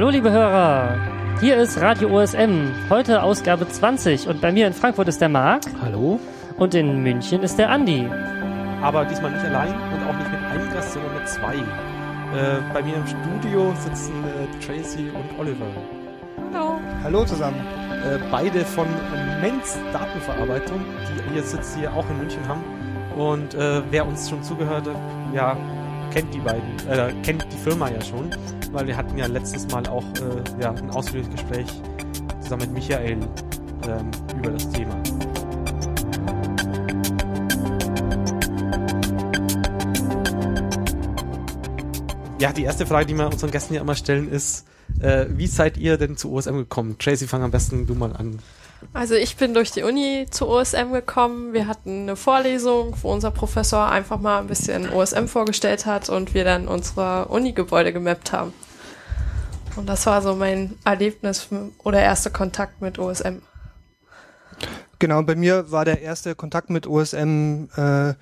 Hallo liebe Hörer, hier ist Radio OSM, heute Ausgabe 20 und bei mir in Frankfurt ist der Marc. Hallo. Und in München ist der Andi. Aber diesmal nicht allein und auch nicht mit einem Gast, sondern mit zwei. Äh, bei mir im Studio sitzen äh, Tracy und Oliver. Hallo. Hallo zusammen. Äh, beide von Menz Datenverarbeitung, die jetzt jetzt hier auch in München haben. Und äh, wer uns schon zugehört hat, ja, kennt die beiden, äh, kennt die Firma ja schon, weil wir hatten ja letztes Mal auch äh, ja, ein ausführliches Gespräch zusammen mit Michael ähm, über das Thema. Ja, die erste Frage, die wir unseren Gästen ja immer stellen, ist, äh, wie seid ihr denn zu OSM gekommen? Tracy, fang am besten du mal an. Also ich bin durch die Uni zu OSM gekommen. Wir hatten eine Vorlesung, wo unser Professor einfach mal ein bisschen OSM vorgestellt hat und wir dann unsere Uni-Gebäude gemappt haben. Und das war so mein Erlebnis oder erster Kontakt mit OSM. Genau, bei mir war der erste Kontakt mit OSM äh,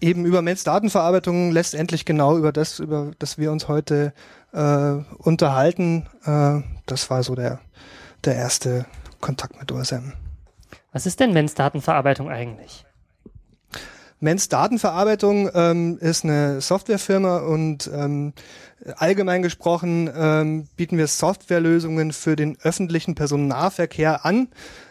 eben über Mens Datenverarbeitung, letztendlich genau über das, über das wir uns heute äh, unterhalten. Äh, das war so der, der erste Kontakt mit OSM. Was ist denn Mens Datenverarbeitung eigentlich? Mens Datenverarbeitung ähm, ist eine Softwarefirma und ähm, allgemein gesprochen ähm, bieten wir Softwarelösungen für den öffentlichen Personennahverkehr an.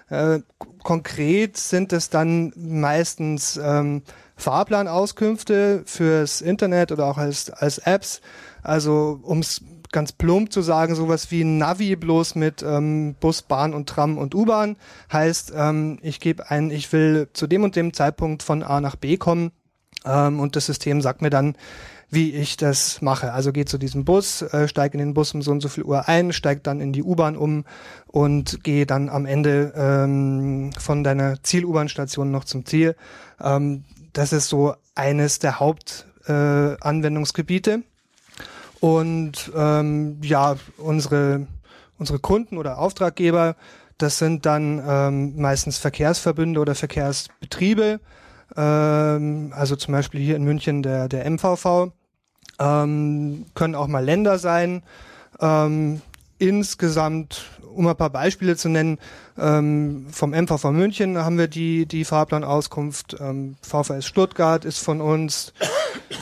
Äh, konkret sind es dann meistens ähm, Fahrplanauskünfte fürs Internet oder auch als, als Apps. Also ums ganz plump zu sagen, sowas wie ein Navi bloß mit ähm, Bus, Bahn und Tram und U-Bahn heißt, ähm, ich gebe ein, ich will zu dem und dem Zeitpunkt von A nach B kommen ähm, und das System sagt mir dann, wie ich das mache. Also geht zu diesem Bus, äh, steige in den Bus um so und so viel Uhr ein, steige dann in die U-Bahn um und gehe dann am Ende ähm, von deiner Ziel-U-Bahn-Station noch zum Ziel. Ähm, das ist so eines der Hauptanwendungsgebiete. Äh, und ähm, ja, unsere, unsere Kunden oder Auftraggeber, das sind dann ähm, meistens Verkehrsverbünde oder Verkehrsbetriebe, ähm, also zum Beispiel hier in München der, der MVV, ähm, können auch mal Länder sein. Ähm, insgesamt, um ein paar Beispiele zu nennen, ähm, vom MVV München haben wir die, die Fahrplanauskunft, ähm, VVS Stuttgart ist von uns,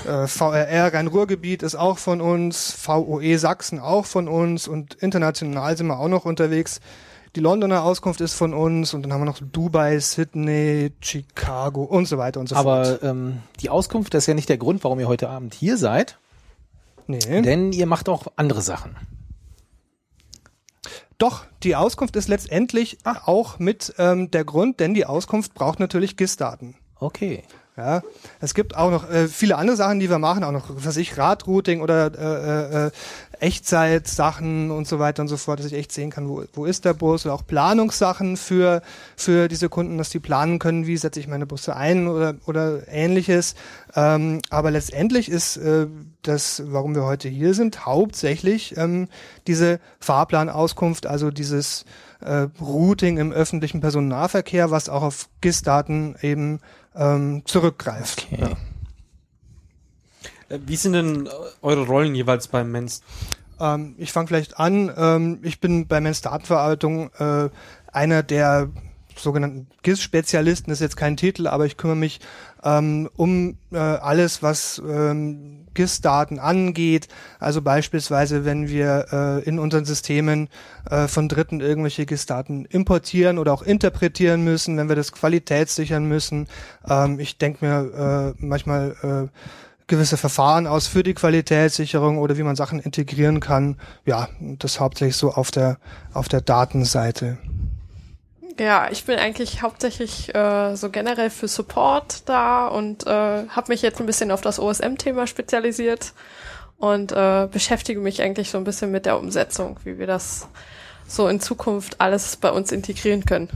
äh, VRR Rhein-Ruhr-Gebiet ist auch von uns, VOE Sachsen auch von uns und international sind wir auch noch unterwegs. Die Londoner Auskunft ist von uns und dann haben wir noch Dubai, Sydney, Chicago und so weiter und so Aber, fort. Aber ähm, die Auskunft, das ist ja nicht der Grund, warum ihr heute Abend hier seid. Nee. Denn ihr macht auch andere Sachen. Doch, die Auskunft ist letztendlich Ach. auch mit ähm, der Grund, denn die Auskunft braucht natürlich GIS-Daten. Okay. Ja, es gibt auch noch äh, viele andere Sachen, die wir machen, auch noch, was ich, Radrouting oder äh, äh, Echtzeit-Sachen und so weiter und so fort, dass ich echt sehen kann, wo, wo ist der Bus oder auch Planungssachen für, für diese Kunden, dass die planen können, wie setze ich meine Busse ein oder, oder ähnliches. Ähm, aber letztendlich ist äh, das, warum wir heute hier sind, hauptsächlich ähm, diese Fahrplanauskunft, also dieses äh, Routing im öffentlichen Personennahverkehr, was auch auf GIS-Daten eben ähm, zurückgreift. Okay. Ja. Äh, wie sind denn eure Rollen jeweils beim Mens? Ähm, ich fange vielleicht an. Ähm, ich bin bei Mens Datenverarbeitung äh, einer der sogenannten GIS-Spezialisten, ist jetzt kein Titel, aber ich kümmere mich ähm, um äh, alles, was ähm, GIS-Daten angeht. Also beispielsweise, wenn wir äh, in unseren Systemen äh, von Dritten irgendwelche GIS-Daten importieren oder auch interpretieren müssen, wenn wir das qualitätssichern müssen. Ähm, ich denke mir äh, manchmal äh, gewisse Verfahren aus für die Qualitätssicherung oder wie man Sachen integrieren kann. Ja, das hauptsächlich so auf der auf der Datenseite. Ja, ich bin eigentlich hauptsächlich äh, so generell für Support da und äh, habe mich jetzt ein bisschen auf das OSM-Thema spezialisiert und äh, beschäftige mich eigentlich so ein bisschen mit der Umsetzung, wie wir das so in Zukunft alles bei uns integrieren können.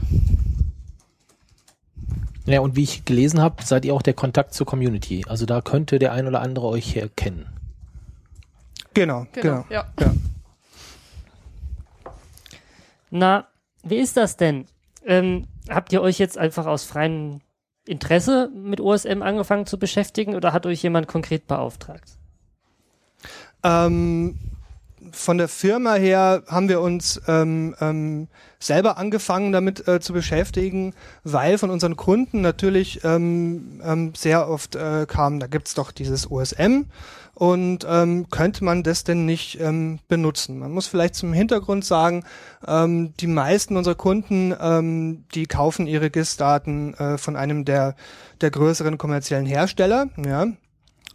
Ja, und wie ich gelesen habe, seid ihr auch der Kontakt zur Community. Also da könnte der ein oder andere euch erkennen. Genau, genau. genau. Ja. ja. Na, wie ist das denn? Ähm, habt ihr euch jetzt einfach aus freiem Interesse mit OSM angefangen zu beschäftigen oder hat euch jemand konkret beauftragt? Ähm, von der Firma her haben wir uns ähm, ähm, selber angefangen damit äh, zu beschäftigen, weil von unseren Kunden natürlich ähm, ähm, sehr oft äh, kam, da gibt's doch dieses OSM und ähm, könnte man das denn nicht ähm, benutzen? Man muss vielleicht zum Hintergrund sagen, ähm, die meisten unserer Kunden, ähm, die kaufen ihre GIS-Daten äh, von einem der, der größeren kommerziellen Hersteller, ja,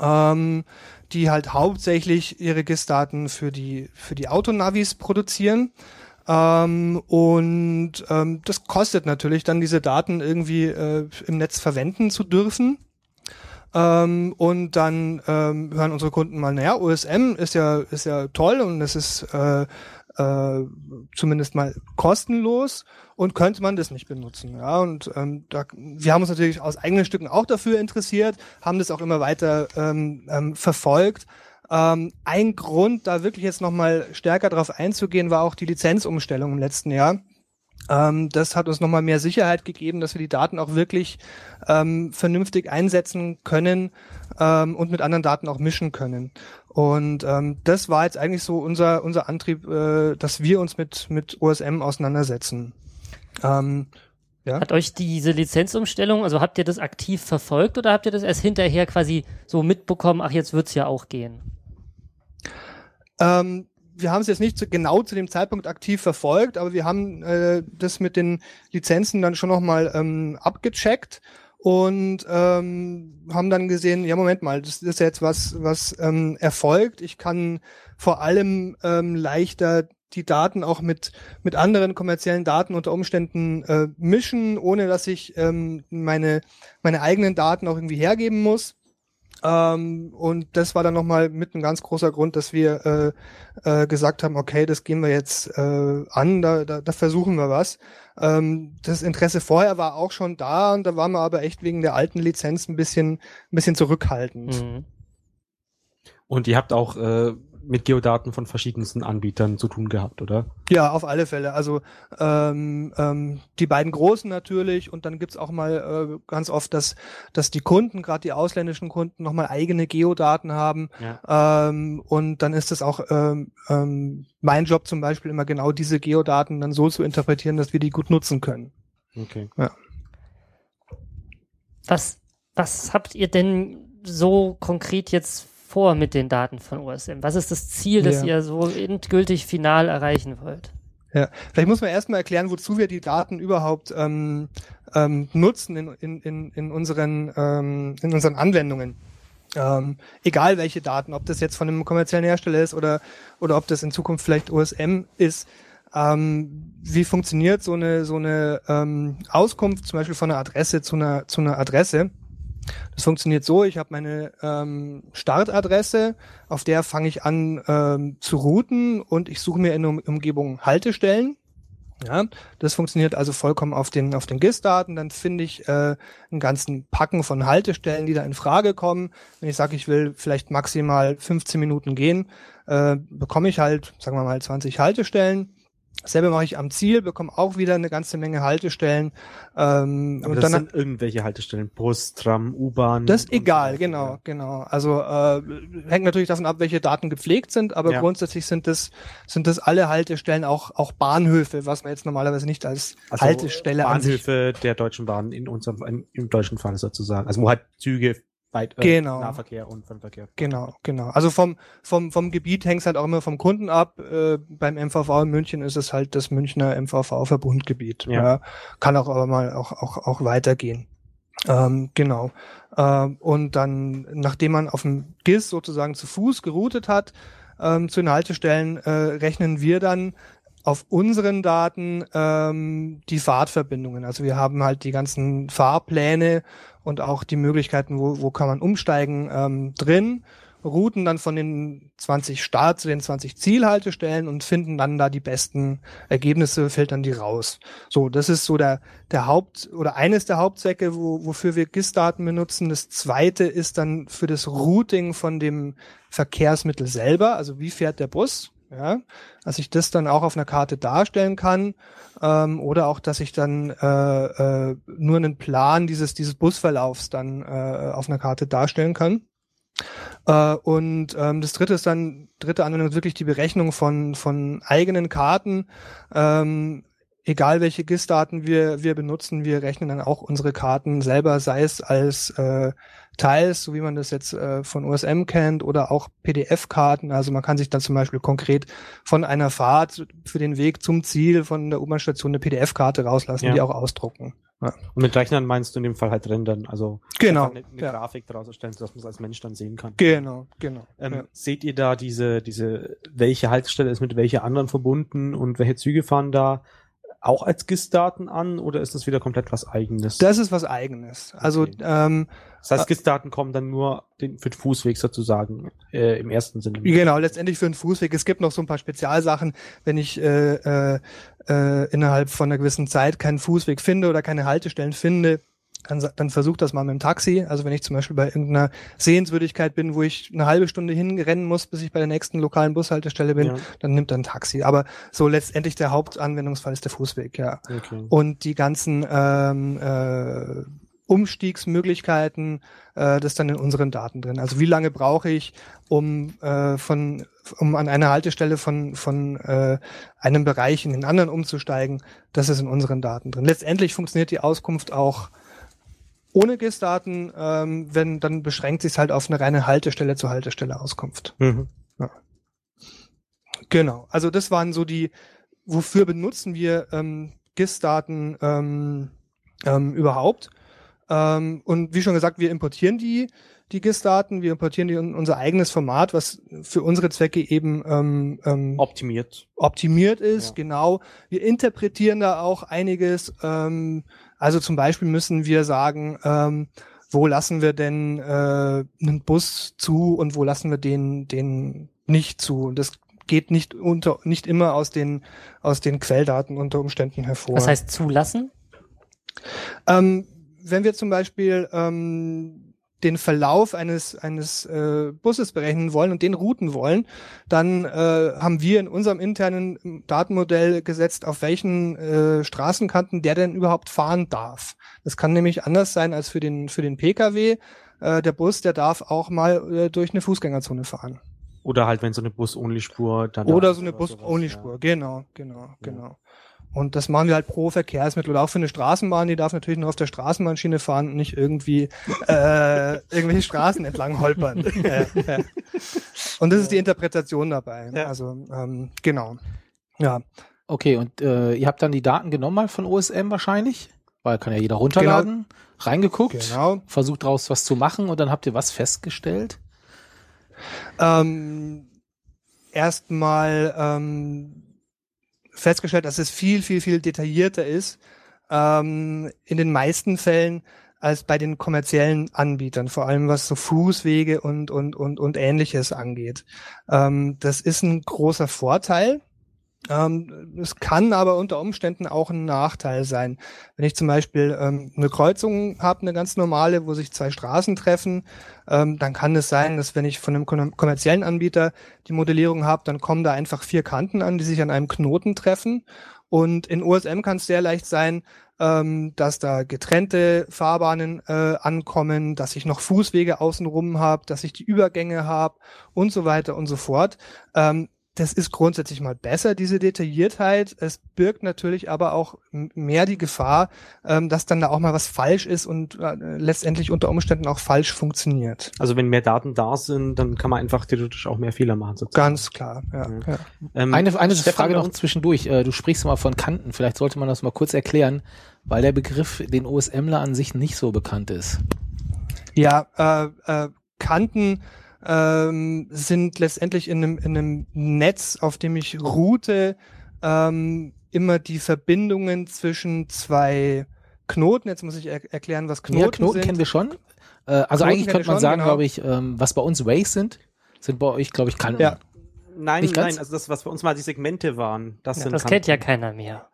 ähm, die halt hauptsächlich ihre GIS-Daten für die, für die Autonavis produzieren. Ähm, und ähm, das kostet natürlich dann diese Daten irgendwie äh, im Netz verwenden zu dürfen. Ähm, und dann ähm, hören unsere Kunden mal, naja, OSM ist ja, ist ja toll und es ist äh, äh, zumindest mal kostenlos und könnte man das nicht benutzen. Ja, und ähm, da, wir haben uns natürlich aus eigenen Stücken auch dafür interessiert, haben das auch immer weiter ähm, ähm, verfolgt. Ähm, ein Grund, da wirklich jetzt nochmal stärker drauf einzugehen, war auch die Lizenzumstellung im letzten Jahr. Ähm, das hat uns nochmal mehr Sicherheit gegeben, dass wir die Daten auch wirklich ähm, vernünftig einsetzen können ähm, und mit anderen Daten auch mischen können. Und ähm, das war jetzt eigentlich so unser unser Antrieb, äh, dass wir uns mit mit OSM auseinandersetzen. Ähm, ja? Hat euch diese Lizenzumstellung, also habt ihr das aktiv verfolgt oder habt ihr das erst hinterher quasi so mitbekommen, ach jetzt wird's ja auch gehen? Ähm, wir haben es jetzt nicht zu, genau zu dem Zeitpunkt aktiv verfolgt, aber wir haben äh, das mit den Lizenzen dann schon nochmal ähm, abgecheckt und ähm, haben dann gesehen, ja Moment mal, das ist jetzt was, was ähm, erfolgt. Ich kann vor allem ähm, leichter die Daten auch mit mit anderen kommerziellen Daten unter Umständen äh, mischen, ohne dass ich ähm, meine meine eigenen Daten auch irgendwie hergeben muss. Ähm, und das war dann nochmal mit ein ganz großer Grund, dass wir äh, äh, gesagt haben, okay, das gehen wir jetzt äh, an, da, da, da versuchen wir was. Ähm, das Interesse vorher war auch schon da und da waren wir aber echt wegen der alten Lizenz ein bisschen, ein bisschen zurückhaltend. Mhm. Und ihr habt auch äh, mit Geodaten von verschiedensten Anbietern zu tun gehabt, oder? Ja, auf alle Fälle. Also ähm, ähm, die beiden großen natürlich und dann gibt's auch mal äh, ganz oft, dass, dass die Kunden, gerade die ausländischen Kunden, nochmal eigene Geodaten haben. Ja. Ähm, und dann ist es auch ähm, ähm, mein Job zum Beispiel immer genau diese Geodaten dann so zu interpretieren, dass wir die gut nutzen können. Okay. Ja. Was, was habt ihr denn so konkret jetzt vor mit den Daten von OSM? Was ist das Ziel, das ja. ihr so endgültig final erreichen wollt? Ja, vielleicht muss man erstmal erklären, wozu wir die Daten überhaupt ähm, ähm, nutzen in, in, in, unseren, ähm, in unseren Anwendungen. Ähm, egal welche Daten, ob das jetzt von einem kommerziellen Hersteller ist oder, oder ob das in Zukunft vielleicht OSM ist. Ähm, wie funktioniert so eine, so eine ähm, Auskunft zum Beispiel von einer Adresse zu einer, zu einer Adresse? Das funktioniert so, ich habe meine ähm, Startadresse, auf der fange ich an ähm, zu routen und ich suche mir in der Umgebung Haltestellen. Ja, das funktioniert also vollkommen auf den auf den GIS-Daten. Dann finde ich äh, einen ganzen Packen von Haltestellen, die da in Frage kommen. Wenn ich sage, ich will vielleicht maximal 15 Minuten gehen, äh, bekomme ich halt, sagen wir mal, 20 Haltestellen. Dasselbe mache ich am Ziel, bekomme auch wieder eine ganze Menge Haltestellen. Ähm, Aber und das dann sind irgendwelche Haltestellen, Bus, Tram, U-Bahn. Das ist egal, so genau, genau. Also äh, hängt natürlich davon ab, welche Daten gepflegt sind, aber ja. grundsätzlich sind das sind das alle Haltestellen auch auch Bahnhöfe, was man jetzt normalerweise nicht als also Haltestelle Bahnhöfe der Deutschen Bahn in unserem im deutschen Fall sozusagen. Also wo halt Züge weit äh, genau. Nahverkehr und Fernverkehr. Genau, genau. Also vom vom vom Gebiet hängt es halt auch immer vom Kunden ab. Äh, beim MVV in München ist es halt das Münchner MVV Verbundgebiet. Ja. ja. Kann auch aber mal auch auch auch weitergehen. Ähm, genau. Ähm, und dann, nachdem man auf dem GIS sozusagen zu Fuß geroutet hat, ähm, zu den Haltestellen äh, rechnen wir dann auf unseren Daten ähm, die Fahrtverbindungen. Also wir haben halt die ganzen Fahrpläne und auch die Möglichkeiten, wo, wo kann man umsteigen, ähm, drin, routen dann von den 20 Start zu den 20 Zielhaltestellen und finden dann da die besten Ergebnisse, filtern die raus. So, das ist so der, der Haupt- oder eines der Hauptzwecke, wo, wofür wir GIS-Daten benutzen. Das zweite ist dann für das Routing von dem Verkehrsmittel selber, also wie fährt der Bus, ja, dass ich das dann auch auf einer Karte darstellen kann ähm, oder auch, dass ich dann äh, äh, nur einen Plan dieses dieses Busverlaufs dann äh, auf einer Karte darstellen kann. Äh, und ähm, das dritte ist dann, dritte Anwendung ist wirklich die Berechnung von, von eigenen Karten. Ähm, egal welche GIS-Daten wir, wir benutzen, wir rechnen dann auch unsere Karten selber, sei es als äh, Teils, so wie man das jetzt äh, von USM kennt, oder auch PDF-Karten. Also man kann sich dann zum Beispiel konkret von einer Fahrt für den Weg zum Ziel von der U-Bahn-Station eine PDF-Karte rauslassen, ja. die auch ausdrucken. Ja. Und mit Rechnern meinst du in dem Fall halt rendern, also genau. eine, eine ja. Grafik daraus erstellen, sodass man es als Mensch dann sehen kann. Genau, genau. Ähm, ja. Seht ihr da diese, diese, welche Haltestelle ist mit welcher anderen verbunden und welche Züge fahren da? Auch als GIS-Daten an oder ist das wieder komplett was Eigenes? Das ist was Eigenes. Also okay. ähm, das heißt, GIS-Daten kommen dann nur den, für den Fußweg sozusagen äh, im ersten Sinne. Genau, letztendlich für den Fußweg. Es gibt noch so ein paar Spezialsachen, wenn ich äh, äh, äh, innerhalb von einer gewissen Zeit keinen Fußweg finde oder keine Haltestellen finde, dann, dann versucht das mal mit dem Taxi. Also wenn ich zum Beispiel bei irgendeiner Sehenswürdigkeit bin, wo ich eine halbe Stunde hinrennen muss, bis ich bei der nächsten lokalen Bushaltestelle bin, ja. dann nimmt er ein Taxi. Aber so letztendlich der Hauptanwendungsfall ist der Fußweg, ja. Okay. Und die ganzen ähm, äh, Umstiegsmöglichkeiten, äh, das dann in unseren Daten drin. Also wie lange brauche ich, um äh, von um an einer Haltestelle von von äh, einem Bereich in den anderen umzusteigen, das ist in unseren Daten drin. Letztendlich funktioniert die Auskunft auch ohne GIS-Daten, ähm, wenn, dann beschränkt sich halt auf eine reine Haltestelle zu Haltestelle Auskunft. Mhm. Ja. Genau. Also das waren so die, wofür benutzen wir ähm, GIS-Daten ähm, ähm, überhaupt? Ähm, und wie schon gesagt, wir importieren die, die GIS-Daten, wir importieren die in unser eigenes Format, was für unsere Zwecke eben ähm, ähm, optimiert optimiert ist. Ja. Genau. Wir interpretieren da auch einiges. Ähm, also zum Beispiel müssen wir sagen, ähm, wo lassen wir denn äh, einen Bus zu und wo lassen wir den, den nicht zu. Das geht nicht unter, nicht immer aus den, aus den Quelldaten unter Umständen hervor. Was heißt zulassen? Ähm, wenn wir zum Beispiel ähm, den Verlauf eines eines äh, Busses berechnen wollen und den routen wollen, dann äh, haben wir in unserem internen Datenmodell gesetzt, auf welchen äh, Straßenkanten der denn überhaupt fahren darf. Das kann nämlich anders sein als für den für den PKW. Äh, der Bus, der darf auch mal äh, durch eine Fußgängerzone fahren. Oder halt, wenn so eine Bus-Only-Spur dann. Oder so eine Bus-Only-Spur, ja. genau, genau, genau. Und das machen wir halt pro Verkehrsmittel oder auch für eine Straßenbahn, die darf natürlich nur auf der Straßenbahnschiene fahren und nicht irgendwie äh, irgendwelche Straßen entlang holpern. ja, ja. Und das ist die Interpretation dabei. Ja. Also ähm, genau. Ja. Okay, und äh, ihr habt dann die Daten genommen mal von OSM wahrscheinlich, weil kann ja jeder runterladen, genau. reingeguckt, genau. versucht daraus was zu machen und dann habt ihr was festgestellt? Ähm, Erstmal ähm, festgestellt, dass es viel, viel, viel detaillierter ist ähm, in den meisten Fällen als bei den kommerziellen Anbietern, vor allem was so Fußwege und und und und ähnliches angeht. Ähm, das ist ein großer Vorteil, ähm, es kann aber unter Umständen auch ein Nachteil sein. Wenn ich zum Beispiel ähm, eine Kreuzung habe, eine ganz normale, wo sich zwei Straßen treffen, ähm, dann kann es sein, dass wenn ich von einem kommerziellen Anbieter die Modellierung habe, dann kommen da einfach vier Kanten an, die sich an einem Knoten treffen. Und in OSM kann es sehr leicht sein, ähm, dass da getrennte Fahrbahnen äh, ankommen, dass ich noch Fußwege außenrum habe, dass ich die Übergänge habe und so weiter und so fort. Ähm, das ist grundsätzlich mal besser, diese Detailliertheit. Es birgt natürlich aber auch mehr die Gefahr, ähm, dass dann da auch mal was falsch ist und äh, letztendlich unter Umständen auch falsch funktioniert. Also wenn mehr Daten da sind, dann kann man einfach theoretisch auch mehr Fehler machen. Sozusagen. Ganz klar, ja. ja. ja. Ähm, eine eine Frage noch zwischendurch. Äh, du sprichst mal von Kanten. Vielleicht sollte man das mal kurz erklären, weil der Begriff den OSMler an sich nicht so bekannt ist. Ja, äh, äh, Kanten ähm, sind letztendlich in einem, in einem Netz, auf dem ich route, ähm, immer die Verbindungen zwischen zwei Knoten. Jetzt muss ich er erklären, was Knoten, ja, Knoten sind. kennen wir schon. Äh, also Knoten eigentlich könnte man schon, sagen, genau. glaube ich, ähm, was bei uns Ways sind, sind bei euch, glaube ich, Kanten. Ja. Nein, Nicht nein, also das, was bei uns mal die Segmente waren, das ja, sind Das Kanten. kennt ja keiner mehr.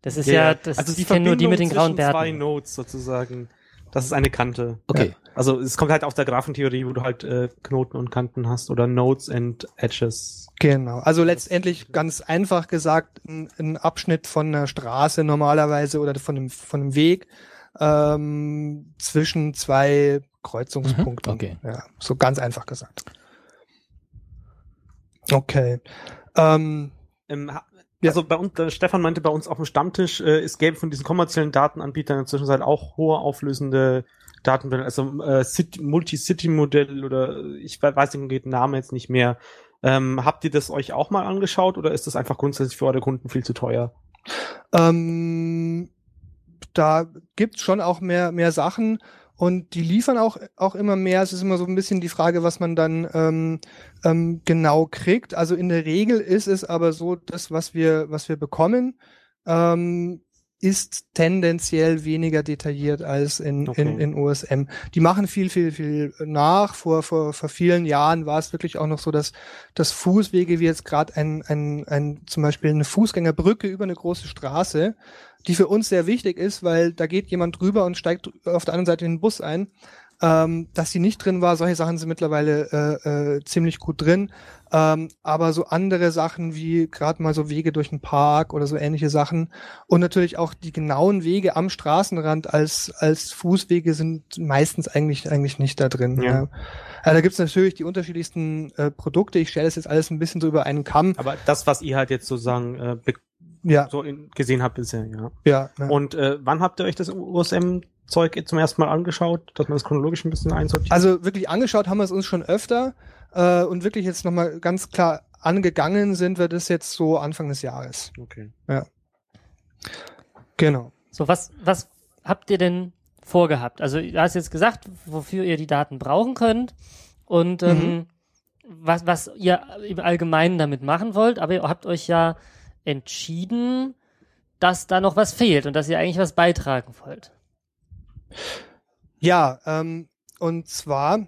Das ist ja, ja das also die kennen nur die mit den grauen Bärten. zwei Nodes sozusagen. Das ist eine Kante. Okay. Ja. Also es kommt halt aus der Graphentheorie, wo du halt äh, Knoten und Kanten hast oder Nodes and Edges. Genau. Also letztendlich ganz einfach gesagt, ein, ein Abschnitt von einer Straße normalerweise oder von einem, von einem Weg ähm, zwischen zwei Kreuzungspunkten. Mhm, okay. Ja, so ganz einfach gesagt. Okay. Ähm, ähm, also bei uns, äh, Stefan meinte bei uns auf dem Stammtisch, äh, es gäbe von diesen kommerziellen Datenanbietern in der Zwischenzeit auch hohe auflösende Datenbilder, also äh, Multi-City-Modell oder ich weiß den konkreten Namen jetzt nicht mehr. Ähm, habt ihr das euch auch mal angeschaut oder ist das einfach grundsätzlich für eure Kunden viel zu teuer? Ähm, da gibt's schon auch mehr, mehr Sachen und die liefern auch, auch immer mehr. Es ist immer so ein bisschen die Frage, was man dann ähm, ähm, genau kriegt. Also in der Regel ist es aber so, das, was wir, was wir bekommen, ähm, ist tendenziell weniger detailliert als in, okay. in, in OSM. Die machen viel, viel, viel nach. Vor, vor, vor vielen Jahren war es wirklich auch noch so, dass, dass Fußwege wie jetzt gerade ein, ein, ein, zum Beispiel eine Fußgängerbrücke über eine große Straße, die für uns sehr wichtig ist, weil da geht jemand drüber und steigt auf der anderen Seite in den Bus ein. Ähm, dass die nicht drin war, solche Sachen sind mittlerweile äh, äh, ziemlich gut drin. Ähm, aber so andere Sachen wie gerade mal so Wege durch den Park oder so ähnliche Sachen und natürlich auch die genauen Wege am Straßenrand als als Fußwege sind meistens eigentlich eigentlich nicht da drin. Ja. ja. ja da gibt's natürlich die unterschiedlichsten äh, Produkte. Ich stelle das jetzt alles ein bisschen so über einen Kamm. Aber das, was ihr halt jetzt sozusagen äh, ja. so in, gesehen habt bisher, ja. Ja. ja. Und äh, wann habt ihr euch das USM Zeug zum ersten Mal angeschaut, dass man das chronologisch ein bisschen einsortiert? Also wirklich angeschaut haben wir es uns schon öfter äh, und wirklich jetzt nochmal ganz klar angegangen sind wir das jetzt so Anfang des Jahres. Okay. Ja. Genau. So, was, was habt ihr denn vorgehabt? Also, du hast jetzt gesagt, wofür ihr die Daten brauchen könnt und ähm, mhm. was, was ihr im Allgemeinen damit machen wollt, aber ihr habt euch ja entschieden, dass da noch was fehlt und dass ihr eigentlich was beitragen wollt. Ja, ähm, und zwar,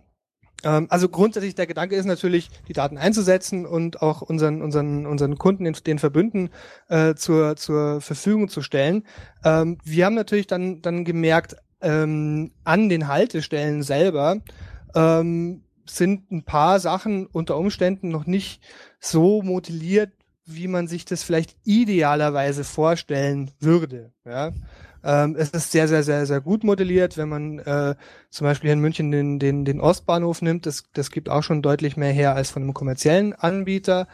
ähm, also grundsätzlich der Gedanke ist natürlich, die Daten einzusetzen und auch unseren, unseren, unseren Kunden, den, den Verbünden äh, zur, zur Verfügung zu stellen. Ähm, wir haben natürlich dann, dann gemerkt, ähm, an den Haltestellen selber ähm, sind ein paar Sachen unter Umständen noch nicht so modelliert, wie man sich das vielleicht idealerweise vorstellen würde. Ja? Ähm, es ist sehr, sehr, sehr, sehr gut modelliert, wenn man äh, zum Beispiel hier in München den, den, den Ostbahnhof nimmt. Das, das gibt auch schon deutlich mehr her als von einem kommerziellen Anbieter.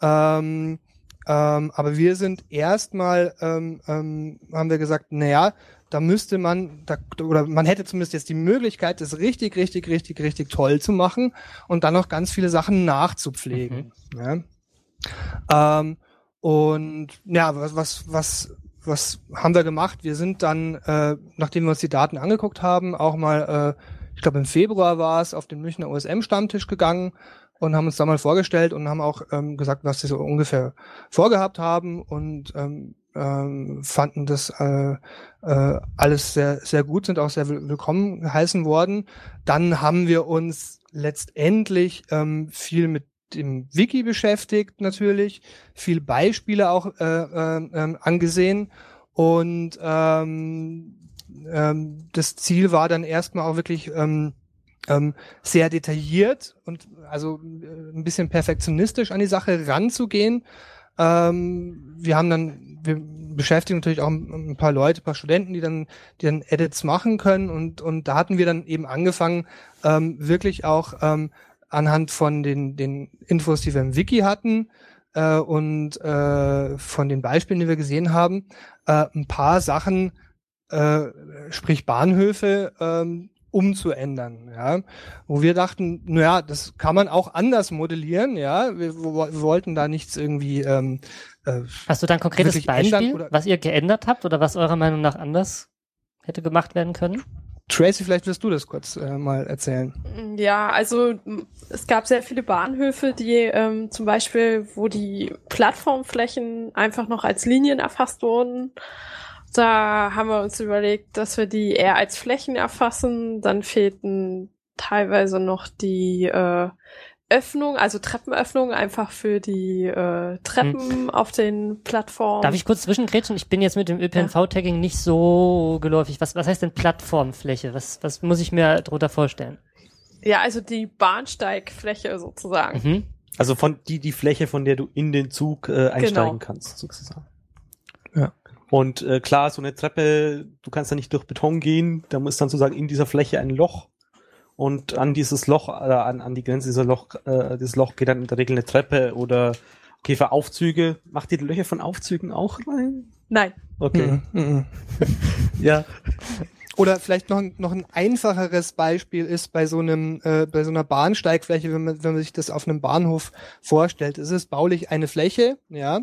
Ähm, ähm, aber wir sind erstmal, ähm, ähm, haben wir gesagt, naja, da müsste man, da, oder man hätte zumindest jetzt die Möglichkeit, das richtig, richtig, richtig, richtig toll zu machen und dann noch ganz viele Sachen nachzupflegen. Mhm. Ja? Ähm, und ja, was, was, was was haben wir gemacht? Wir sind dann, äh, nachdem wir uns die Daten angeguckt haben, auch mal, äh, ich glaube im Februar war es, auf den Münchner OSM-Stammtisch gegangen und haben uns da mal vorgestellt und haben auch ähm, gesagt, was sie so ungefähr vorgehabt haben und ähm, ähm, fanden das äh, äh, alles sehr, sehr gut, sind auch sehr willkommen geheißen worden. Dann haben wir uns letztendlich ähm, viel mit dem Wiki beschäftigt natürlich, viel Beispiele auch äh, äh, äh, angesehen und ähm, ähm, das Ziel war dann erstmal auch wirklich ähm, ähm, sehr detailliert und also äh, ein bisschen perfektionistisch an die Sache ranzugehen. Ähm, wir haben dann, wir beschäftigen natürlich auch ein paar Leute, ein paar Studenten, die dann, die dann Edits machen können und und da hatten wir dann eben angefangen, ähm, wirklich auch ähm, anhand von den, den Infos, die wir im Wiki hatten äh, und äh, von den Beispielen, die wir gesehen haben, äh, ein paar Sachen, äh, sprich Bahnhöfe, ähm, umzuändern, ja, wo wir dachten, naja, das kann man auch anders modellieren, ja, wir, wir wollten da nichts irgendwie. Ähm, äh, Hast du da ein konkretes Beispiel, was ihr geändert habt oder was eurer Meinung nach anders hätte gemacht werden können? Tracy, vielleicht wirst du das kurz äh, mal erzählen. Ja, also es gab sehr viele Bahnhöfe, die ähm, zum Beispiel, wo die Plattformflächen einfach noch als Linien erfasst wurden. Da haben wir uns überlegt, dass wir die eher als Flächen erfassen. Dann fehlten teilweise noch die äh, Öffnung, also Treppenöffnung einfach für die äh, Treppen hm. auf den Plattformen. Darf ich kurz zwischengrätschen? Ich bin jetzt mit dem ÖPNV-Tagging nicht so geläufig. Was, was heißt denn Plattformfläche? Was, was muss ich mir darunter vorstellen? Ja, also die Bahnsteigfläche sozusagen. Mhm. Also von die, die Fläche, von der du in den Zug äh, einsteigen genau. kannst, sozusagen. Ja. Und äh, klar, so eine Treppe, du kannst da nicht durch Beton gehen, da muss dann sozusagen in dieser Fläche ein Loch und an dieses Loch, äh, an, an die Grenze dieser Loch, äh, dieses Loch geht dann in der Regel eine Treppe oder okay, für Aufzüge. Macht ihr die Löcher von Aufzügen auch rein? Nein. Okay. Mm -mm. ja. Oder vielleicht noch, noch ein einfacheres Beispiel ist bei so einem, äh, bei so einer Bahnsteigfläche, wenn man, wenn man sich das auf einem Bahnhof vorstellt. Es ist baulich eine Fläche, ja,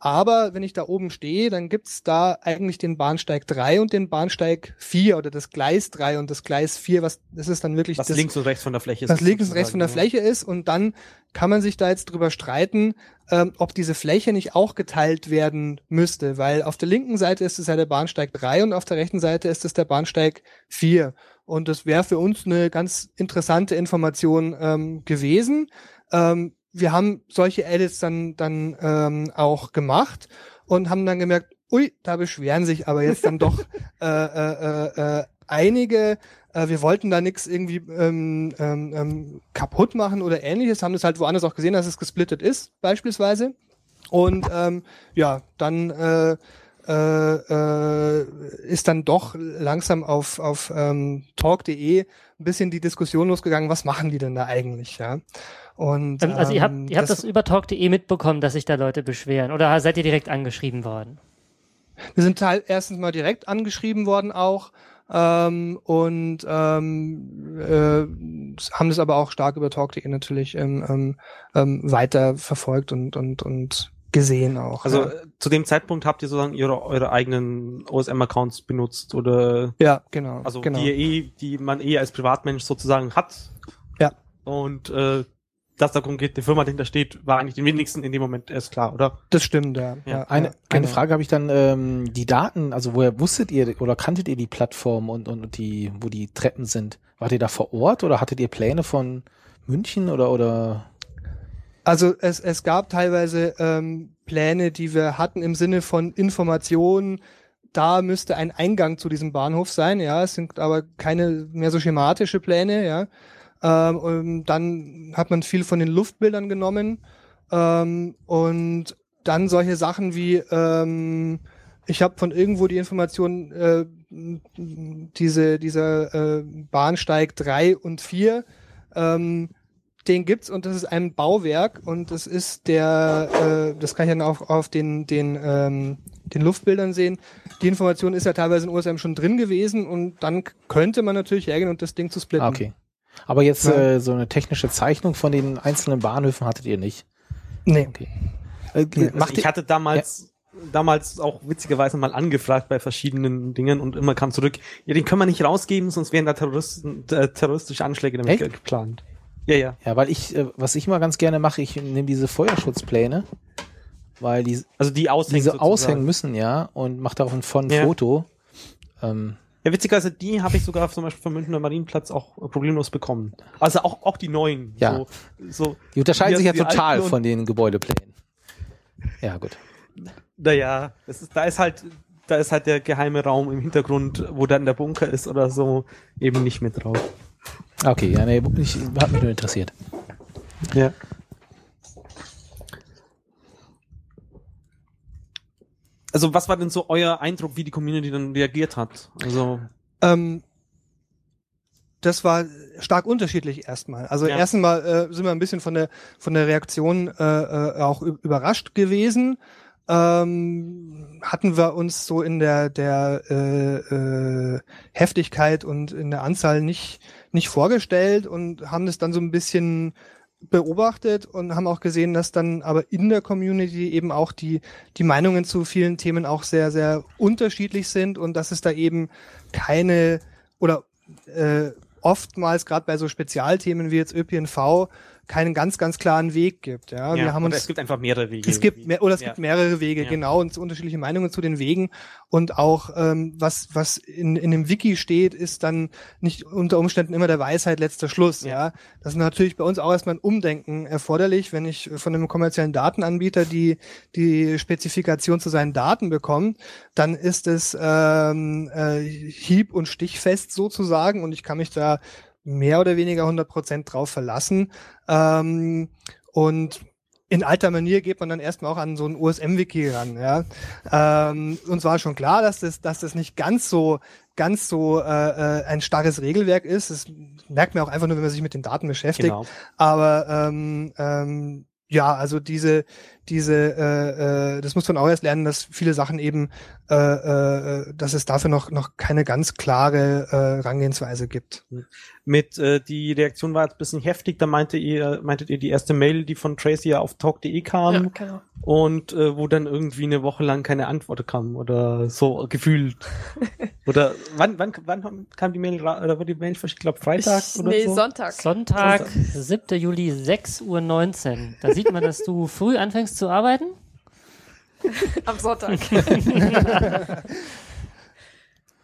aber wenn ich da oben stehe, dann gibt's da eigentlich den Bahnsteig 3 und den Bahnsteig 4 oder das Gleis 3 und das Gleis 4, was das ist dann wirklich was das, links und rechts von der Fläche ist. Was links und rechts von der Fläche ist und dann kann man sich da jetzt drüber streiten, ähm, ob diese Fläche nicht auch geteilt werden müsste, weil auf der linken Seite ist es ja der Bahnsteig 3 und auf der rechten Seite ist es der Bahnsteig 4. Und das wäre für uns eine ganz interessante Information ähm, gewesen. Ähm, wir haben solche Edits dann, dann ähm, auch gemacht und haben dann gemerkt, ui, da beschweren sich aber jetzt dann doch äh, äh, äh, äh, einige. Äh, wir wollten da nichts irgendwie ähm, ähm, ähm, kaputt machen oder ähnliches, haben das halt woanders auch gesehen, dass es gesplittet ist, beispielsweise. Und ähm, ja, dann äh, äh, äh, ist dann doch langsam auf, auf ähm, talk.de ein bisschen die Diskussion losgegangen, was machen die denn da eigentlich, ja. Und, ähm, also ihr habt, ihr habt das, das über talk.de mitbekommen, dass sich da Leute beschweren oder seid ihr direkt angeschrieben worden? Wir sind teil erstens mal direkt angeschrieben worden auch ähm, und ähm, äh, haben das aber auch stark über talk.de natürlich ähm, ähm, ähm, weiter verfolgt und und und gesehen auch. Also ja. zu dem Zeitpunkt habt ihr sozusagen ihre, eure eigenen OSM-Accounts benutzt oder? Ja, genau. Also genau. die eh, die man eh als Privatmensch sozusagen hat. Ja. Und äh, dass da konkret eine Firma dahinter steht, war eigentlich den wenigsten in dem Moment erst klar, oder? Das stimmt, ja. ja. eine, ja, eine genau. Frage habe ich dann, ähm, die Daten, also woher wusstet ihr oder kanntet ihr die Plattform und, und die, wo die Treppen sind? Wart ihr da vor Ort oder hattet ihr Pläne von München oder oder? Also es, es gab teilweise ähm, Pläne, die wir hatten im Sinne von Informationen, da müsste ein Eingang zu diesem Bahnhof sein, ja, es sind aber keine mehr so schematische Pläne, ja. Ähm, dann hat man viel von den Luftbildern genommen ähm, und dann solche Sachen wie ähm, ich habe von irgendwo die Information, äh, diese, dieser äh, Bahnsteig drei und vier, ähm, den gibt's und das ist ein Bauwerk und das ist der, äh, das kann ich dann auch auf den, den, ähm, den Luftbildern sehen. Die Information ist ja teilweise in USM schon drin gewesen und dann könnte man natürlich hergehen und das Ding zu splitten. Okay. Aber jetzt ja. äh, so eine technische Zeichnung von den einzelnen Bahnhöfen hattet ihr nicht? Nee. Okay. Äh, also ich hatte damals ja. damals auch witzigerweise mal angefragt bei verschiedenen Dingen und immer kam zurück, ja, den können wir nicht rausgeben, sonst wären da Terroristen, äh, terroristische Anschläge damit Echt? geplant. Ja, ja. Ja, weil ich, äh, was ich immer ganz gerne mache, ich nehme diese Feuerschutzpläne, weil die, also die aushängen, diese aushängen müssen, ja, und mache darauf ein ja. Foto. Ähm, ja, witzigerweise, die habe ich sogar zum Beispiel vom Münchner Marienplatz auch problemlos bekommen. Also auch, auch die neuen. Ja. So, so die unterscheiden sich ja total von den Gebäudeplänen. Ja, gut. Naja, das ist, da ist halt, da ist halt der geheime Raum im Hintergrund, wo dann der Bunker ist oder so, eben nicht mit drauf. Okay, ja, nee, ich, hat mich nur interessiert. Ja. Also was war denn so euer Eindruck, wie die Community dann reagiert hat? Also ähm, das war stark unterschiedlich erstmal. Also ja. erstens mal äh, sind wir ein bisschen von der von der Reaktion äh, äh, auch überrascht gewesen. Ähm, hatten wir uns so in der der äh, äh, Heftigkeit und in der Anzahl nicht nicht vorgestellt und haben das dann so ein bisschen beobachtet und haben auch gesehen, dass dann aber in der Community eben auch die, die Meinungen zu vielen Themen auch sehr, sehr unterschiedlich sind und dass es da eben keine oder äh, oftmals gerade bei so Spezialthemen wie jetzt ÖPNV keinen ganz, ganz klaren Weg gibt. Ja, ja wir haben uns, es gibt einfach mehrere Wege. Es gibt mehr, oder es ja. gibt mehrere Wege, ja. genau, und unterschiedliche Meinungen zu den Wegen. Und auch ähm, was was in in dem Wiki steht, ist dann nicht unter Umständen immer der Weisheit letzter Schluss. Ja, ja? das ist natürlich bei uns auch erstmal ein Umdenken erforderlich, wenn ich von einem kommerziellen Datenanbieter die die Spezifikation zu seinen Daten bekomme, dann ist es ähm, äh, hieb- und stichfest sozusagen, und ich kann mich da mehr oder weniger 100 Prozent drauf verlassen. Ähm, und in alter Manier geht man dann erstmal auch an so ein USM-Wiki ran, ja. Ähm, uns war schon klar, dass das, dass das nicht ganz so, ganz so äh, äh, ein starres Regelwerk ist. Das merkt man auch einfach nur, wenn man sich mit den Daten beschäftigt. Genau. Aber ähm, ähm, ja, also diese, diese, äh, äh, das muss man auch erst lernen, dass viele Sachen eben, äh, äh, dass es dafür noch noch keine ganz klare äh, Rangehensweise gibt. Mit äh, die Reaktion war jetzt ein bisschen heftig, da meinte ihr, meintet ihr die erste Mail, die von Tracy ja auf talk.de kam Ja, genau. und äh, wo dann irgendwie eine Woche lang keine Antwort kam oder so gefühlt. oder wann, wann, wann kam die Mail oder wurde die Mail verschickt? Ich glaube Freitag Ich, oder nee, so? Sonntag. Sonntag, 7. Juli, 6.19 Uhr. Da sieht man, dass du früh anfängst zu arbeiten. Am Sonntag.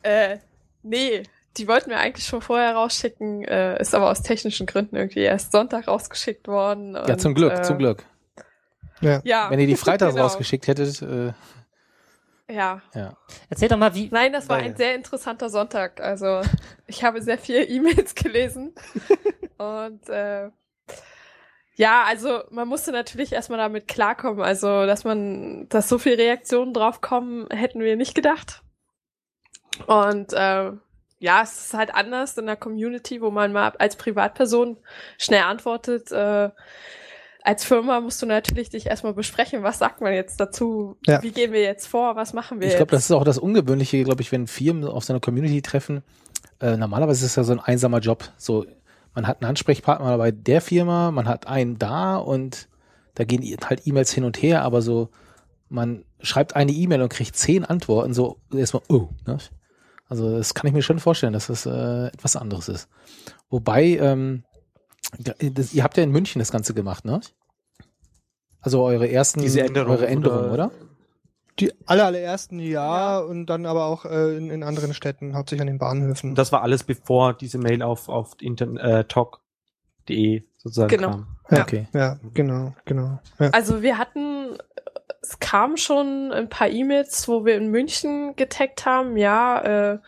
äh, nee, die wollten wir eigentlich schon vorher rausschicken, äh, ist aber aus technischen Gründen irgendwie erst Sonntag rausgeschickt worden. Ja, und, zum Glück, äh, zum Glück. Ja, Wenn ihr die freitags genau. rausgeschickt hättet, äh, Ja, ja. Erzähl doch mal, wie, nein, das war Naja. ein sehr interessanter Sonntag. Also ich habe sehr viele E-Mails gelesen und äh, ja, also man musste natürlich erstmal damit klarkommen. Also, dass man, dass so viele Reaktionen drauf kommen, hätten wir nicht gedacht. Und äh, ja, es ist halt anders in der Community, wo man mal als Privatperson schnell antwortet. Äh, als Firma musst du natürlich dich erstmal besprechen, was sagt man jetzt dazu, Ja. wie gehen wir jetzt vor, was machen wir Ich glaube, das ist auch das Ungewöhnliche, glaube ich, wenn Firmen auf so einer Community treffen. Äh, normalerweise ist es ja so ein einsamer Job. So, man hat einen Ansprechpartner bei der Firma, man hat einen da und da gehen halt E-Mails hin und her, aber so, man schreibt eine E-Mail und kriegt zehn Antworten, so erstmal, oh, ne? Also das kann ich mir schon vorstellen, dass das äh, etwas anderes ist. Wobei, ähm, das, ihr habt ja in München das Ganze gemacht, ne? Also eure ersten, Diese Änderung eure Änderungen, oder? oder? Die aller, allerersten ja, und dann aber auch äh, in, in anderen Städten, hauptsächlich an den Bahnhöfen. Das war alles bevor diese Mail auf, auf Intern äh, talk.de sozusagen Genau. kam. ja, Okay. ja, genau, genau. Ja. Also wir hatten, es kam schon ein paar E-Mails, wo wir in München getaggt haben, ja, äh,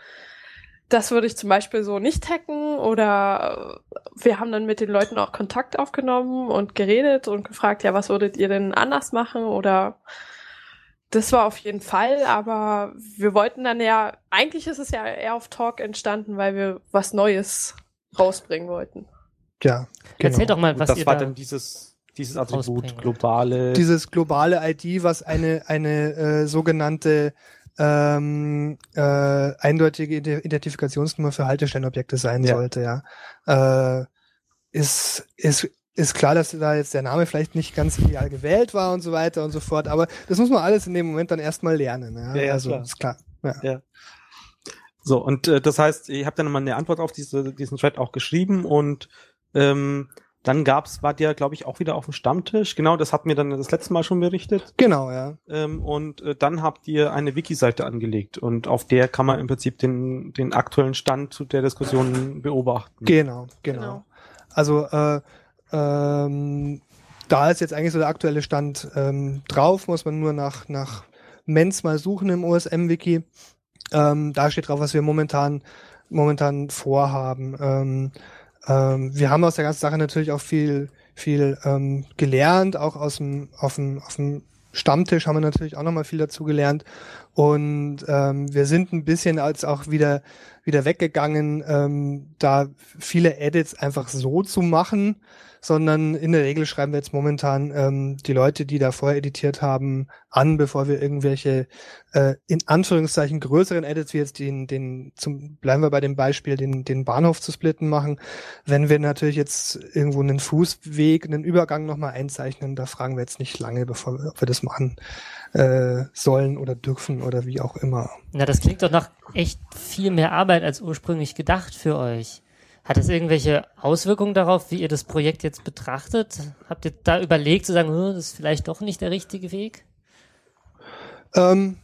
das würde ich zum Beispiel so nicht taggen oder äh, wir haben dann mit den Leuten auch Kontakt aufgenommen und geredet und gefragt, ja, was würdet ihr denn anders machen oder das war auf jeden Fall, aber wir wollten dann ja, eigentlich ist es ja eher auf Talk entstanden, weil wir was Neues rausbringen wollten. ja, genau. erzähl doch mal, Und was das ihr war da, dann dieses, dieses Attribut, globale. Dieses globale ID, was eine, eine äh, sogenannte ähm, äh, eindeutige Ide- Identifikationsnummer für Haltestellenobjekte sein Ja. sollte, ja. Äh, ist, ist, ist klar, dass da jetzt der Name vielleicht nicht ganz ideal gewählt war und so weiter und so fort, aber das muss man alles in dem Moment dann erstmal lernen. Ja, Ja, ja, also klar. ist klar. Ja. So, und äh, das heißt, ich habe dann mal eine Antwort auf diese, diesen Thread auch geschrieben und ähm, dann gab's, wart ihr, glaube ich, auch wieder auf dem Stammtisch. Genau, das hat mir dann das letzte Mal schon berichtet. Genau, ja. Ähm, und äh, dann habt ihr eine Wiki-Seite angelegt und auf der kann man im Prinzip den, den aktuellen Stand zu der Diskussion beobachten. Genau, genau. Genau. Also äh, ähm, da ist jetzt eigentlich so der aktuelle Stand ähm, drauf, muss man nur nach, nach Mens mal suchen im OSM-Wiki. Ähm, da steht drauf, was wir momentan, momentan vorhaben. Ähm, ähm, wir haben aus der ganzen Sache natürlich auch viel, viel ähm, gelernt, auch aus dem, auf dem, auf dem Stammtisch haben wir natürlich auch nochmal viel dazu gelernt. Und ähm, wir sind ein bisschen als auch wieder, wieder weggegangen, ähm, da viele Edits einfach so zu machen, sondern in der Regel schreiben wir jetzt momentan ähm, die Leute, die da vorher editiert haben, an, bevor wir irgendwelche äh, in Anführungszeichen größeren Edits, wie jetzt den, den zum, bleiben wir bei dem Beispiel, den, den Bahnhof zu splitten machen. Wenn wir natürlich jetzt irgendwo einen Fußweg, einen Übergang nochmal einzeichnen, da fragen wir jetzt nicht lange, bevor wir, ob wir das machen äh, sollen oder dürfen oder wie auch immer. na, das klingt doch nach echt viel mehr Arbeit als ursprünglich gedacht für euch. Hat es irgendwelche Auswirkungen darauf, wie ihr das Projekt jetzt betrachtet? Habt ihr da überlegt zu sagen, "Hm, das ist vielleicht doch nicht der richtige Weg? Ähm,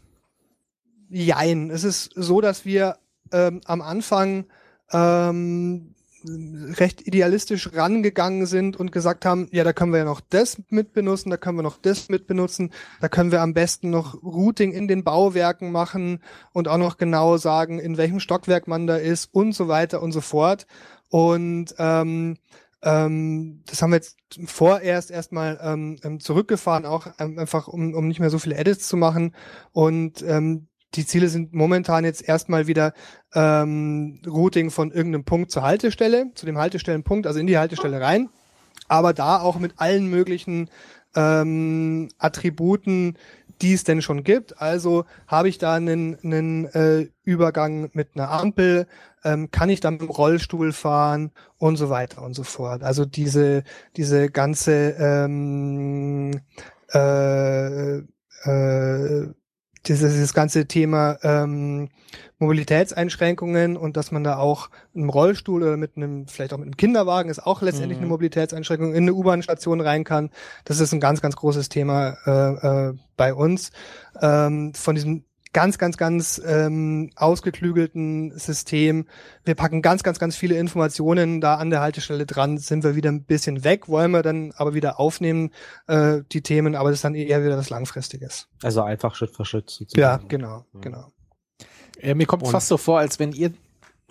jein. Es ist so, dass wir ähm, am Anfang ähm, recht idealistisch rangegangen sind und gesagt haben, ja, da können wir ja noch das mitbenutzen, da können wir noch das mitbenutzen, da können wir am besten noch Routing in den Bauwerken machen und auch noch genau sagen, in welchem Stockwerk man da ist und so weiter und so fort. Und ähm, ähm, das haben wir jetzt vorerst erstmal ähm, ähm, zurückgefahren, auch ähm, einfach um, um nicht mehr so viele Edits zu machen. Und ähm, die Ziele sind momentan jetzt erstmal wieder ähm, Routing von irgendeinem Punkt zur Haltestelle, zu dem Haltestellenpunkt, also in die Haltestelle rein. Aber da auch mit allen möglichen ähm, Attributen, die es denn schon gibt. Also habe ich da einen, einen äh, Übergang mit einer Ampel, ähm, kann ich dann mit dem Rollstuhl fahren und so weiter und so fort. Also diese, diese ganze ähm, äh, äh, dieses, dieses ganze Thema ähm, Mobilitätseinschränkungen und dass man da auch im Rollstuhl oder mit einem, vielleicht auch mit einem Kinderwagen ist auch letztendlich mhm. eine Mobilitätseinschränkung in eine U-Bahn-Station rein kann. Das ist ein ganz, ganz großes Thema äh, äh, bei uns. Ähm, von diesem ganz, ganz, ganz ähm, ausgeklügelten System. Wir packen ganz, ganz, ganz viele Informationen da an der Haltestelle dran, sind wir wieder ein bisschen weg, wollen wir dann aber wieder aufnehmen, äh, die Themen, aber das ist dann eher wieder was Langfristiges. Also einfach Schritt für Schritt. Sozusagen. Ja, genau, ja. genau. Ja, mir kommt es fast so vor, als wenn ihr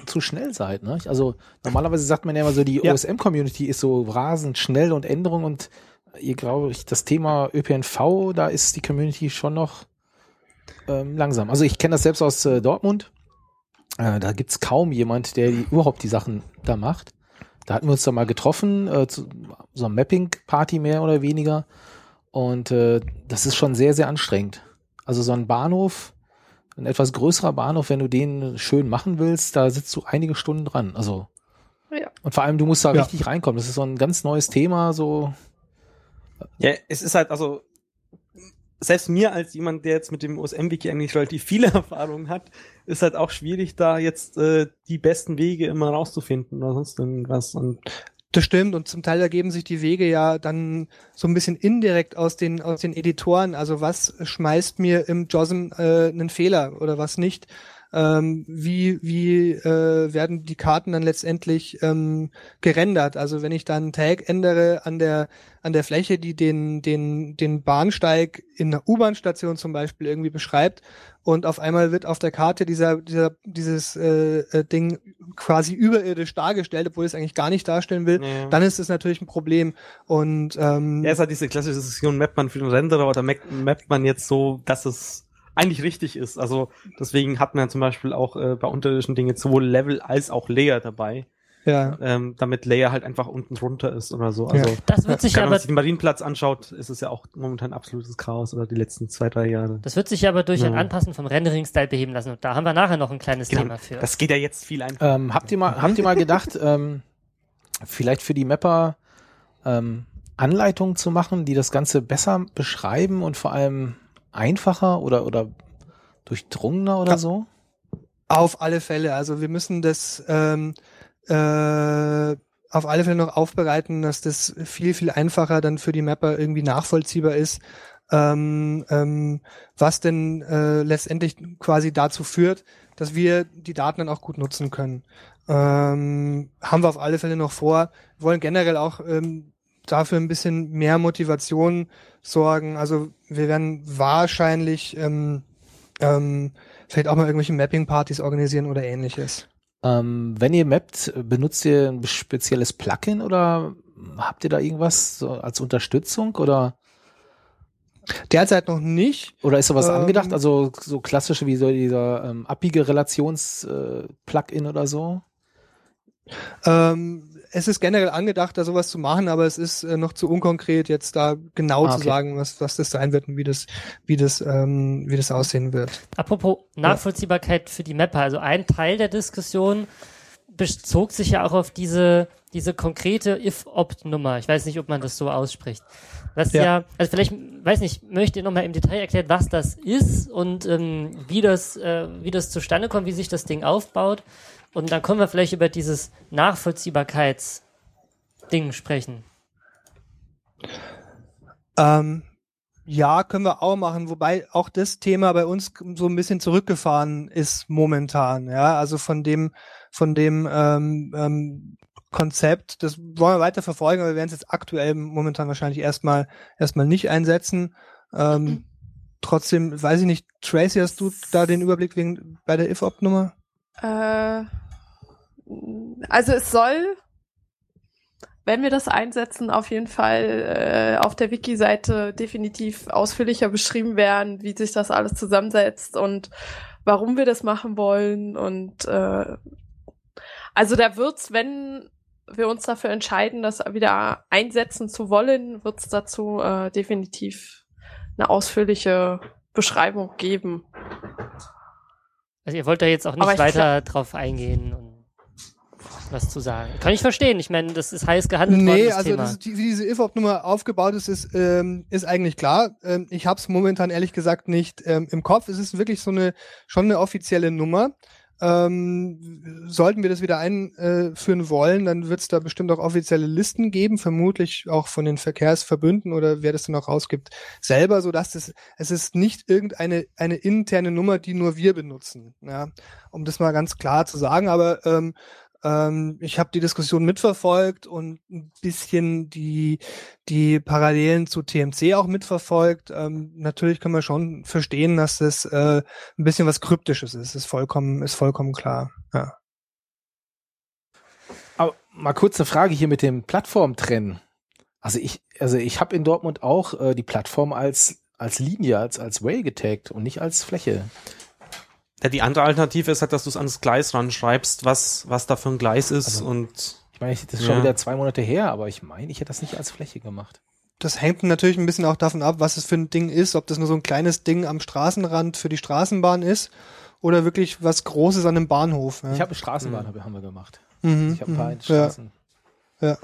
zu schnell seid. Ne? Also normalerweise sagt man ja immer so, die ja. OSM-Community ist so rasend schnell und Änderung und ihr glaube ich, das Thema ÖPNV, da ist die Community schon noch ähm, langsam. Also ich kenne das selbst aus äh, Dortmund. Äh, da gibt's kaum jemand, der die, überhaupt die Sachen da macht. Da hatten wir uns da mal getroffen, äh, zu so einer Mapping-Party mehr oder weniger. Und äh, das ist schon sehr, sehr anstrengend. Also so ein Bahnhof, ein etwas größerer Bahnhof, wenn du den schön machen willst, da sitzt du einige Stunden dran. Also ja. und vor allem du musst da ja. richtig reinkommen. Das ist so ein ganz neues Thema. So ja, es ist halt also selbst mir als jemand, der jetzt mit dem OSM-Wiki eigentlich relativ viele Erfahrungen hat, ist halt auch schwierig, da jetzt äh, die besten Wege immer rauszufinden oder sonst irgendwas. Und das stimmt und zum Teil ergeben sich die Wege ja dann so ein bisschen indirekt aus den aus den Editoren. Also was schmeißt mir im JOSM äh, einen Fehler oder was nicht? Ähm, wie, wie äh, werden die Karten dann letztendlich ähm, gerendert. Also wenn ich dann einen Tag ändere an der an der Fläche, die den den den Bahnsteig in einer U-Bahn-Station zum Beispiel irgendwie beschreibt und auf einmal wird auf der Karte dieser dieser dieses äh, äh, Ding quasi überirdisch dargestellt, obwohl es eigentlich gar nicht darstellen will, ja. dann ist es natürlich ein Problem. Und ähm, ja, es hat diese klassische Diskussion, mappt man für den Renderer oder mappt man jetzt so, dass es eigentlich richtig ist. Also deswegen hat man zum Beispiel auch äh, bei unterirdischen Dingen sowohl Level als auch Layer dabei. Ja. Ähm, damit Layer halt einfach unten drunter ist oder so. Also, ja. das wird sich wenn man sich den Marienplatz anschaut, ist es ja auch momentan absolutes Chaos oder die letzten zwei, drei Jahre. Das wird sich aber durch ja. ein Anpassen vom Rendering-Style beheben lassen. Und da haben wir nachher noch ein kleines genau. Thema für. Das geht ja jetzt viel einfacher. Ähm, habt ihr mal, habt ihr mal gedacht, ähm, vielleicht für die Mapper ähm, Anleitungen zu machen, die das Ganze besser beschreiben und vor allem einfacher oder, oder durchdrungener oder so? Auf alle Fälle. Also wir müssen das ähm, äh, auf alle Fälle noch aufbereiten, dass das viel, viel einfacher dann für die Mapper irgendwie nachvollziehbar ist, ähm, ähm, was denn äh, letztendlich quasi dazu führt, dass wir die Daten dann auch gut nutzen können. Ähm, haben wir auf alle Fälle noch vor. Wir wollen generell auch ähm, dafür ein bisschen mehr Motivation sorgen. Also wir werden wahrscheinlich ähm, ähm, vielleicht auch mal irgendwelche Mapping-Partys organisieren oder ähnliches. Ähm, wenn ihr mappt, benutzt ihr ein spezielles Plugin oder habt ihr da irgendwas so als Unterstützung oder? Derzeit noch nicht. Oder ist sowas ähm, angedacht? Also so klassische wie so dieser ähm, abbiege Relations-Plugin äh, oder so? Ähm, es ist generell angedacht, da sowas zu machen, aber es ist äh, noch zu unkonkret, jetzt da genau ah, okay. zu sagen, was, was das sein wird und wie das, wie das, ähm, wie das aussehen wird. Apropos Nachvollziehbarkeit ja. für die Mapper. Also ein Teil der Diskussion bezog sich ja auch auf diese, diese konkrete if-opt-Nummer. Ich weiß nicht, ob man das so ausspricht. Was ja, ja also vielleicht, weiß nicht, möchte ihr nochmal im Detail erklären, was das ist und ähm, wie das, äh, wie das zustande kommt, wie sich das Ding aufbaut. Und dann können wir vielleicht über dieses Nachvollziehbarkeitsding sprechen. Ähm, ja, können wir auch machen, wobei auch das Thema bei uns so ein bisschen zurückgefahren ist momentan. Ja, also von dem, von dem ähm, ähm, Konzept, das wollen wir weiter verfolgen, aber wir werden es jetzt aktuell momentan wahrscheinlich erstmal erstmal nicht einsetzen. Ähm. Trotzdem, weiß ich nicht, Tracy, hast du da den Überblick wegen bei der if-op-Nummer? Äh, also es soll wenn wir das einsetzen, auf jeden Fall äh, auf der Wiki-Seite definitiv ausführlicher beschrieben werden, wie sich das alles zusammensetzt und warum wir das machen wollen. Und äh, also da wird's, wenn wir uns dafür entscheiden, das wieder einsetzen zu wollen, wird's dazu äh, definitiv eine ausführliche Beschreibung geben. Also ihr wollt da jetzt auch nicht ich weiter drauf eingehen und was zu sagen. Kann ich verstehen. Ich meine, das ist heiß gehandelt worden, Nee, also Thema. das wie diese IFOP-Nummer aufgebaut ist, ist, ähm, ist eigentlich klar. Ähm, ich habe es momentan ehrlich gesagt nicht ähm, im Kopf. Es ist wirklich so eine schon eine offizielle Nummer. Ähm, sollten wir das wieder einführen wollen, dann wird es da bestimmt auch offizielle Listen geben, vermutlich auch von den Verkehrsverbünden oder wer das dann auch rausgibt, selber, so dass das, es ist nicht irgendeine eine interne Nummer, die nur wir benutzen. Ja, um das mal ganz klar zu sagen. Aber ähm, ähm, ich habe die Diskussion mitverfolgt und ein bisschen die, die Parallelen zu TMC auch mitverfolgt. Ähm, natürlich können wir schon verstehen, dass das äh, ein bisschen was Kryptisches ist. Ist vollkommen, ist vollkommen klar. Ja. Aber mal kurz eine Frage hier mit dem Plattformtrennen. Also ich, also ich habe in Dortmund auch äh, die Plattform als als Linie, als als Rail getaggt und nicht als Fläche. Ja, die andere Alternative ist halt, dass du es ans Gleis ranschreibst, was, was da für ein Gleis ist Also- und Ich meine, das ist schon Ja. wieder zwei Monate her, aber ich meine, ich hätte das nicht als Fläche gemacht. Das hängt natürlich ein bisschen auch davon ab, was es für ein Ding ist, ob das nur so ein kleines Ding am Straßenrand für die Straßenbahn ist oder wirklich was Großes an einem Bahnhof. Ja. Ich habe eine Straßenbahn hab- haben wir gemacht. mhm, Ich habe ein paar mhm, ja. Straßen. Ja.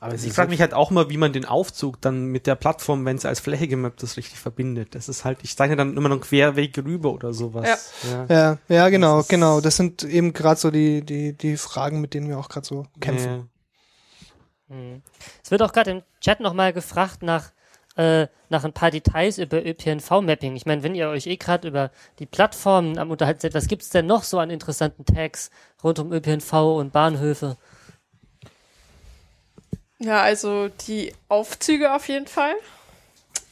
Aber es ich frage mich halt auch mal, wie man den Aufzug dann mit der Plattform, wenn es als Fläche gemappt ist, richtig verbindet. Das ist halt, ich zeichne dann immer noch einen Querweg rüber oder sowas. Ja. Ja, ja, genau, Das genau. Das sind eben gerade so die, die, die Fragen, mit denen wir auch gerade so kämpfen. Hm. Es wird auch gerade im Chat nochmal gefragt nach, äh, nach ein paar Details über ÖPNV-Mapping. Ich meine, wenn ihr euch eh gerade über die Plattformen am Unterhalten seid, was gibt's denn noch so an interessanten Tags rund um ÖPNV und Bahnhöfe? Ja, also die Aufzüge auf jeden Fall.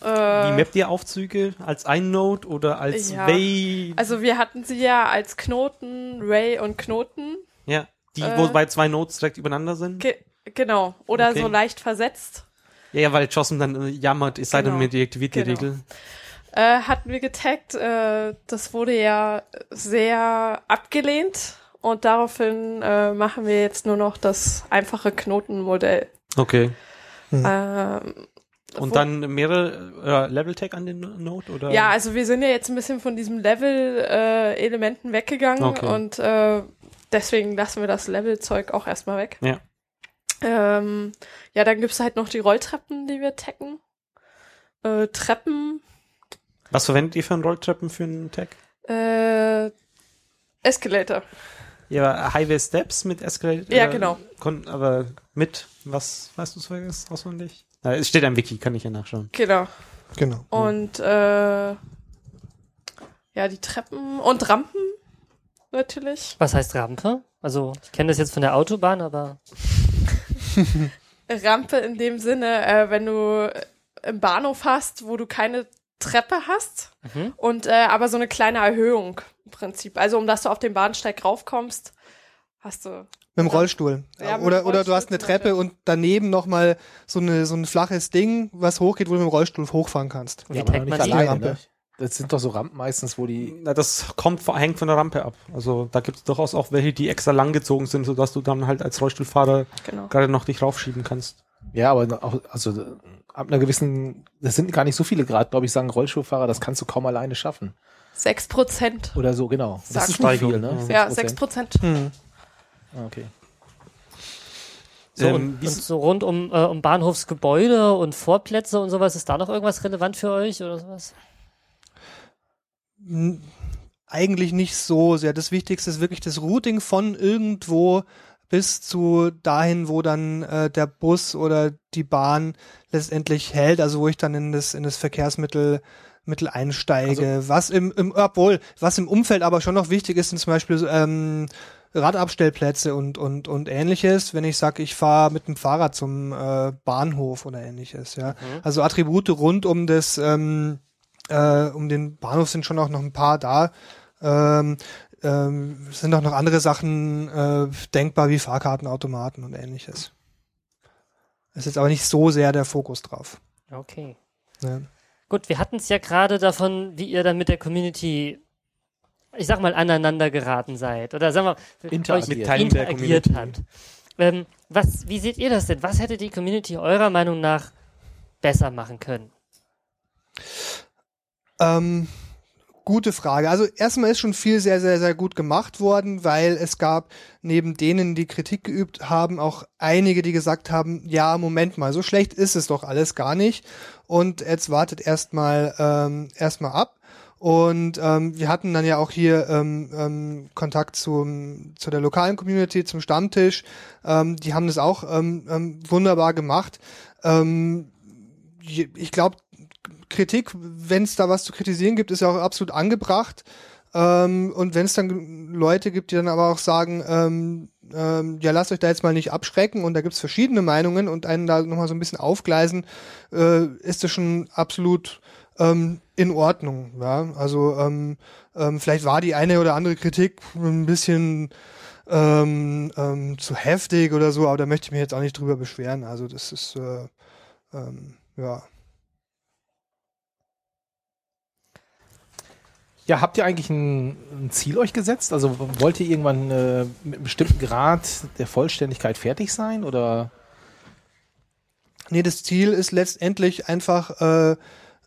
Wie Äh, mappt ihr Aufzüge? Als ein Node oder als Ja. Way? also wir hatten sie ja als Knoten, Ray und Knoten. ja, die, äh, wo bei zwei Nodes direkt übereinander sind? Ge genau. Oder Okay. so leicht versetzt. Ja, ja, weil Jossum dann äh, jammert, es sei denn, Genau. mir deaktiviert die Genau. Regel. Äh, hatten wir getaggt. Äh, das wurde ja sehr abgelehnt. Und daraufhin äh, machen wir jetzt nur noch das einfache Knotenmodell. Okay. Ähm, Und wo- dann mehrere äh, Level-Tag an den Node? Oder? Ja, also wir sind ja jetzt ein bisschen von diesem Level-Elementen weggegangen Okay. und äh, deswegen lassen wir das Level-Zeug auch erstmal weg. Ja. Ähm, ja, dann gibt's halt noch die Rolltreppen, die wir taggen. Äh, Treppen, Was verwendet ihr für einen Rolltreppen für einen Tag? äh, Escalator. Ja, Highway Steps mit Escalator. Ja, genau. Kon aber mit, was weißt du es auswendig? Ja, es steht am Wiki, kann ich ja nachschauen. Genau. Genau. Und äh, ja, die Treppen und Rampen natürlich. Was heißt Rampe? Also, ich kenne das jetzt von der Autobahn, aber Rampe in dem Sinne, äh, wenn du im Bahnhof hast, wo du keine Treppe hast Mhm. und äh, aber so eine kleine Erhöhung im Prinzip. Also um dass du auf den Bahnsteig raufkommst, hast du. Mit dem Rollstuhl. Ja, mit oder, dem oder du hast Rollstuhl eine Treppe und daneben nochmal so, eine, so ein flaches Ding, was hochgeht, wo du mit dem Rollstuhl hochfahren kannst. wie Ja, aber nicht alleine, Rampe. ne? Das sind doch so Rampen meistens, wo die. Na, das kommt, hängt von der Rampe ab. Also da gibt es durchaus auch welche, die extra lang gezogen sind, sodass du dann halt als Rollstuhlfahrer Genau. gerade noch dich raufschieben kannst. Ja, aber auch, also ab einer gewissen, das sind gar nicht so viele Grad, glaube ich, sagen Rollstuhlfahrer, das kannst du kaum alleine schaffen. Sechs Prozent. Oder so, genau. Das Sagt ist schon viel, ne? Ja, 6%. sechs Prozent. Hm. Ah, Okay. So, Ähm, und, so rund um, äh, um Bahnhofsgebäude und Vorplätze und sowas, ist da noch irgendwas relevant für euch oder sowas? Eigentlich nicht so sehr. Das Wichtigste ist wirklich das Routing von irgendwo bis zu dahin, wo dann äh, der Bus oder die Bahn letztendlich hält, also wo ich dann in das in das Verkehrsmittel Mittel einsteige. was im, im obwohl, was im Umfeld aber schon noch wichtig ist, sind zum Beispiel ähm, Radabstellplätze und und und ähnliches. Wenn ich sage, ich fahre mit dem Fahrrad zum äh, Bahnhof oder ähnliches, ja. Also Attribute rund um das ähm, äh, um den Bahnhof sind schon auch noch ein paar da. Ähm, ähm, sind auch noch andere Sachen äh, denkbar wie Fahrkartenautomaten und ähnliches. ist jetzt aber nicht so sehr der Fokus drauf. Okay. Ja. Gut, wir hatten es ja gerade davon, wie ihr dann mit der Community, ich sag mal, aneinander geraten seid. Oder sagen wir, Interagiert. euch interagiert habt. Ähm, was, wie seht ihr das denn? Was hätte die Community eurer Meinung nach besser machen können? Ähm, gute Frage. Also erstmal ist schon viel sehr, sehr, sehr gut gemacht worden, weil es gab neben denen, die Kritik geübt haben, auch einige, die gesagt haben, ja, Moment mal, so schlecht ist es doch alles gar nicht. Und jetzt wartet erstmal ähm, erstmal ab. Und ähm, wir hatten dann ja auch hier ähm, ähm, Kontakt zum, zu der lokalen Community, zum Stammtisch. Ähm, die haben das auch ähm, ähm, wunderbar gemacht. Ähm, ich glaube, Kritik, wenn es da was zu kritisieren gibt, ist ja auch absolut angebracht. Ähm, und wenn es dann Leute gibt, die dann aber auch sagen, ähm, ähm, ja, lasst euch da jetzt mal nicht abschrecken und da gibt's verschiedene Meinungen und einen da nochmal so ein bisschen aufgleisen, äh, ist das schon absolut ähm, in Ordnung. Ja? Also ähm, ähm, vielleicht war die eine oder andere Kritik ein bisschen ähm, ähm, zu heftig oder so, aber da möchte ich mich jetzt auch nicht drüber beschweren. Also das ist äh, ähm, ja. Ja, habt ihr eigentlich ein, ein Ziel euch gesetzt? Also wollt ihr irgendwann äh, mit einem bestimmten Grad der Vollständigkeit fertig sein oder? Nee, das Ziel ist letztendlich einfach äh,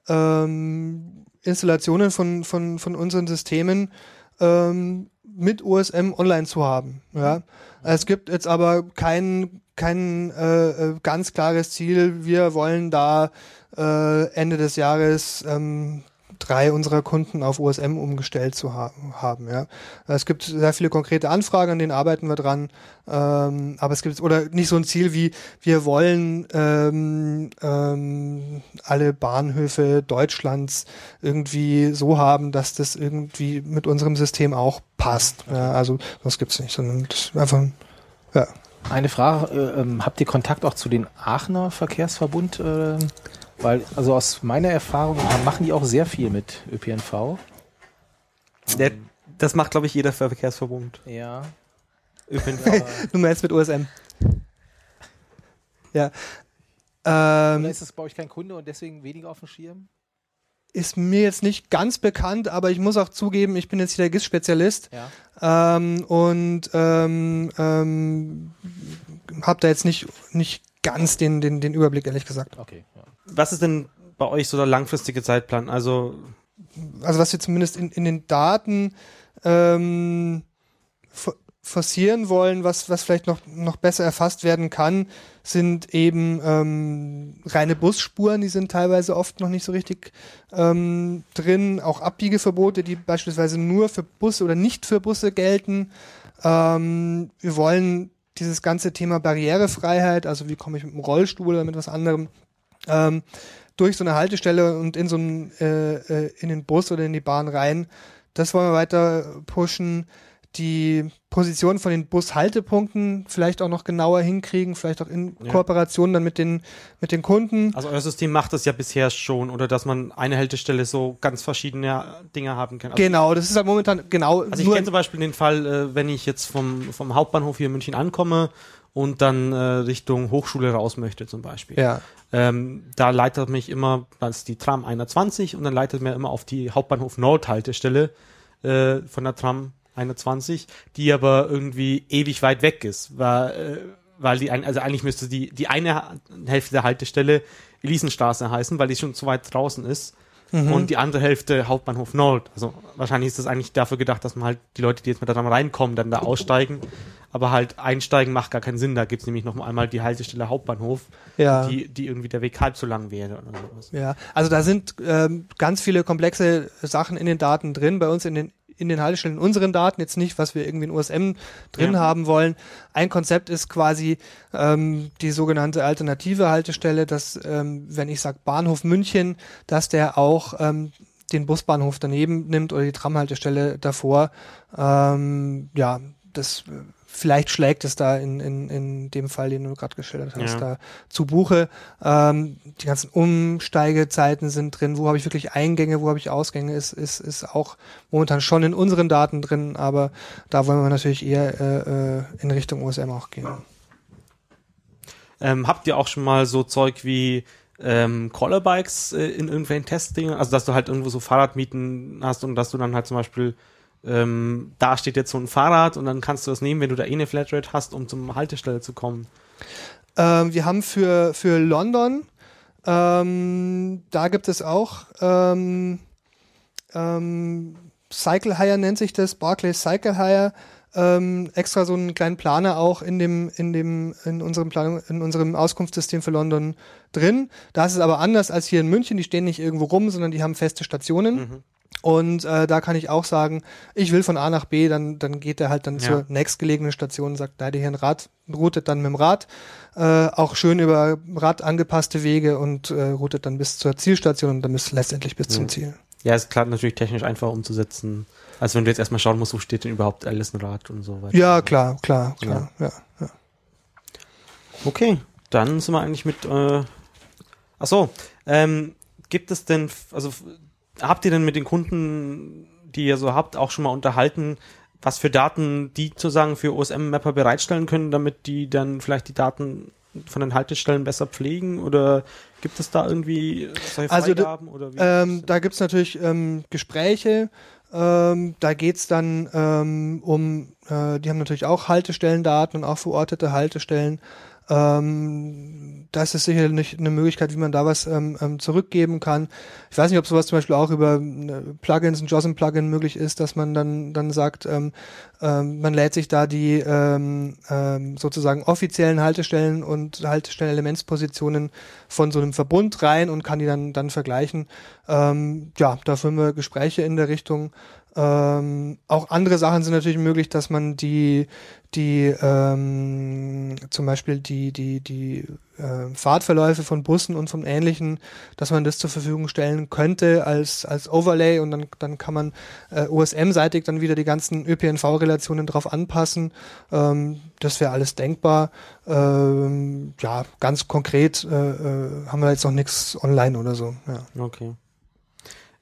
ähm, Installationen von, von, von unseren Systemen ähm, mit OSM online zu haben. Ja. Es gibt jetzt aber kein, kein äh, äh, ganz klares Ziel. Wir wollen da äh, Ende des Jahres ähm, drei unserer Kunden auf OSM umgestellt zu ha haben. Ja. Es gibt sehr viele konkrete Anfragen, an denen arbeiten wir dran. Ähm, aber es gibt oder nicht so ein Ziel wie wir wollen ähm, ähm, alle Bahnhöfe Deutschlands irgendwie so haben, dass das irgendwie mit unserem System auch passt. Ja, also das gibt's nicht, sondern das ist einfach ja. Eine Frage, äh, ähm, habt ihr Kontakt auch zu den Aachener Verkehrsverbund? Äh, weil, also aus meiner Erfahrung machen die auch sehr viel mit ÖPNV. Der, das macht, glaube ich, jeder Verkehrsverbund. Ja. ÖPNV. Nummer jetzt mit OSM. Ja. Oder Ähm, ist das bei euch kein Kunde und deswegen weniger auf dem Schirm? ist mir jetzt nicht ganz bekannt, aber ich muss auch zugeben, ich bin jetzt hier der GIS-Spezialist Ja. ähm, und ähm, ähm, habe da jetzt nicht, nicht ganz den, den, den Überblick, ehrlich gesagt. Okay. Was ist denn bei euch so der langfristige Zeitplan? Also, Also was wir zumindest in, in den Daten ähm, fo- forcieren wollen, was, was vielleicht noch, noch besser erfasst werden kann, sind eben ähm, reine Busspuren, die sind teilweise oft noch nicht so richtig ähm, drin, auch Abbiegeverbote, die beispielsweise nur für Busse oder nicht für Busse gelten. Ähm, wir wollen dieses ganze Thema Barrierefreiheit, also wie komme ich mit dem Rollstuhl oder mit was anderem, ähm, durch so eine Haltestelle und in so einen, äh, äh, in den Bus oder in die Bahn rein. Das wollen wir weiter pushen. Die Position von den Bushaltepunkten vielleicht auch noch genauer hinkriegen, vielleicht auch in Ja. Kooperation dann mit den, mit den Kunden. also euer System macht das ja bisher schon, oder dass man eine Haltestelle so ganz verschiedene Dinge haben kann. Also, Genau, das ist halt momentan genau also ich kenne zum Beispiel den Fall, äh, wenn ich jetzt vom, vom Hauptbahnhof hier in München ankomme und dann äh, Richtung Hochschule raus möchte zum Beispiel. ja, Ähm, da leitet mich immer, das ist die Tram 21 und dann leitet mir immer auf die Hauptbahnhof Nord Haltestelle äh, von der Tram 21, die aber irgendwie ewig weit weg ist, weil, äh, weil die, ein, also eigentlich müsste die, die eine Hälfte der Haltestelle Elisenstraße heißen, weil die schon zu weit draußen ist. Mhm. Und die andere Hälfte Hauptbahnhof Nord. Also wahrscheinlich ist das eigentlich dafür gedacht, dass man halt die Leute, die jetzt mit der Tram reinkommen, dann da aussteigen. Aber halt einsteigen macht gar keinen Sinn. Da gibt's nämlich noch einmal die Haltestelle Hauptbahnhof ja. die, die irgendwie der Weg halb so lang wäre oder sowas. Ja, also da sind ähm, ganz viele komplexe Sachen in den Daten drin, bei uns in den in den Haltestellen in unseren Daten, jetzt nicht, was wir irgendwie in USM drin Ja. haben wollen. Ein Konzept ist quasi ähm, die sogenannte alternative Haltestelle, dass, ähm, wenn ich sage Bahnhof München, dass der auch ähm, den Busbahnhof daneben nimmt oder die Tramhaltestelle davor. Ähm, ja, das vielleicht schlägt es da in, in, in dem Fall, den du gerade geschildert hast, Ja. da zu Buche. Ähm, die ganzen Umsteigezeiten sind drin, wo habe ich wirklich Eingänge, wo habe ich Ausgänge, ist, ist, ist auch momentan schon in unseren Daten drin, aber da wollen wir natürlich eher äh, äh, in Richtung OSM auch gehen. Ähm, habt ihr auch schon mal so Zeug wie ähm, Collerbikes äh, in irgendwelchen Testdingen? Also dass du halt irgendwo so Fahrradmieten hast und dass du dann halt zum Beispiel ähm, da steht jetzt so ein Fahrrad und dann kannst du das nehmen, wenn du da eh eine Flatrate hast, um zum Haltestelle zu kommen. Ähm, wir haben für, für London, ähm, da gibt es auch ähm, ähm, Cycle Hire nennt sich das, Barclays Cycle Hire, ähm, extra so einen kleinen Planer auch in dem, in dem, in unserem Planung, in unserem Auskunftssystem für London drin. Da ist es aber anders als hier in München, die stehen nicht irgendwo rum, sondern die haben feste Stationen. Mhm. Und äh, da kann ich auch sagen, ich will von A nach B, dann, dann geht er halt dann Ja. zur nächstgelegenen Station und sagt, da hier ein Rad, routet dann mit dem Rad, äh, auch schön über Rad angepasste Wege und äh, routet dann bis zur Zielstation und dann bis letztendlich bis zum Ja. Ziel. Ja, ist klar natürlich technisch einfach umzusetzen. Also wenn du jetzt erstmal schauen musst, wo steht denn überhaupt Allisonrad und so weiter. Ja, klar, klar, klar, ja. ja. Okay, dann sind wir eigentlich mit. Äh, ach so, ähm, gibt es denn, also habt ihr denn mit den Kunden, die ihr so habt, auch schon mal unterhalten, was für Daten die sozusagen für OSM-Mapper bereitstellen können, damit die dann vielleicht die Daten von den Haltestellen besser pflegen? Oder gibt es da irgendwie solche Also Freigaben? oder wie Ähm, da gibt's natürlich ähm, Gespräche. Ähm, da geht's dann ähm, um, äh, die haben natürlich auch Haltestellendaten und auch verortete Haltestellen. Ähm, das ist sicherlich eine Möglichkeit, wie man da was ähm, ähm, zurückgeben kann. Ich weiß nicht, ob sowas zum Beispiel auch über äh, Plugins, ein JOSM-Plugin möglich ist, dass man dann dann sagt, ähm, ähm, man lädt sich da die ähm, ähm, sozusagen offiziellen Haltestellen und Haltestellenelementspositionen von so einem Verbund rein und kann die dann dann vergleichen. Ähm, ja, da führen wir Gespräche in der Richtung. Ähm, auch andere Sachen sind natürlich möglich, dass man die, die ähm, zum Beispiel die, die, die äh, Fahrtverläufe von Bussen und vom Ähnlichen, dass man das zur Verfügung stellen könnte als, als Overlay und dann, dann kann man äh, OSM-seitig dann wieder die ganzen ÖPNV-Relationen drauf anpassen. Ähm, das wäre alles denkbar. Ähm, ja, ganz konkret äh, äh, haben wir jetzt noch nichts online oder so. Ja. Okay.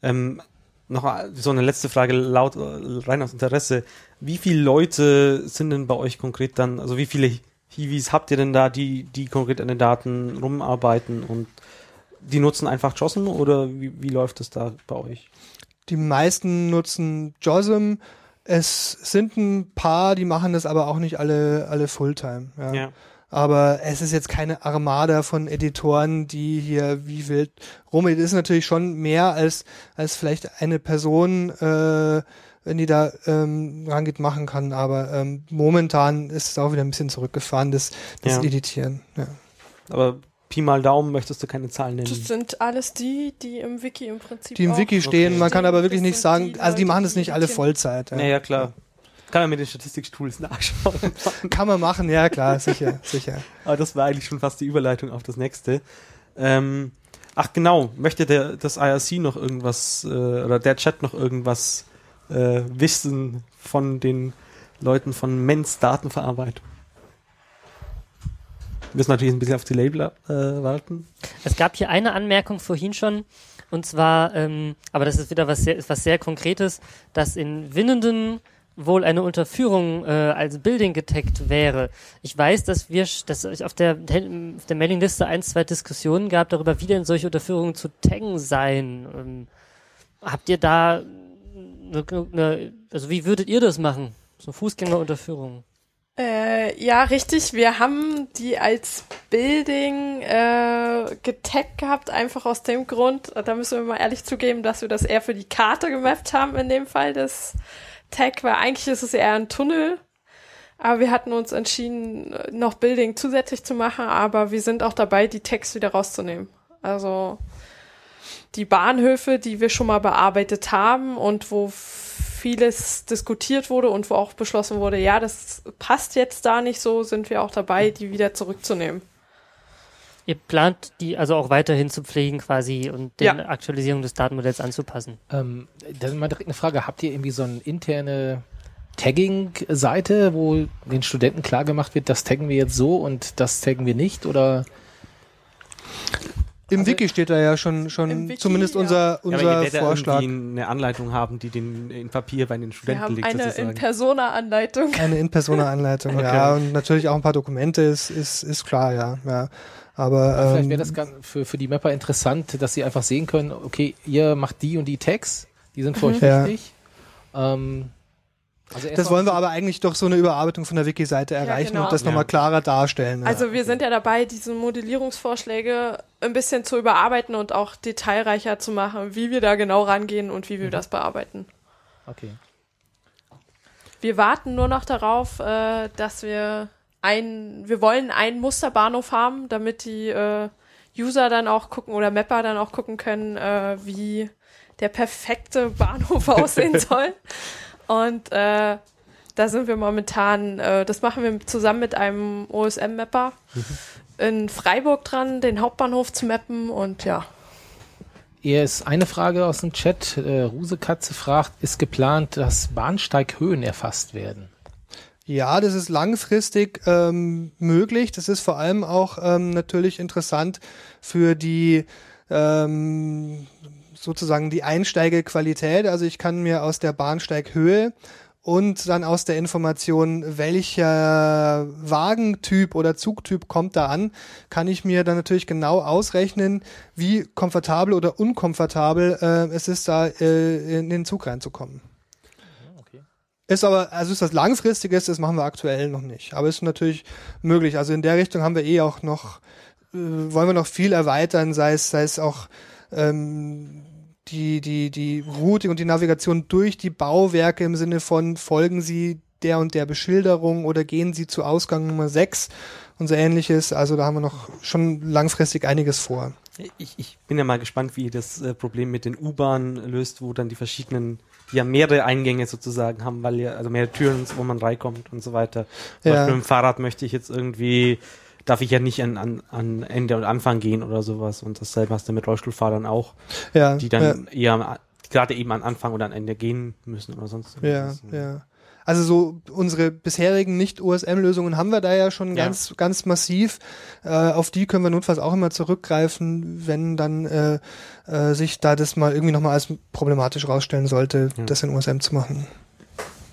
Ähm, noch so eine letzte Frage laut äh, rein aus Interesse. Wie viele Leute sind denn bei euch konkret dann, also wie viele Hiwis habt ihr denn da, die, die konkret an den Daten rumarbeiten und die nutzen einfach JOSM oder wie, wie läuft es da bei euch? Die meisten nutzen JOSM. Es sind ein paar, die machen das aber auch nicht alle, alle Fulltime. Ja. Aber es ist jetzt keine Armada von Editoren, die hier wie wild rum. Es ist natürlich schon mehr als, als vielleicht eine Person, äh, wenn die da ähm, rangeht, machen kann. Aber ähm, momentan ist es auch wieder ein bisschen zurückgefahren, das, das Ja. Editieren. Ja. Aber Pi mal Daumen möchtest du keine Zahlen nennen. Das sind alles die, die im Wiki im Prinzip Die im auch Wiki stehen, Okay. man kann aber wirklich nicht sagen, die also die Leute, machen das nicht alle. Vollzeit. Ja, ja, klar. Kann man mit den Statistiktools nachschauen. Kann man machen, ja klar, sicher, sicher. Aber das war eigentlich schon fast die Überleitung auf das nächste. Ähm, ach genau, möchte der, das IRC noch irgendwas äh, oder der Chat noch irgendwas äh, wissen von den Leuten von Mens Datenverarbeitung? Wir müssen natürlich ein bisschen auf die Label äh, warten. Es gab hier eine Anmerkung vorhin schon, und zwar, ähm, aber das ist wieder was sehr, was sehr Konkretes, dass in Winnenden wohl eine Unterführung äh, als Building getaggt wäre. Ich weiß, dass wir, dass es auf der, auf der Mailingliste ein, zwei Diskussionen gab darüber, wie denn solche Unterführungen zu taggen seien. Ähm, habt ihr da eine, also wie würdet ihr das machen? So Fußgängerunterführung. Äh, ja, richtig. Wir haben die als Building äh, getaggt gehabt, einfach aus dem Grund, da müssen wir mal ehrlich zugeben, dass wir das eher für die Karte gemappt haben in dem Fall des Tag, weil eigentlich ist es eher ein Tunnel. Aber wir hatten uns entschieden, noch Building zusätzlich zu machen, aber wir sind auch dabei, die Tags wieder rauszunehmen. Also die Bahnhöfe, die wir schon mal bearbeitet haben und wo vieles diskutiert wurde und wo auch beschlossen wurde, ja, das passt jetzt da nicht so, sind wir auch dabei, die wieder zurückzunehmen. Ihr plant die also auch weiterhin zu pflegen quasi und den Ja. Aktualisierung des Datenmodells anzupassen. Ähm, dann mal direkt eine Frage. Habt ihr irgendwie so eine interne Tagging-Seite, wo den Studenten klar gemacht wird, das taggen wir jetzt so und das taggen wir nicht? Oder Im Also- Wiki steht da ja schon, schon Wiki, zumindest ja. unser, Ja, aber unser ja Vorschlag. irgendwie eine Anleitung haben, die den in Papier bei den Wir Studenten haben liegt, eine. In-Persona-Anleitung. Eine In-Persona-Anleitung, ja. Und natürlich auch ein paar Dokumente ist, ist, ist klar, ja. ja. Aber Vielleicht ähm, wäre das ganz für, für die Mapper interessant, dass sie einfach sehen können, okay, ihr macht die und die Tags, die sind für euch Ja. wichtig. Ähm, also das wollen wir aber eigentlich durch so eine Überarbeitung von der Wiki-Seite erreichen genau. und das nochmal Ja. klarer darstellen. ja. Also wir sind ja dabei, diese Modellierungsvorschläge ein bisschen zu überarbeiten und auch detailreicher zu machen, wie wir da genau rangehen und wie wir das bearbeiten. Okay. Wir warten nur noch darauf, äh, dass wir ein, wir wollen einen Musterbahnhof haben, damit die äh, User dann auch gucken oder Mapper dann auch gucken können, äh, wie der perfekte Bahnhof aussehen soll. Und äh, da sind wir momentan, äh, das machen wir zusammen mit einem OSM-Mapper in Freiburg dran, den Hauptbahnhof zu mappen und ja. Hier ist eine Frage aus dem Chat. Äh, Rusekatze fragt, ist geplant, dass Bahnsteighöhen erfasst werden? Ja, das ist langfristig ähm, möglich. Das ist vor allem auch ähm, natürlich interessant für die ähm, sozusagen die Einsteigequalität. Also ich kann mir aus der Bahnsteighöhe und dann aus der Information, welcher Wagentyp oder Zugtyp kommt da an, kann ich mir dann natürlich genau ausrechnen, wie komfortabel oder unkomfortabel äh, es ist, da äh, in den Zug reinzukommen. Ist aber, also ist das langfristiges, das machen wir aktuell noch nicht. Aber ist natürlich möglich. Also in der Richtung haben wir eh auch noch, äh, wollen wir noch viel erweitern, sei es, sei es auch ähm, die, die, die Routing und die Navigation durch die Bauwerke im Sinne von folgen Sie der und der Beschilderung oder gehen Sie zu Ausgang Nummer 6 und so ähnliches. Also da haben wir noch schon langfristig einiges vor. Ich, ich bin ja mal gespannt, wie ihr das äh, Problem mit den U-Bahnen löst, wo dann die verschiedenen, die ja mehrere Eingänge sozusagen haben, weil ja, also mehrere Türen, wo man reinkommt und so weiter. Zum Ja. Beispiel mit dem Fahrrad möchte ich jetzt irgendwie, darf ich ja nicht an, an, an Ende und Anfang gehen oder sowas. Und dasselbe hast du mit Rollstuhlfahrern auch, Ja, die dann eher am- gerade eben an Anfang oder an Ende gehen müssen oder sonst Ja, irgendwas. ja. Also so unsere bisherigen Nicht-OSM-Lösungen haben wir da ja schon Ja. ganz, ganz massiv. Äh, auf die können wir notfalls auch immer zurückgreifen, wenn dann äh, äh, sich da das mal irgendwie nochmal als problematisch rausstellen sollte, Ja. das in OSM zu machen.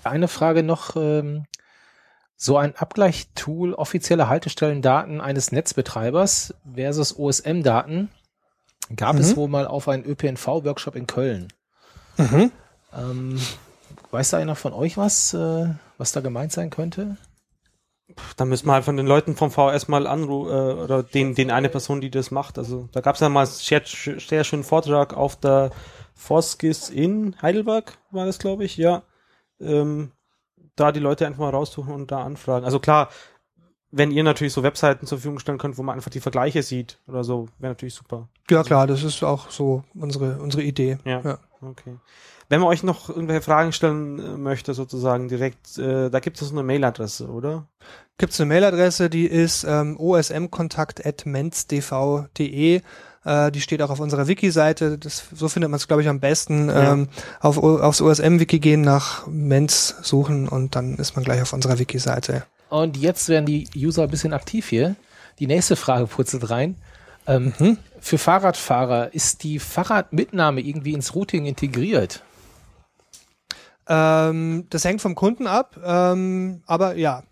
Eine Frage noch. Ähm, so ein Abgleichtool offizielle Haltestellendaten eines Netzbetreibers versus OSM-Daten gab es Mhm. wohl mal auf einen ÖPNV-Workshop in Köln. Mhm. Ähm, weiß da einer von euch was, äh, was da gemeint sein könnte? Da müssen wir halt von den Leuten vom VS mal anrufen, äh, oder den, den eine Person, die das macht. Also da gab es ja mal einen sehr, sehr schönen Vortrag auf der Foskis in Heidelberg, war das, glaube ich, ja. Ähm, da die Leute einfach mal raussuchen und da anfragen. Also klar, wenn ihr natürlich so Webseiten zur Verfügung stellen könnt, wo man einfach die Vergleiche sieht oder so, wäre natürlich super. Ja klar, das ist auch so unsere, unsere Idee. Ja. Ja. Okay. Wenn man euch noch irgendwelche Fragen stellen äh, möchte, sozusagen direkt, äh, da gibt es eine Mailadresse, oder? Gibt es eine Mailadresse, die ist ähm, osmkontakt.menzdv.de. Äh, die steht auch auf unserer Wiki-Seite. So findet man es, glaube ich, am besten. Ja. Ähm, auf, aufs OSM-Wiki gehen, nach Menz suchen und dann ist man gleich auf unserer Wiki-Seite. Und jetzt werden die User ein bisschen aktiv hier. Die nächste Frage purzelt rein. Ähm, Mhm. Für Fahrradfahrer ist die Fahrradmitnahme irgendwie ins Routing integriert? Ähm, das hängt vom Kunden ab, ähm, aber ja,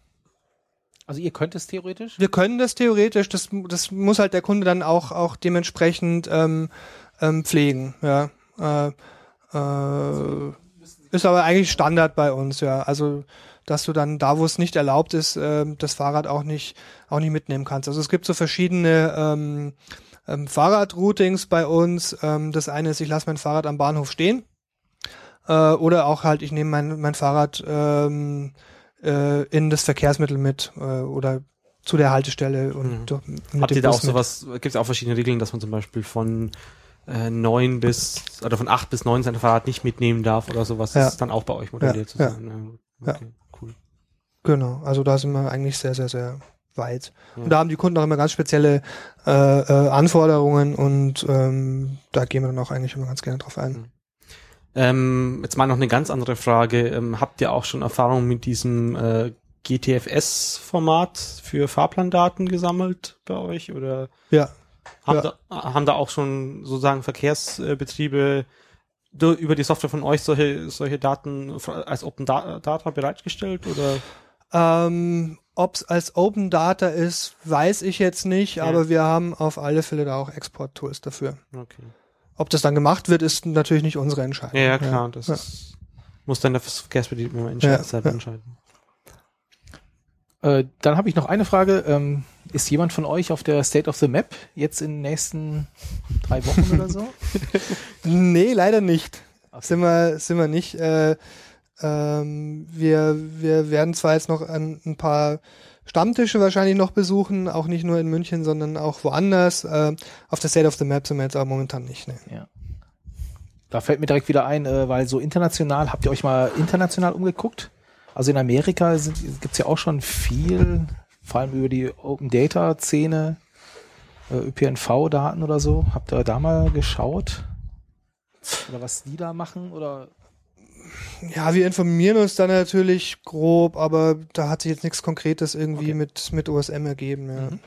Also ihr könnt es theoretisch? wir können das theoretisch. Das, das muss halt der Kunde dann auch, auch dementsprechend ähm, ähm, pflegen. Ja. Äh, äh, ist aber eigentlich Standard bei uns, ja. Also dass du dann da, wo es nicht erlaubt ist, ähm, das Fahrrad auch nicht auch nicht mitnehmen kannst. Also es gibt so verschiedene ähm, ähm, Fahrradroutings bei uns. Ähm, das eine ist, ich lasse mein Fahrrad am Bahnhof stehen. Äh, oder auch halt, ich nehme mein, mein Fahrrad ähm, äh, in das Verkehrsmittel mit äh, oder zu der Haltestelle und Mhm. Habt ihr da auch Bus mit. sowas, gibt es auch verschiedene Regeln, dass man zum Beispiel von äh, neun bis, oder von acht bis neun sein Fahrrad nicht mitnehmen darf oder sowas? Ja. ist dann auch bei euch modelliert Ja, sozusagen. ja. Okay, cool. Genau, also da sind wir eigentlich sehr, sehr, sehr weit. Ja. Und da haben die Kunden auch immer ganz spezielle äh, äh, Anforderungen und ähm, da gehen wir dann auch eigentlich immer ganz gerne drauf ein. Ähm, jetzt mal noch eine ganz andere Frage. Ähm, habt ihr auch schon Erfahrung mit diesem äh, GTFS-Format für Fahrplandaten gesammelt bei euch? Oder Ja, Haben, Ja. da, haben da auch schon sozusagen Verkehrsbetriebe über die Software von euch solche, solche Daten als Open Da- Data bereitgestellt oder? Ähm, Ob es als Open Data ist, weiß ich jetzt nicht, Ja. aber wir haben auf alle Fälle da auch Export-Tools dafür. Okay. Ob das dann gemacht wird, ist natürlich nicht unsere Entscheidung. Ja, ja klar, das Ja. Ist, muss dann der Verkehrsbetrieb immer entscheiden, Ja, selber ja. entscheiden. Äh, dann habe ich noch eine Frage. Ähm, ist jemand von euch auf der State of the Map jetzt in den nächsten drei Wochen oder so? Nee, leider nicht. Sind wir, sind wir nicht. Äh, ähm, wir, wir werden zwar jetzt noch ein, ein paar Stammtische wahrscheinlich noch besuchen, auch nicht nur in München, sondern auch woanders. Äh, auf der State of the Map sind wir jetzt aber momentan nicht. Ne. Da fällt mir direkt wieder ein, äh, weil so international, habt ihr euch mal international umgeguckt? Also in Amerika gibt es ja auch schon viel, vor allem über die Open Data Szene, äh, ÖPNV-Daten oder so. Habt ihr da mal geschaut? Oder was die da machen? Oder Ja, wir informieren uns dann natürlich grob, aber da hat sich jetzt nichts Konkretes irgendwie Okay. mit, mit OSM ergeben. Ja. Mhm.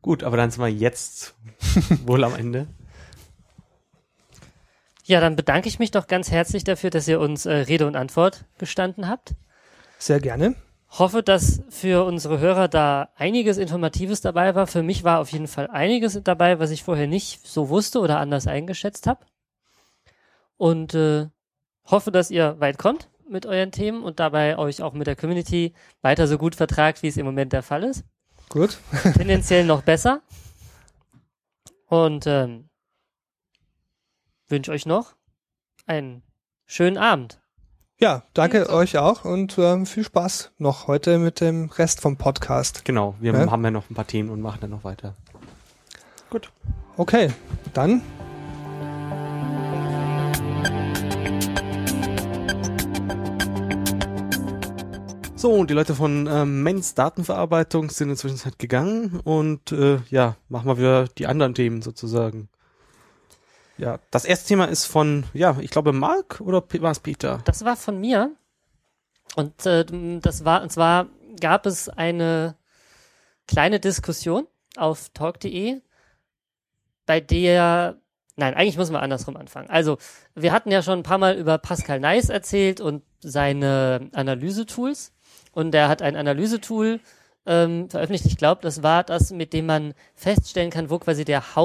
Gut, aber dann sind wir jetzt wohl am Ende. Ja, dann bedanke ich mich doch ganz herzlich dafür, dass ihr uns äh, Rede und Antwort gestanden habt. Sehr gerne. Hoffe, dass für unsere Hörer da einiges Informatives dabei war. Für mich war auf jeden Fall einiges dabei, was ich vorher nicht so wusste oder anders eingeschätzt habe. Und äh, hoffe, dass ihr weit kommt mit euren Themen und dabei euch auch mit der Community weiter so gut vertragt, wie es im Moment der Fall ist. Gut. Tendenziell noch besser. Und ähm, wünsche euch noch einen schönen Abend. Ja, danke Ebenso. euch auch und ähm, viel Spaß noch heute mit dem Rest vom Podcast. Genau, wir Ja? haben ja noch ein paar Themen und machen dann noch weiter. Okay, dann So, und die Leute von ähm, Mens Datenverarbeitung sind inzwischen halt gegangen und äh, ja, machen wir wieder die anderen Themen sozusagen. Ja, das erste Thema ist von, ja, ich glaube Mark oder war es Peter? Das war von mir. Und äh, das war, und zwar gab es eine kleine Diskussion auf talk.de, bei der, nein, eigentlich müssen wir andersrum anfangen. Also, wir hatten ja schon ein paar Mal über Pascal Nice erzählt und seine Analysetools. Und er hat ein Analysetool ähm, veröffentlicht. Ich glaube, das war das, mit dem man feststellen kann, wo quasi der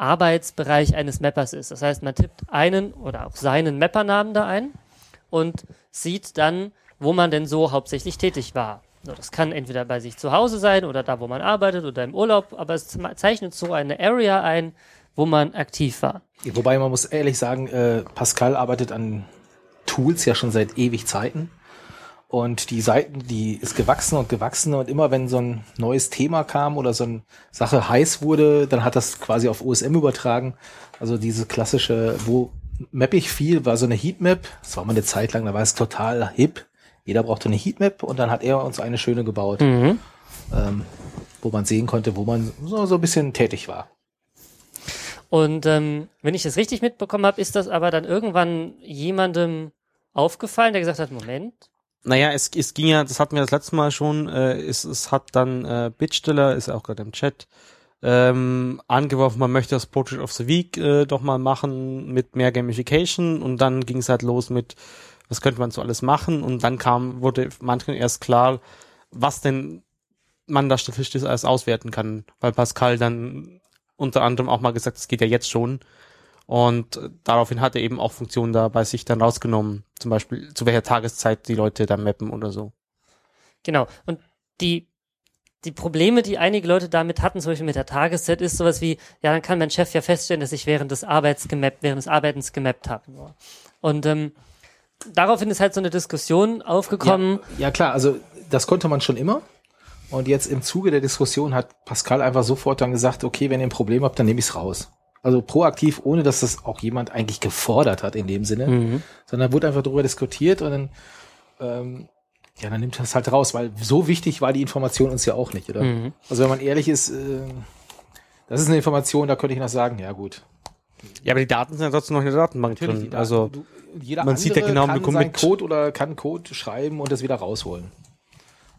Hauptarbeitsbereich eines Mappers ist. Das heißt, man tippt einen oder auch seinen Mappernamen da ein und sieht dann, wo man denn so hauptsächlich tätig war. So, das kann entweder bei sich zu Hause sein oder da, wo man arbeitet oder im Urlaub, aber es zeichnet so eine Area ein, wo man aktiv war. Wobei man muss ehrlich sagen, äh, Pascal arbeitet an Tools ja schon seit ewig Zeiten. Und die Seiten, die ist gewachsen und gewachsen und immer wenn so ein neues Thema kam oder so eine Sache heiß wurde, dann hat das quasi auf OSM übertragen. Also diese klassische, wo map ich viel, war so eine Heatmap. Das war mal eine Zeit lang, da war es total hip. Jeder brauchte eine Heatmap und dann hat er uns eine schöne gebaut, Mhm. ähm, wo man sehen konnte, wo man so, so ein bisschen tätig war. Und ähm, wenn ich das richtig mitbekommen habe, ist das aber dann irgendwann jemandem aufgefallen, der gesagt hat, Moment, Naja, es, es ging ja, das hatten wir das letzte Mal schon, äh, es, es hat dann äh, Bitstiller, ist ja auch gerade im Chat, ähm, angeworfen, man möchte das Portrait of the Week äh, doch mal machen mit mehr Gamification und dann ging es halt los mit, was könnte man so alles machen und dann kam, wurde manchen erst klar, was denn man da statistisch alles auswerten kann, weil Pascal dann unter anderem auch mal gesagt, es geht ja jetzt schon und äh, daraufhin hat er eben auch Funktionen da bei sich dann rausgenommen. Zum Beispiel, zu welcher Tageszeit die Leute da mappen oder so. Genau. Und die, die Probleme, die einige Leute damit hatten, zum Beispiel mit der Tageszeit, ist sowas wie, ja, dann kann mein Chef ja feststellen, dass ich während des Arbeits gemappt, während des Arbeitens gemappt habe. Und ähm, daraufhin ist halt so eine Diskussion aufgekommen. Ja, ja klar, also das konnte man schon immer. Und jetzt im Zuge der Diskussion hat Pascal einfach sofort dann gesagt, okay, wenn ihr ein Problem habt, dann nehme ich es raus. Also proaktiv, ohne dass das auch jemand eigentlich gefordert hat in dem Sinne, Mhm. sondern wurde einfach darüber diskutiert und dann, ähm, ja, dann nimmt das halt raus, weil so wichtig war die Information uns ja auch nicht, oder? Mhm. Also wenn man ehrlich ist, äh, das ist eine Information, da könnte ich noch sagen, ja gut. Ja, aber die Daten sind ja trotzdem noch in der Datenbank Natürlich, drin. Daten, also, du, jeder man sieht ja genau, kann seinen mit- Code oder kann Code schreiben und das wieder rausholen.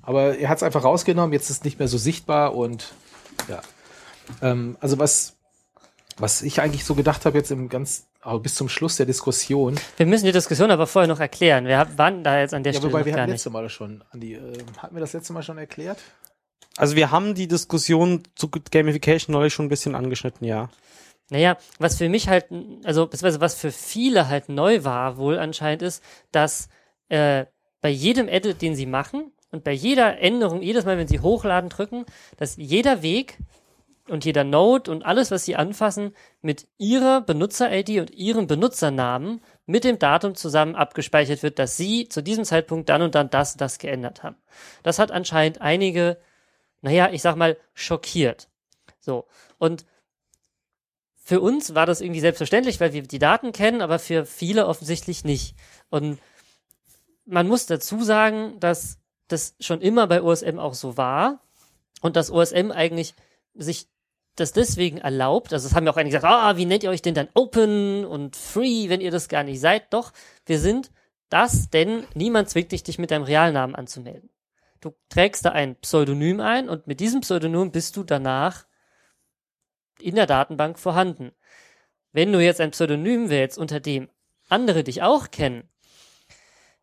Aber er hat es einfach rausgenommen, jetzt ist es nicht mehr so sichtbar und ja. Ähm, also was, was ich eigentlich so gedacht habe jetzt im ganz, aber bis zum Schluss der Diskussion. Wir müssen die Diskussion aber vorher noch erklären. Wir waren da jetzt an der Ja, Stelle wobei noch wir gar letzte Mal schon, Andi, äh, hatten wir das letzte Mal schon erklärt? Also wir haben die Diskussion zu Gamification neulich schon ein bisschen angeschnitten, ja. Naja, was für mich halt, also beziehungsweise was für viele halt neu war, wohl anscheinend ist, dass äh, bei jedem Edit, den sie machen und bei jeder Änderung, jedes Mal, wenn sie hochladen drücken, dass jeder Weg und jeder Node und alles, was sie anfassen, mit ihrer Benutzer-ID und ihrem Benutzernamen mit dem Datum zusammen abgespeichert wird, dass sie zu diesem Zeitpunkt dann und dann das, das geändert haben. Das hat anscheinend einige, naja, ich sag mal, schockiert. So. Und für uns war das irgendwie selbstverständlich, weil wir die Daten kennen, aber für viele offensichtlich nicht. Und man muss dazu sagen, dass das schon immer bei OSM auch so war und dass OSM eigentlich sich das deswegen erlaubt. Also es haben ja auch einige gesagt, ah, wie nennt ihr euch denn dann Open und Free, wenn ihr das gar nicht seid? Doch, wir sind das, denn niemand zwingt dich, dich mit deinem Realnamen anzumelden. Du trägst da ein Pseudonym ein und mit diesem Pseudonym bist du danach in der Datenbank vorhanden. Wenn du jetzt ein Pseudonym wählst, unter dem andere dich auch kennen,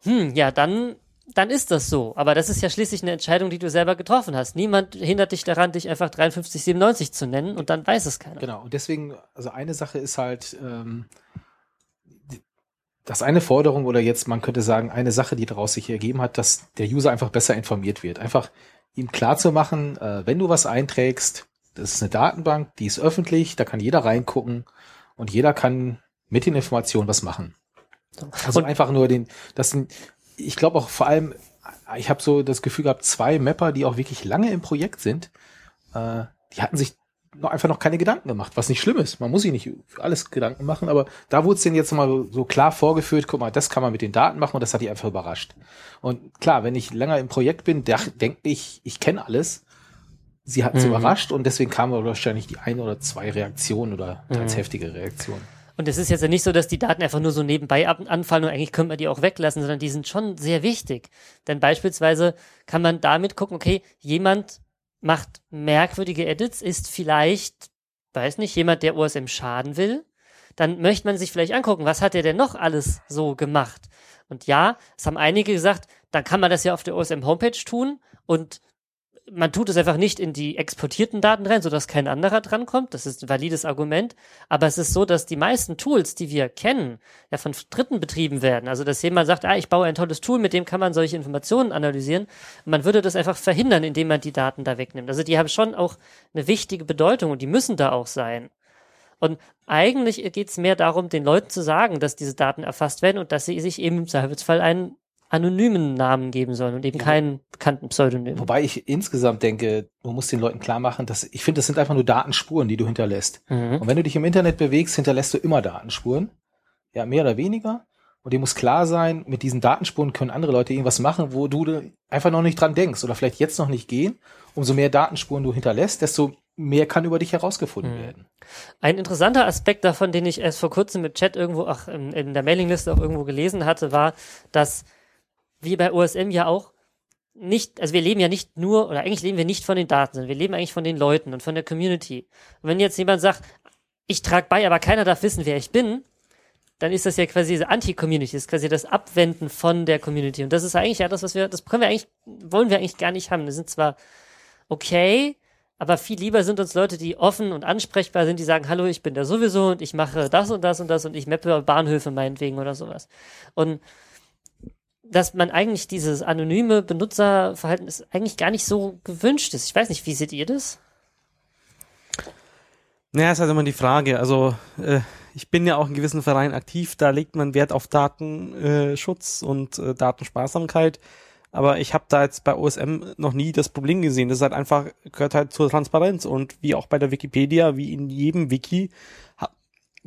hm, ja, dann, dann ist das so. Aber das ist ja schließlich eine Entscheidung, die du selber getroffen hast. Niemand hindert dich daran, dich einfach 5397 zu nennen und dann weiß es keiner. Genau, und deswegen, also eine Sache ist halt, ähm, die- das eine Forderung oder jetzt, man könnte sagen, eine Sache, die daraus sich ergeben hat, dass der User einfach besser informiert wird. Einfach ihm klar zu machen, äh, wenn du was einträgst, das ist eine Datenbank, die ist öffentlich, da kann jeder reingucken und jeder kann mit den Informationen was machen. Also Und- einfach nur den, das sind, ich glaube auch vor allem, ich habe so das Gefühl gehabt, zwei Mapper, die auch wirklich lange im Projekt sind, äh, die hatten sich noch einfach noch keine Gedanken gemacht, was nicht schlimm ist. Man muss sich nicht für alles Gedanken machen, aber da wurde es denen jetzt mal so klar vorgeführt, guck mal, das kann man mit den Daten machen und das hat die einfach überrascht. Und klar, wenn ich länger im Projekt bin, denke ich, ich kenne alles. Sie hatten es Mhm. überrascht und deswegen kamen wahrscheinlich die eine oder zwei Reaktionen oder teils Mhm. heftige Reaktionen. Und es ist jetzt ja nicht so, dass die Daten einfach nur so nebenbei anfallen und eigentlich könnte man die auch weglassen, sondern die sind schon sehr wichtig. Denn beispielsweise kann man damit gucken, okay, jemand macht merkwürdige Edits, ist vielleicht, weiß nicht, jemand, der OSM schaden will. Dann möchte man sich vielleicht angucken, was hat er denn noch alles so gemacht? Und ja, es haben einige gesagt, dann kann man das ja auf der OSM Homepage tun und man tut es einfach nicht in die exportierten Daten rein, sodass kein anderer drankommt. Das ist ein valides Argument. Aber es ist so, dass die meisten Tools, die wir kennen, ja von Dritten betrieben werden. Also, dass jemand sagt, ah, ich baue ein tolles Tool, mit dem kann man solche Informationen analysieren. Man würde das einfach verhindern, indem man die Daten da wegnimmt. Also, die haben schon auch eine wichtige Bedeutung und die müssen da auch sein. Und eigentlich geht es mehr darum, den Leuten zu sagen, dass diese Daten erfasst werden und dass sie sich eben im Zweifelsfall einen anonymen Namen geben sollen und eben keinen bekannten Pseudonym. Wobei ich insgesamt denke, du musst den Leuten klar machen, dass ich finde, das sind einfach nur Datenspuren, die du hinterlässt. Mhm. Und wenn du dich im Internet bewegst, hinterlässt du immer Datenspuren. Ja, mehr oder weniger. Und dir muss klar sein, mit diesen Datenspuren können andere Leute irgendwas machen, wo du einfach noch nicht dran denkst oder vielleicht jetzt noch nicht gehen. Umso mehr Datenspuren du hinterlässt, desto mehr kann über dich herausgefunden Mhm. werden. Ein interessanter Aspekt davon, den ich erst vor kurzem mit Chat irgendwo, ach, in, in der Mailingliste auch irgendwo gelesen hatte, war, dass wir bei OSM ja auch nicht, also wir leben ja nicht nur, oder eigentlich leben wir nicht von den Daten, sondern wir leben eigentlich von den Leuten und von der Community. Und wenn jetzt jemand sagt, ich trage bei, aber keiner darf wissen, wer ich bin, dann ist das ja quasi diese Anti-Community, ist quasi das Abwenden von der Community. Und das ist eigentlich ja das, was wir, das können wir eigentlich, wollen wir eigentlich gar nicht haben. Das sind zwar okay, aber viel lieber sind uns Leute, die offen und ansprechbar sind, die sagen, hallo, ich bin da sowieso und ich mache das und das und das und ich mappe Bahnhöfe meinetwegen oder sowas. Und dass man eigentlich dieses anonyme Benutzerverhalten ist eigentlich gar nicht so gewünscht ist. Ich weiß nicht, wie seht ihr das? Naja, ist halt immer die Frage. Also, äh, ich bin ja auch in gewissen Vereinen aktiv, da legt man Wert auf Datenschutz Schutz und äh, Datensparsamkeit. Aber ich habe da jetzt bei OSM noch nie das Problem gesehen. Das ist halt einfach, gehört halt zur Transparenz. Und wie auch bei der Wikipedia, wie in jedem Wiki,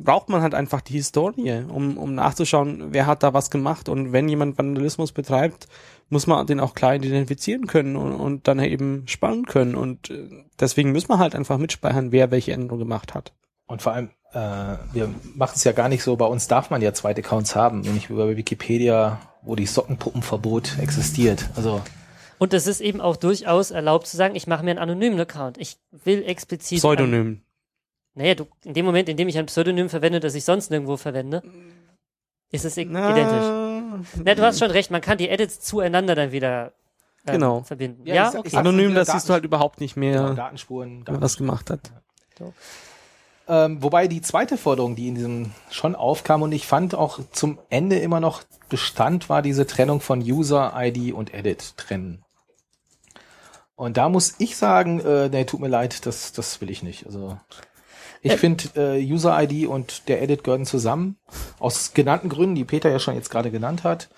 braucht man halt einfach die Historie, um, um nachzuschauen, wer hat da was gemacht. Und wenn jemand Vandalismus betreibt, muss man den auch klar identifizieren können und, und dann eben spannen können. Und äh, deswegen müssen wir halt einfach mitspeichern, wer welche Änderung gemacht hat. Und vor allem, äh, wir machen es ja gar nicht so, bei uns darf man ja zweite Accounts haben, nämlich wie bei Wikipedia, wo die Sockenpuppenverbot existiert. Also Und es ist eben auch durchaus erlaubt zu sagen, ich mache mir einen anonymen Account. Ich will explizit. Pseudonym. Naja, du, in dem Moment, in dem ich ein Pseudonym verwende, das ich sonst nirgendwo verwende, ist es Na, identisch. Na, du hast schon recht, man kann die Edits zueinander dann wieder ähm, Genau. verbinden. Ja, Ja, ich okay. Anonym, das Daten- siehst du halt überhaupt nicht Genau, mehr, Datenspuren. wenn man das gemacht hat. Ähm, wobei die zweite Forderung, die in diesem schon aufkam und ich fand auch zum Ende immer noch Bestand war diese Trennung von User, ID und Edit trennen. Und da muss ich sagen, äh, nee, tut mir leid, das, das will ich nicht. Also ich finde äh, User ID und der Edit gehören zusammen. Aus genannten Gründen, die Peter ja schon jetzt gerade genannt hat.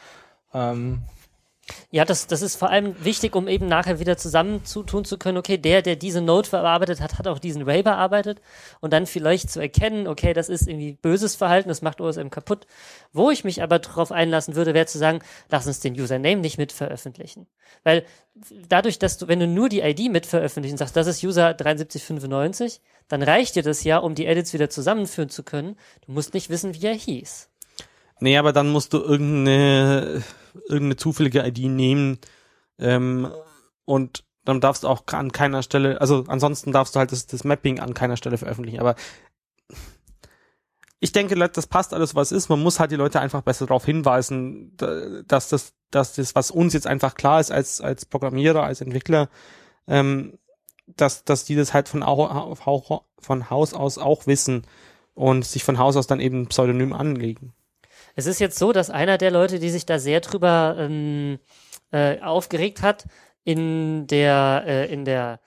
Ähm, Ja, das, das ist vor allem wichtig, um eben nachher wieder zusammen zu können, okay, der, der diese Node verarbeitet hat, hat auch diesen Ray bearbeitet und dann vielleicht zu erkennen, okay, das ist irgendwie böses Verhalten, das macht OSM kaputt. Wo ich mich aber drauf einlassen würde, wäre zu sagen, lass uns den Username nicht mit veröffentlichen. Weil dadurch, dass du, wenn du nur die ID mit veröffentlichen sagst, das ist User 7395, dann reicht dir das ja, um die Edits wieder zusammenführen zu können. Du musst nicht wissen, wie er hieß. Nee, aber dann musst du irgendeine, irgendeine zufällige ID nehmen ähm, und dann darfst du auch an keiner Stelle, also ansonsten darfst du halt das, das Mapping an keiner Stelle veröffentlichen. Aber ich denke, das passt alles, was ist. Man muss halt die Leute einfach besser darauf hinweisen, da- dass das, dass das, was uns jetzt einfach klar ist als, als Programmierer, als Entwickler, ähm, dass, dass die das halt von, von Haus aus auch wissen und sich von Haus aus dann eben Pseudonym anlegen. Es ist jetzt so, dass einer der Leute, die sich da sehr drüber ähm, äh, aufgeregt hat, in der, äh, in der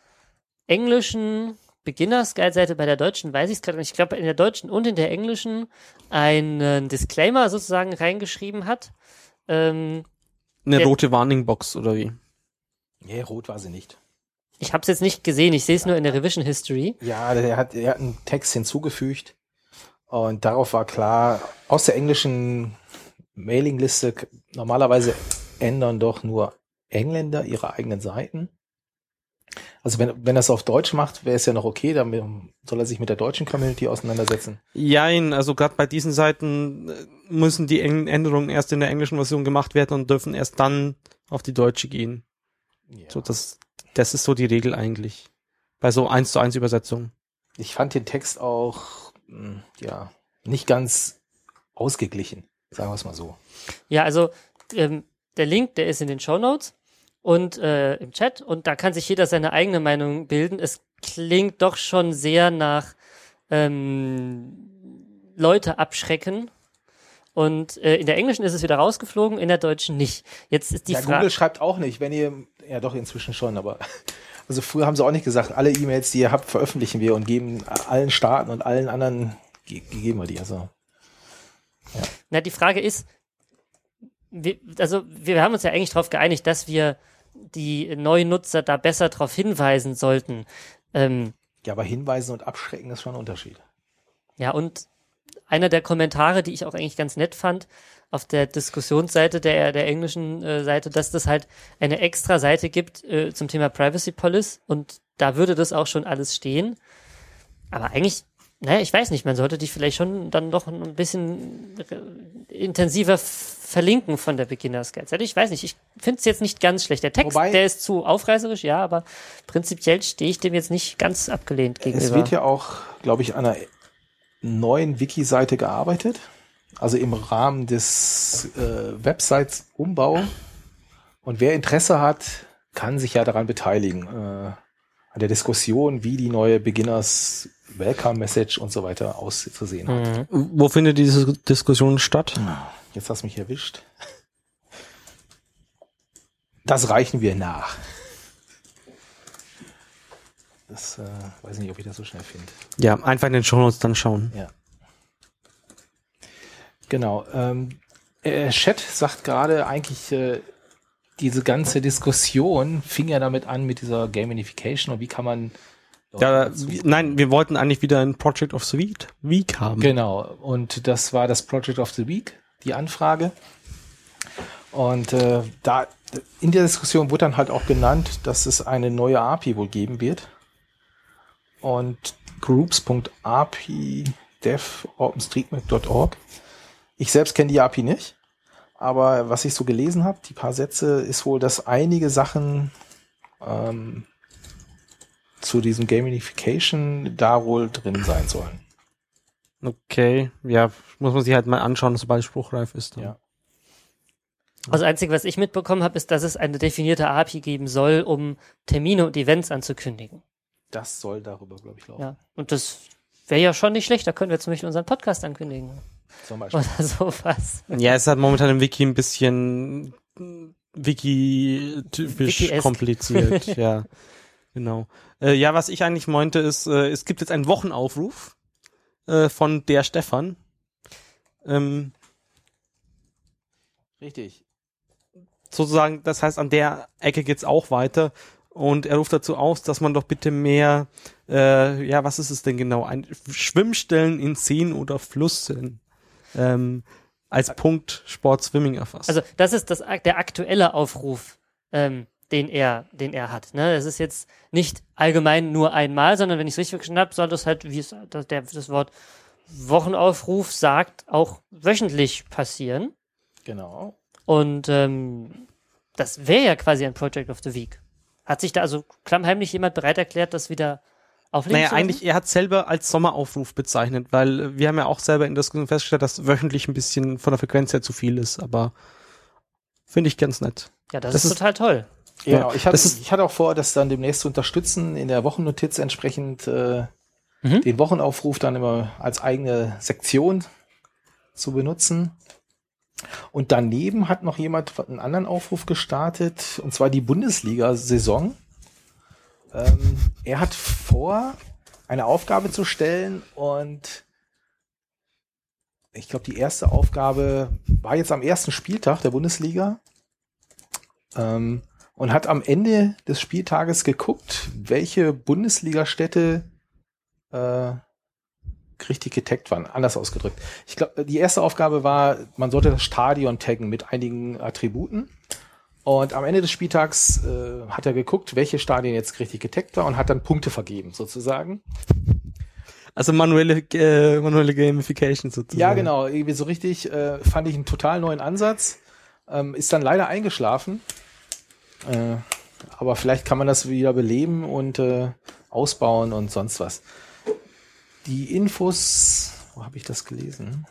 englischen Beginners Guide Seite bei der deutschen, weiß ich es gerade nicht, ich glaube in der deutschen und in der englischen einen Disclaimer sozusagen reingeschrieben hat. Ähm, Eine Der- rote Warning-Box oder wie? nee, rot war sie nicht. ich habe es jetzt nicht gesehen, ich sehe es nur in der Revision History. Ja, der hat, er hat einen Text hinzugefügt und darauf war klar, aus der englischen Mailingliste, normalerweise ändern doch nur Engländer ihre eigenen Seiten. Also wenn, wenn er es auf Deutsch macht, wäre es ja noch okay, dann soll er sich mit der deutschen Community auseinandersetzen. Jein, also gerade bei diesen Seiten äh, müssen die Änderungen erst in der englischen Version gemacht werden und dürfen erst dann auf die deutsche gehen. Ja. So, das, das ist so die Regel eigentlich. Bei so eins zu eins Übersetzungen. Ich fand den Text auch, ja, nicht ganz ausgeglichen, sagen wir es mal so. Ja, also ähm, der Link, der ist in den Show Notes und äh, im Chat und da kann sich jeder seine eigene Meinung bilden. Es klingt doch schon sehr nach ähm, Leute abschrecken. Und äh, in der englischen ist es wieder rausgeflogen, in der deutschen nicht. Jetzt ist die ja, Frage. Google schreibt auch nicht, wenn ihr, ja doch inzwischen schon, aber also früher haben sie auch nicht gesagt, alle E-Mails, die ihr habt, veröffentlichen wir und geben allen Staaten und allen anderen, ge geben wir die. Also Na, die Frage ist, wir, also wir haben uns ja eigentlich darauf geeinigt, dass wir die neuen Nutzer da besser darauf hinweisen sollten. Ähm, ja, aber Hinweisen und Abschrecken ist schon ein Unterschied. Ja, und einer der Kommentare, die ich auch eigentlich ganz nett fand, auf der Diskussionsseite der, der englischen äh, Seite, dass das halt eine extra Seite gibt äh, zum Thema Privacy Policy und da würde das auch schon alles stehen. Aber eigentlich, naja, ich weiß nicht, man sollte die vielleicht schon dann doch ein bisschen äh, intensiver verlinken von der Beginners Guide Seite. Ich weiß nicht, ich finde es jetzt nicht ganz schlecht. Der Text, Wobei- der ist zu aufreißerisch, ja, aber prinzipiell stehe ich dem jetzt nicht ganz abgelehnt gegenüber. Es wird ja auch, glaube ich, an einer neuen Wiki-Seite gearbeitet. Also im Rahmen des äh, Websites-Umbau. Und wer Interesse hat, kann sich ja daran beteiligen. Äh, an der Diskussion, wie die neue Beginners Welcome Message und so weiter auszusehen hat. Mhm. Wo findet diese Diskussion statt? Jetzt hast du mich erwischt. Das reichen wir nach. Das äh, weiß ich nicht, ob ich das so schnell finde. Ja, einfach in den Shownotes dann schauen. Ja. Genau. Ähm, äh, Chat sagt gerade eigentlich, äh, diese ganze Diskussion fing ja damit an mit dieser Gamification und wie kann man Ja, nein, wir wollten eigentlich wieder ein Project of the Week, Week haben. Genau. Und das war das Project of the Week, die Anfrage. Und äh, da in der Diskussion wurde dann halt auch genannt, dass es eine neue API wohl geben wird. Und groups.api dev openstreetmap.org. Ich selbst kenne die API nicht. Aber was ich so gelesen habe, die paar Sätze, ist wohl, dass einige Sachen ähm, zu diesem Gamification da wohl drin sein sollen. Okay, ja, muss man sich halt mal anschauen, sobald es spruchreif ist. Dann. Ja. Also das Einzige, was ich mitbekommen habe, ist, dass es eine definierte API geben soll, um Termine und Events anzukündigen. Das soll darüber, glaube ich, laufen. Ja. Und das wäre ja schon nicht schlecht. Da können wir zum Beispiel unseren Podcast ankündigen. Zum Beispiel. Oder sowas. Ja, es hat momentan im Wiki ein bisschen Wiki-typisch kompliziert, ja. Genau. Äh, ja, was ich eigentlich meinte, ist, äh, es gibt jetzt einen Wochenaufruf äh, von der Stefan. Ähm, Richtig. sozusagen, das heißt, an der Ecke geht's auch weiter. Und er ruft dazu aus, dass man doch bitte mehr, äh, ja, was ist es denn genau? Ein Schwimmstellen in Seen oder Flüssen ähm, als Punkt Sport Swimming erfasst. Also das ist das, der aktuelle Aufruf, ähm, den er, den er hat. Ne? Es ist jetzt nicht allgemein nur einmal, sondern wenn ich es richtig verstanden habe, soll das halt, wie es das, der, das Wort Wochenaufruf sagt, auch wöchentlich passieren. Genau. Und ähm, das wäre ja quasi ein Project of the Week. Hat sich da also klammheimlich jemand bereit erklärt, das wieder auflegen Naja, zu lassen? eigentlich, er hat selber als Sommeraufruf bezeichnet, weil äh, wir haben ja auch selber in der Diskussion festgestellt, dass wöchentlich ein bisschen von der Frequenz her zu viel ist, aber finde ich ganz nett. Ja, das, das ist ist- total toll. Genau. Ich hatte, ich hatte auch vor, das dann demnächst zu unterstützen, in der Wochennotiz entsprechend äh, Mhm. den Wochenaufruf dann immer als eigene Sektion zu benutzen. Und daneben hat noch jemand einen anderen Aufruf gestartet, und zwar die Bundesliga-Saison. Ähm, er hat vor, eine Aufgabe zu stellen und ich glaube, die erste Aufgabe war jetzt am ersten Spieltag der Bundesliga ähm, und hat am Ende des Spieltages geguckt, welche Bundesliga-Städte äh, richtig getaggt waren. Anders ausgedrückt. Ich glaube, die erste Aufgabe war, man sollte das Stadion taggen mit einigen Attributen. Und am Ende des Spieltags äh, hat er geguckt, welche Stadien jetzt richtig getaggt war und hat dann Punkte vergeben, sozusagen. Also manuelle, äh, manuelle Gamification sozusagen. Ja, genau, irgendwie so richtig, äh, fand ich einen total neuen Ansatz. Ähm, ist dann leider eingeschlafen. Äh, aber vielleicht kann man das wieder beleben und äh, ausbauen und sonst was. Die Infos, wo habe ich das gelesen?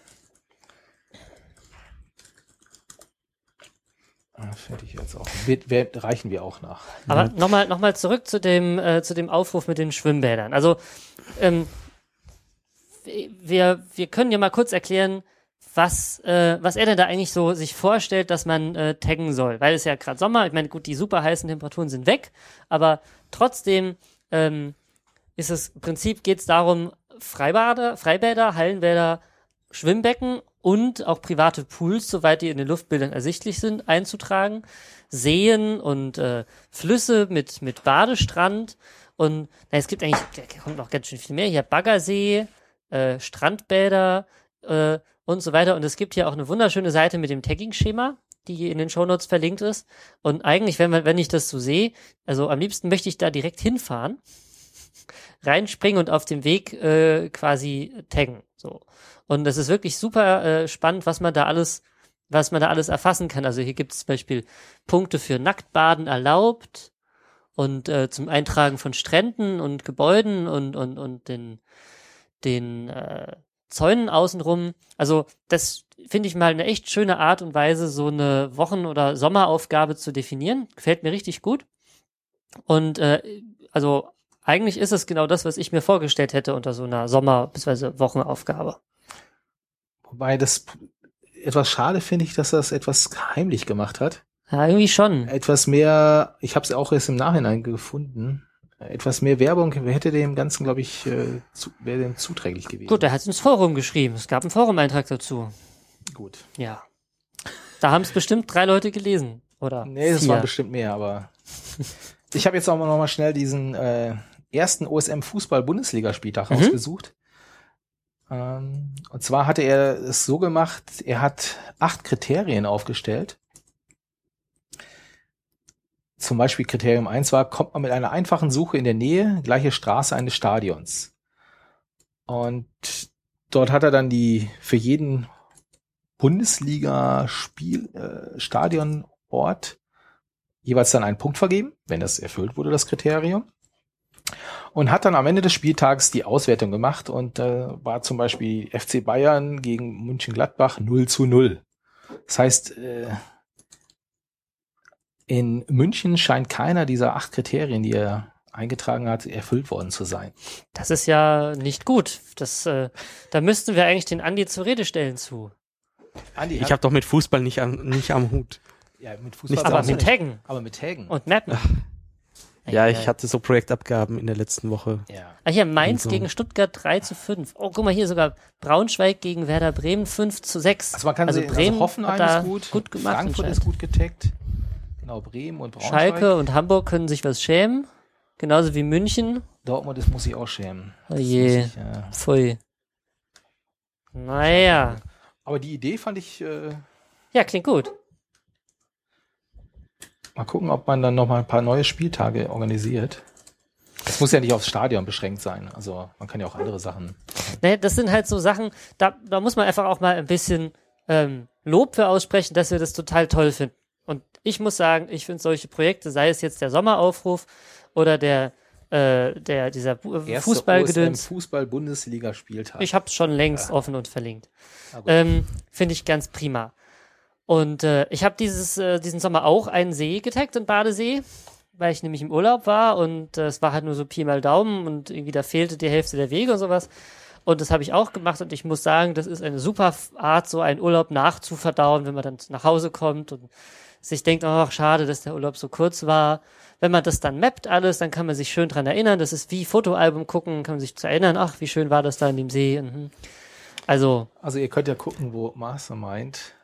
Ah, fertig jetzt auch. Wird, wird, reichen wir auch nach. Aber nochmal noch mal zurück zu dem, äh, zu dem Aufruf mit den Schwimmbädern. Also ähm, wir, wir können ja mal kurz erklären, was, äh, was er denn da eigentlich so sich vorstellt, dass man äh, taggen soll. Weil es ja gerade Sommer, ich meine, gut, die super heißen Temperaturen sind weg, aber trotzdem ähm, ist es im Prinzip geht es darum, Freibäder, Freibäder, Hallenbäder, Schwimmbecken und auch private Pools, soweit die in den Luftbildern ersichtlich sind, einzutragen. Seen und äh, Flüsse mit, mit Badestrand. Und na, es gibt eigentlich, da kommt noch ganz schön viel mehr. Hier Baggersee, äh, Strandbäder äh, und so weiter. Und es gibt hier auch eine wunderschöne Seite mit dem Tagging-Schema, die in den Shownotes verlinkt ist. Und eigentlich, wenn, wenn ich das so sehe, also am liebsten möchte ich da direkt hinfahren, reinspringen und auf dem Weg äh, quasi taggen. So. Und das ist wirklich super äh, spannend, was man da alles, was man da alles erfassen kann. Also hier gibt es zum Beispiel Punkte für Nacktbaden erlaubt und äh, zum Eintragen von Stränden und Gebäuden und, und, und den, den äh, Zäunen außenrum. Also das finde ich mal eine echt schöne Art und Weise, so eine Wochen- oder Sommeraufgabe zu definieren. Gefällt mir richtig gut. Und äh, also eigentlich ist es genau das, was ich mir vorgestellt hätte unter so einer Sommer- bzw. Wochenaufgabe. Wobei das etwas schade finde ich, dass er das etwas heimlich gemacht hat. Ja, irgendwie schon. Etwas mehr, ich habe es auch erst im Nachhinein gefunden, etwas mehr Werbung hätte dem Ganzen, glaube ich, äh, zu, wäre dem zuträglich gewesen. Gut, er hat es ins Forum geschrieben. Es gab einen Forum-Eintrag dazu. Gut. Ja. Da haben es bestimmt drei Leute gelesen. Oder Nee, das vier. waren bestimmt mehr, aber ich habe jetzt auch mal noch mal schnell diesen äh, ersten OSM Fußball Bundesliga Spieltag Mhm. rausgesucht. Ähm, und zwar hatte er es so gemacht, er hat acht Kriterien aufgestellt. Zum Beispiel Kriterium eins war, kommt man mit einer einfachen Suche in der Nähe, gleiche Straße eines Stadions. Und dort hat er dann die für jeden Bundesliga-Spiel, äh, Stadionort jeweils dann einen Punkt vergeben, wenn das erfüllt wurde, das Kriterium. Und hat dann am Ende des Spieltags die Auswertung gemacht und äh, war zum Beispiel FC Bayern gegen München-Gladbach 0 zu 0. Das heißt, äh, in München scheint keiner dieser acht Kriterien, die er eingetragen hat, erfüllt worden zu sein. Das ist ja nicht gut. Das, äh, da müssten wir eigentlich den Andi zur Rede stellen zu. Andi, Ich habe doch mit Fußball nicht am, nicht am Hut. ja, mit Fußball Nicht Aber mit nicht. Taggen Aber mit Taggen. und Mappen. Ja, ich hatte so Projektabgaben in der letzten Woche. ja. Ah, hier Mainz so. gegen Stuttgart 3 zu 5. Oh, guck mal hier sogar Braunschweig gegen Werder Bremen 5 zu 6. Also man kann also sehen, Bremen also Hoffenheim hat da ist gut, gut gemacht Frankfurt ist gut getaggt. Genau, Bremen und Braunschweig. Schalke und Hamburg können sich was schämen. Genauso wie München. Dortmund, das muss ich auch schämen. Oh Das je. Ich, ja. Pfui. Naja. Aber die Idee fand ich, äh, Ja, klingt gut. Mal gucken, ob man dann noch mal ein paar neue Spieltage organisiert. Es muss ja nicht aufs Stadion beschränkt sein. Also man kann ja auch andere Sachen. Ne, das sind halt so Sachen, da, da muss man einfach auch mal ein bisschen ähm, Lob für aussprechen, dass wir das total toll finden. Und ich muss sagen, ich finde solche Projekte, sei es jetzt der Sommeraufruf oder der, äh, der dieser Fußballgedöns, Fußball-Bundesliga-Spieltag. ich habe schon längst offen und verlinkt. Ähm, finde ich ganz prima. Und äh, ich habe dieses äh, diesen Sommer auch einen See getaggt, einen Badesee, weil ich nämlich im Urlaub war und äh, es war halt nur so Pi mal Daumen und irgendwie da fehlte die Hälfte der Wege und sowas. Und das habe ich auch gemacht und ich muss sagen, das ist eine super Art, so einen Urlaub nachzuverdauen, wenn man dann nach Hause kommt und sich denkt, ach, schade, dass der Urlaub so kurz war. Wenn man das dann mappt alles, dann kann man sich schön dran erinnern. Das ist wie Fotoalbum gucken, kann man sich zu erinnern, ach, wie schön war das da in dem See. Mhm. Also, Also ihr könnt ja gucken, wo Mastermind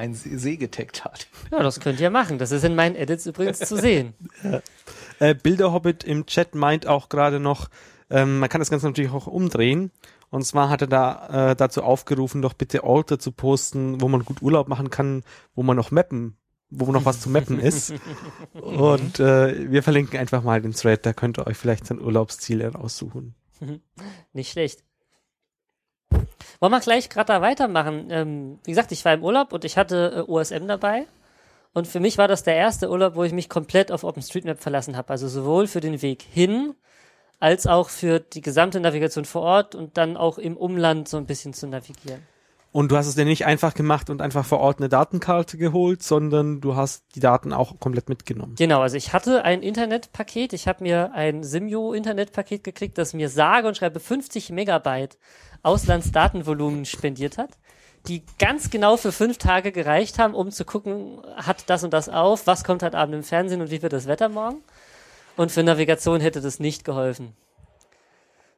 ein See getaggt hat. ja, das könnt ihr machen. Das ist in meinen Edits übrigens zu sehen. Äh, Bilderhobbit im Chat meint auch gerade noch, ähm, man kann das Ganze natürlich auch umdrehen. Und zwar hat er da äh, dazu aufgerufen, doch bitte Orte zu posten, wo man gut Urlaub machen kann, wo man noch mappen, wo noch was zu mappen ist. Und äh, wir verlinken einfach mal den Thread, da könnt ihr euch vielleicht sein Urlaubsziel raussuchen. Nicht schlecht. Wollen wir gleich gerade da weitermachen? Ähm, wie gesagt, ich war im Urlaub und ich hatte äh, OSM dabei. Und für mich war das der erste Urlaub, wo ich mich komplett auf OpenStreetMap verlassen habe. Also sowohl für den Weg hin, als auch für die gesamte Navigation vor Ort und dann auch im Umland so ein bisschen zu navigieren. Und du hast es dir nicht einfach gemacht und einfach vor Ort eine Datenkarte geholt, sondern du hast die Daten auch komplett mitgenommen. Genau, also ich hatte ein Internetpaket, ich habe mir ein Simio-Internetpaket gekriegt, das mir sage und schreibe 50 Megabyte Auslandsdatenvolumen spendiert hat, die ganz genau für fünf Tage gereicht haben, um zu gucken, hat das und das auf, was kommt heute Abend im Fernsehen und wie wird das Wetter morgen. Und für Navigation hätte das nicht geholfen.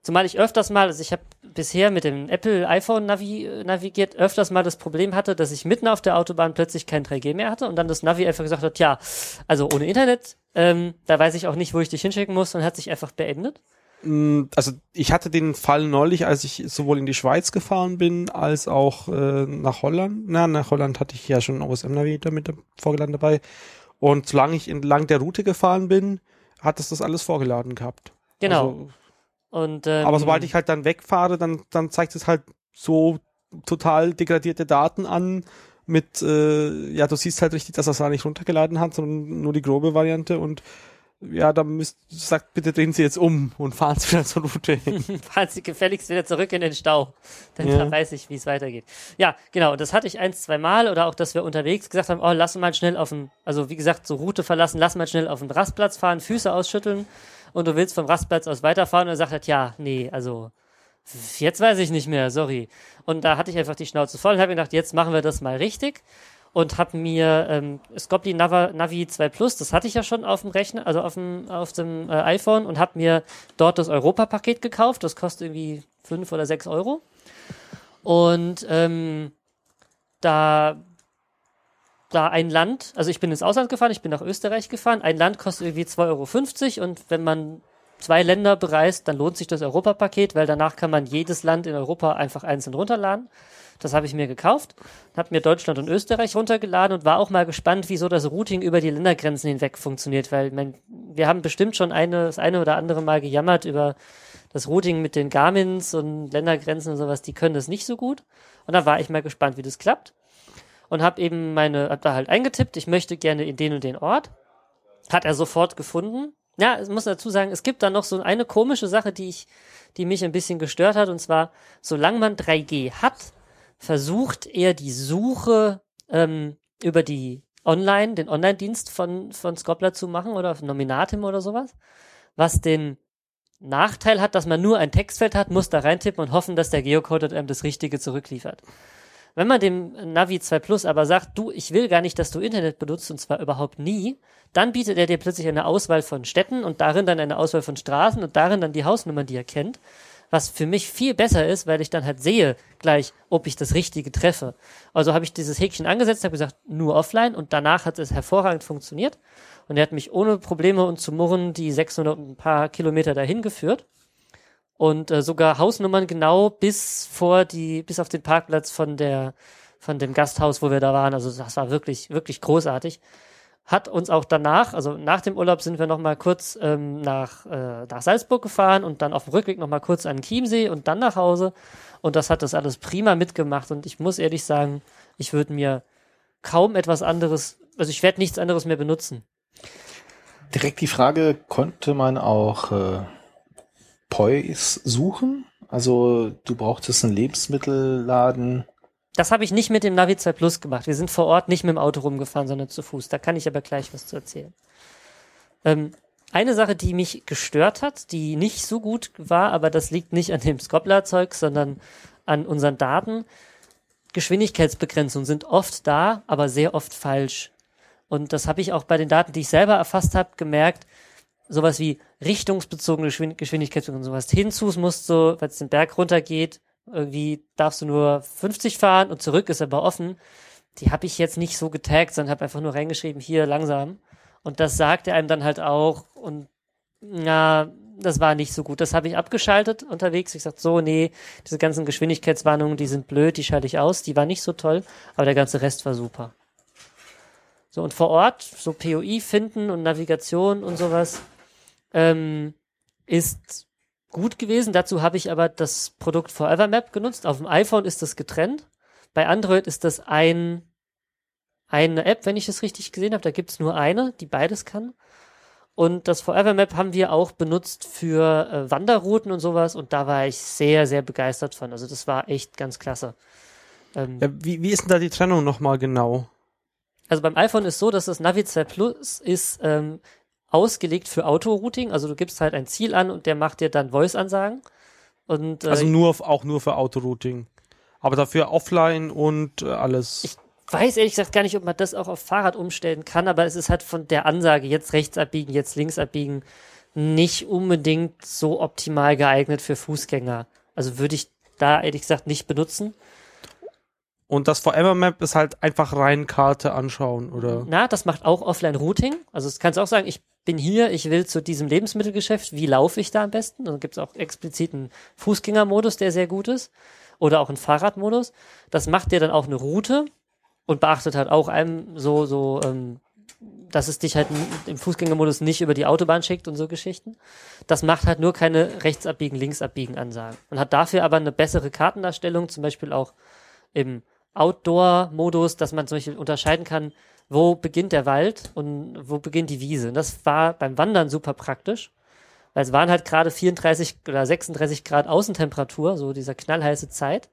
Zumal ich öfters mal, also ich habe bisher mit dem Apple iPhone navi navigiert, öfters mal das Problem hatte, dass ich mitten auf der Autobahn plötzlich kein 3G mehr hatte und dann das Navi einfach gesagt hat, ja, also ohne Internet, ähm, da weiß ich auch nicht, wo ich dich hinschicken muss und hat sich einfach beendet. Mm, Also ich hatte den Fall neulich, als ich sowohl in die Schweiz gefahren bin, als auch äh, nach Holland. Na, nach Holland hatte ich ja schon OSM-Navi damit vorgeladen dabei. Und solange ich entlang der Route gefahren bin, hat es das alles vorgeladen gehabt. Genau. Also, Und, ähm, aber sobald ich halt dann wegfahre, dann, dann zeigt es halt so total degradierte Daten an mit, äh, ja, du siehst halt richtig, dass er es da nicht runtergeladen hat, sondern nur die grobe Variante. Und ja, dann müsst, sagt, bitte drehen Sie jetzt um und fahren Sie wieder zur Route hin. fahren Sie gefälligst wieder zurück in den Stau. Dann Ja. weiß ich, wie es weitergeht. Ja, genau. Das hatte ich ein, zwei Mal oder auch, dass wir unterwegs gesagt haben, oh, lass mal schnell auf dem, also wie gesagt, so Route verlassen, lass mal schnell auf den Rastplatz fahren, Füße ausschütteln und du willst vom Rastplatz aus weiterfahren und er sagt halt, ja, nee, also jetzt weiß ich nicht mehr, sorry. Und da hatte ich einfach die Schnauze voll und habe gedacht, jetzt machen wir das mal richtig und habe mir ähm, Scopely Navi, Navi 2 Plus, das hatte ich ja schon auf dem Rechner, also auf dem, auf dem äh, iPhone und habe mir dort das Europa-Paket gekauft. Das kostet irgendwie fünf oder sechs Euro. Und ähm, da da ein Land, also ich bin ins Ausland gefahren, ich bin nach Österreich gefahren, ein Land kostet irgendwie 2,50 Euro und wenn man zwei Länder bereist, dann lohnt sich das Europapaket, weil danach kann man jedes Land in Europa einfach einzeln runterladen. Das habe ich mir gekauft, habe mir Deutschland und Österreich runtergeladen und war auch mal gespannt, wieso das Routing über die Ländergrenzen hinweg funktioniert, weil man, wir haben bestimmt schon eine, das eine oder andere Mal gejammert über das Routing mit den Garmins und Ländergrenzen und sowas, die können das nicht so gut. Und da war ich mal gespannt, wie das klappt. Und habe eben meine, hab da halt eingetippt, ich möchte gerne in den und den Ort. Hat er sofort gefunden. Ja, ich muss dazu sagen, es gibt da noch so eine komische Sache, die ich, die mich ein bisschen gestört hat. Und zwar, solange man 3G hat, versucht er die Suche ähm, über die Online, den Online-Dienst von, von Scopler zu machen oder Nominatim oder sowas, was den Nachteil hat, dass man nur ein Textfeld hat, muss da reintippen und hoffen, dass der Geocode einem das Richtige zurückliefert. Wenn man dem Navi 2 Plus aber sagt, du, ich will gar nicht, dass du Internet benutzt und zwar überhaupt nie, dann bietet er dir plötzlich eine Auswahl von Städten und darin dann eine Auswahl von Straßen und darin dann die Hausnummern, die er kennt was für mich viel besser ist, weil ich dann halt sehe gleich, ob ich das Richtige treffe. Also habe ich dieses Häkchen angesetzt, habe gesagt, nur offline und danach hat es hervorragend funktioniert und er hat mich ohne Probleme und zu murren die 600 und ein paar Kilometer dahin geführt und äh, sogar Hausnummern genau bis vor die, bis auf den Parkplatz von der, von dem Gasthaus, wo wir da waren. Also das war wirklich, wirklich großartig hat uns auch danach, also nach dem Urlaub sind wir noch mal kurz ähm, nach, äh, nach Salzburg gefahren und dann auf dem Rückweg noch mal kurz an Chiemsee und dann nach Hause. Und das hat das alles prima mitgemacht. Und ich muss ehrlich sagen, ich würde mir kaum etwas anderes, also ich werde nichts anderes mehr benutzen. Direkt die Frage, konnte man auch äh, Pois suchen? Also du brauchtest einen Lebensmittelladen das habe ich nicht mit dem Navi 2 Plus gemacht. Wir sind vor Ort nicht mit dem Auto rumgefahren, sondern zu Fuß. Da kann ich aber gleich was zu erzählen. Ähm, eine Sache, die mich gestört hat, die nicht so gut war, aber das liegt nicht an dem Scopler-Zeug, sondern an unseren Daten. Geschwindigkeitsbegrenzungen sind oft da, aber sehr oft falsch. Und das habe ich auch bei den Daten, die ich selber erfasst habe, gemerkt. Sowas wie richtungsbezogene Geschwindigkeitsbegrenzung, sowas hinzu musst so, weil es den Berg runtergeht, irgendwie darfst du nur 50 fahren und zurück ist aber offen. Die habe ich jetzt nicht so getaggt, sondern habe einfach nur reingeschrieben, hier langsam. Und das sagt er einem dann halt auch. Und ja, das war nicht so gut. Das habe ich abgeschaltet unterwegs. Ich sagte so, nee, diese ganzen Geschwindigkeitswarnungen, die sind blöd, die schalte ich aus. Die war nicht so toll, aber der ganze Rest war super. So, und vor Ort, so POI finden und Navigation und sowas, ähm, ist gut gewesen. Dazu habe ich aber das Produkt Forever Map genutzt. Auf dem iPhone ist das getrennt. Bei Android ist das ein, eine App, wenn ich es richtig gesehen habe. Da gibt es nur eine, die beides kann. Und das Forever Map haben wir auch benutzt für äh, Wanderrouten und sowas. Und da war ich sehr, sehr begeistert von. Also das war echt ganz klasse. Ähm, ja, wie, wie ist denn da die Trennung nochmal genau? Also beim iPhone ist so, dass das Navi 2 Plus ist ähm, ausgelegt für Autorouting. Also du gibst halt ein Ziel an und der macht dir dann Voice-Ansagen. Und, äh, also nur auch nur für Autorouting. Aber dafür offline und äh, alles. Ich weiß ehrlich gesagt gar nicht, ob man das auch auf Fahrrad umstellen kann, aber es ist halt von der Ansage, jetzt rechts abbiegen, jetzt links abbiegen, nicht unbedingt so optimal geeignet für Fußgänger. Also würde ich da ehrlich gesagt nicht benutzen. Und das Forever Map ist halt einfach rein Karte anschauen, oder? Na, das macht auch Offline Routing. Also das kannst du auch sagen, ich bin hier, ich will zu diesem Lebensmittelgeschäft, wie laufe ich da am besten? Dann gibt es auch expliziten Fußgängermodus, der sehr gut ist. Oder auch einen Fahrradmodus. Das macht dir dann auch eine Route und beachtet halt auch einem so, so, ähm, dass es dich halt im Fußgängermodus nicht über die Autobahn schickt und so Geschichten. Das macht halt nur keine Rechtsabbiegen, Linksabbiegen Ansagen. Und hat dafür aber eine bessere Kartendarstellung, zum Beispiel auch im Outdoor-Modus, dass man zum Beispiel unterscheiden kann, wo beginnt der Wald und wo beginnt die Wiese. Und das war beim Wandern super praktisch, weil es waren halt gerade 34 oder 36 Grad Außentemperatur, so dieser knallheiße Zeit.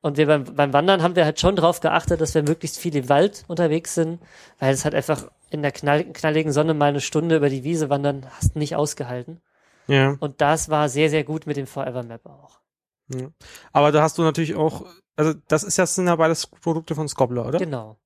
Und wir beim, beim Wandern haben wir halt schon darauf geachtet, dass wir möglichst viel im Wald unterwegs sind, weil es halt einfach in der knall, knalligen Sonne mal eine Stunde über die Wiese wandern, hast nicht ausgehalten. Ja. Und das war sehr, sehr gut mit dem Forever Map auch. Ja. Aber da hast du natürlich auch, also das ist ja, sind ja beides Produkte von Scobler, oder? Genau.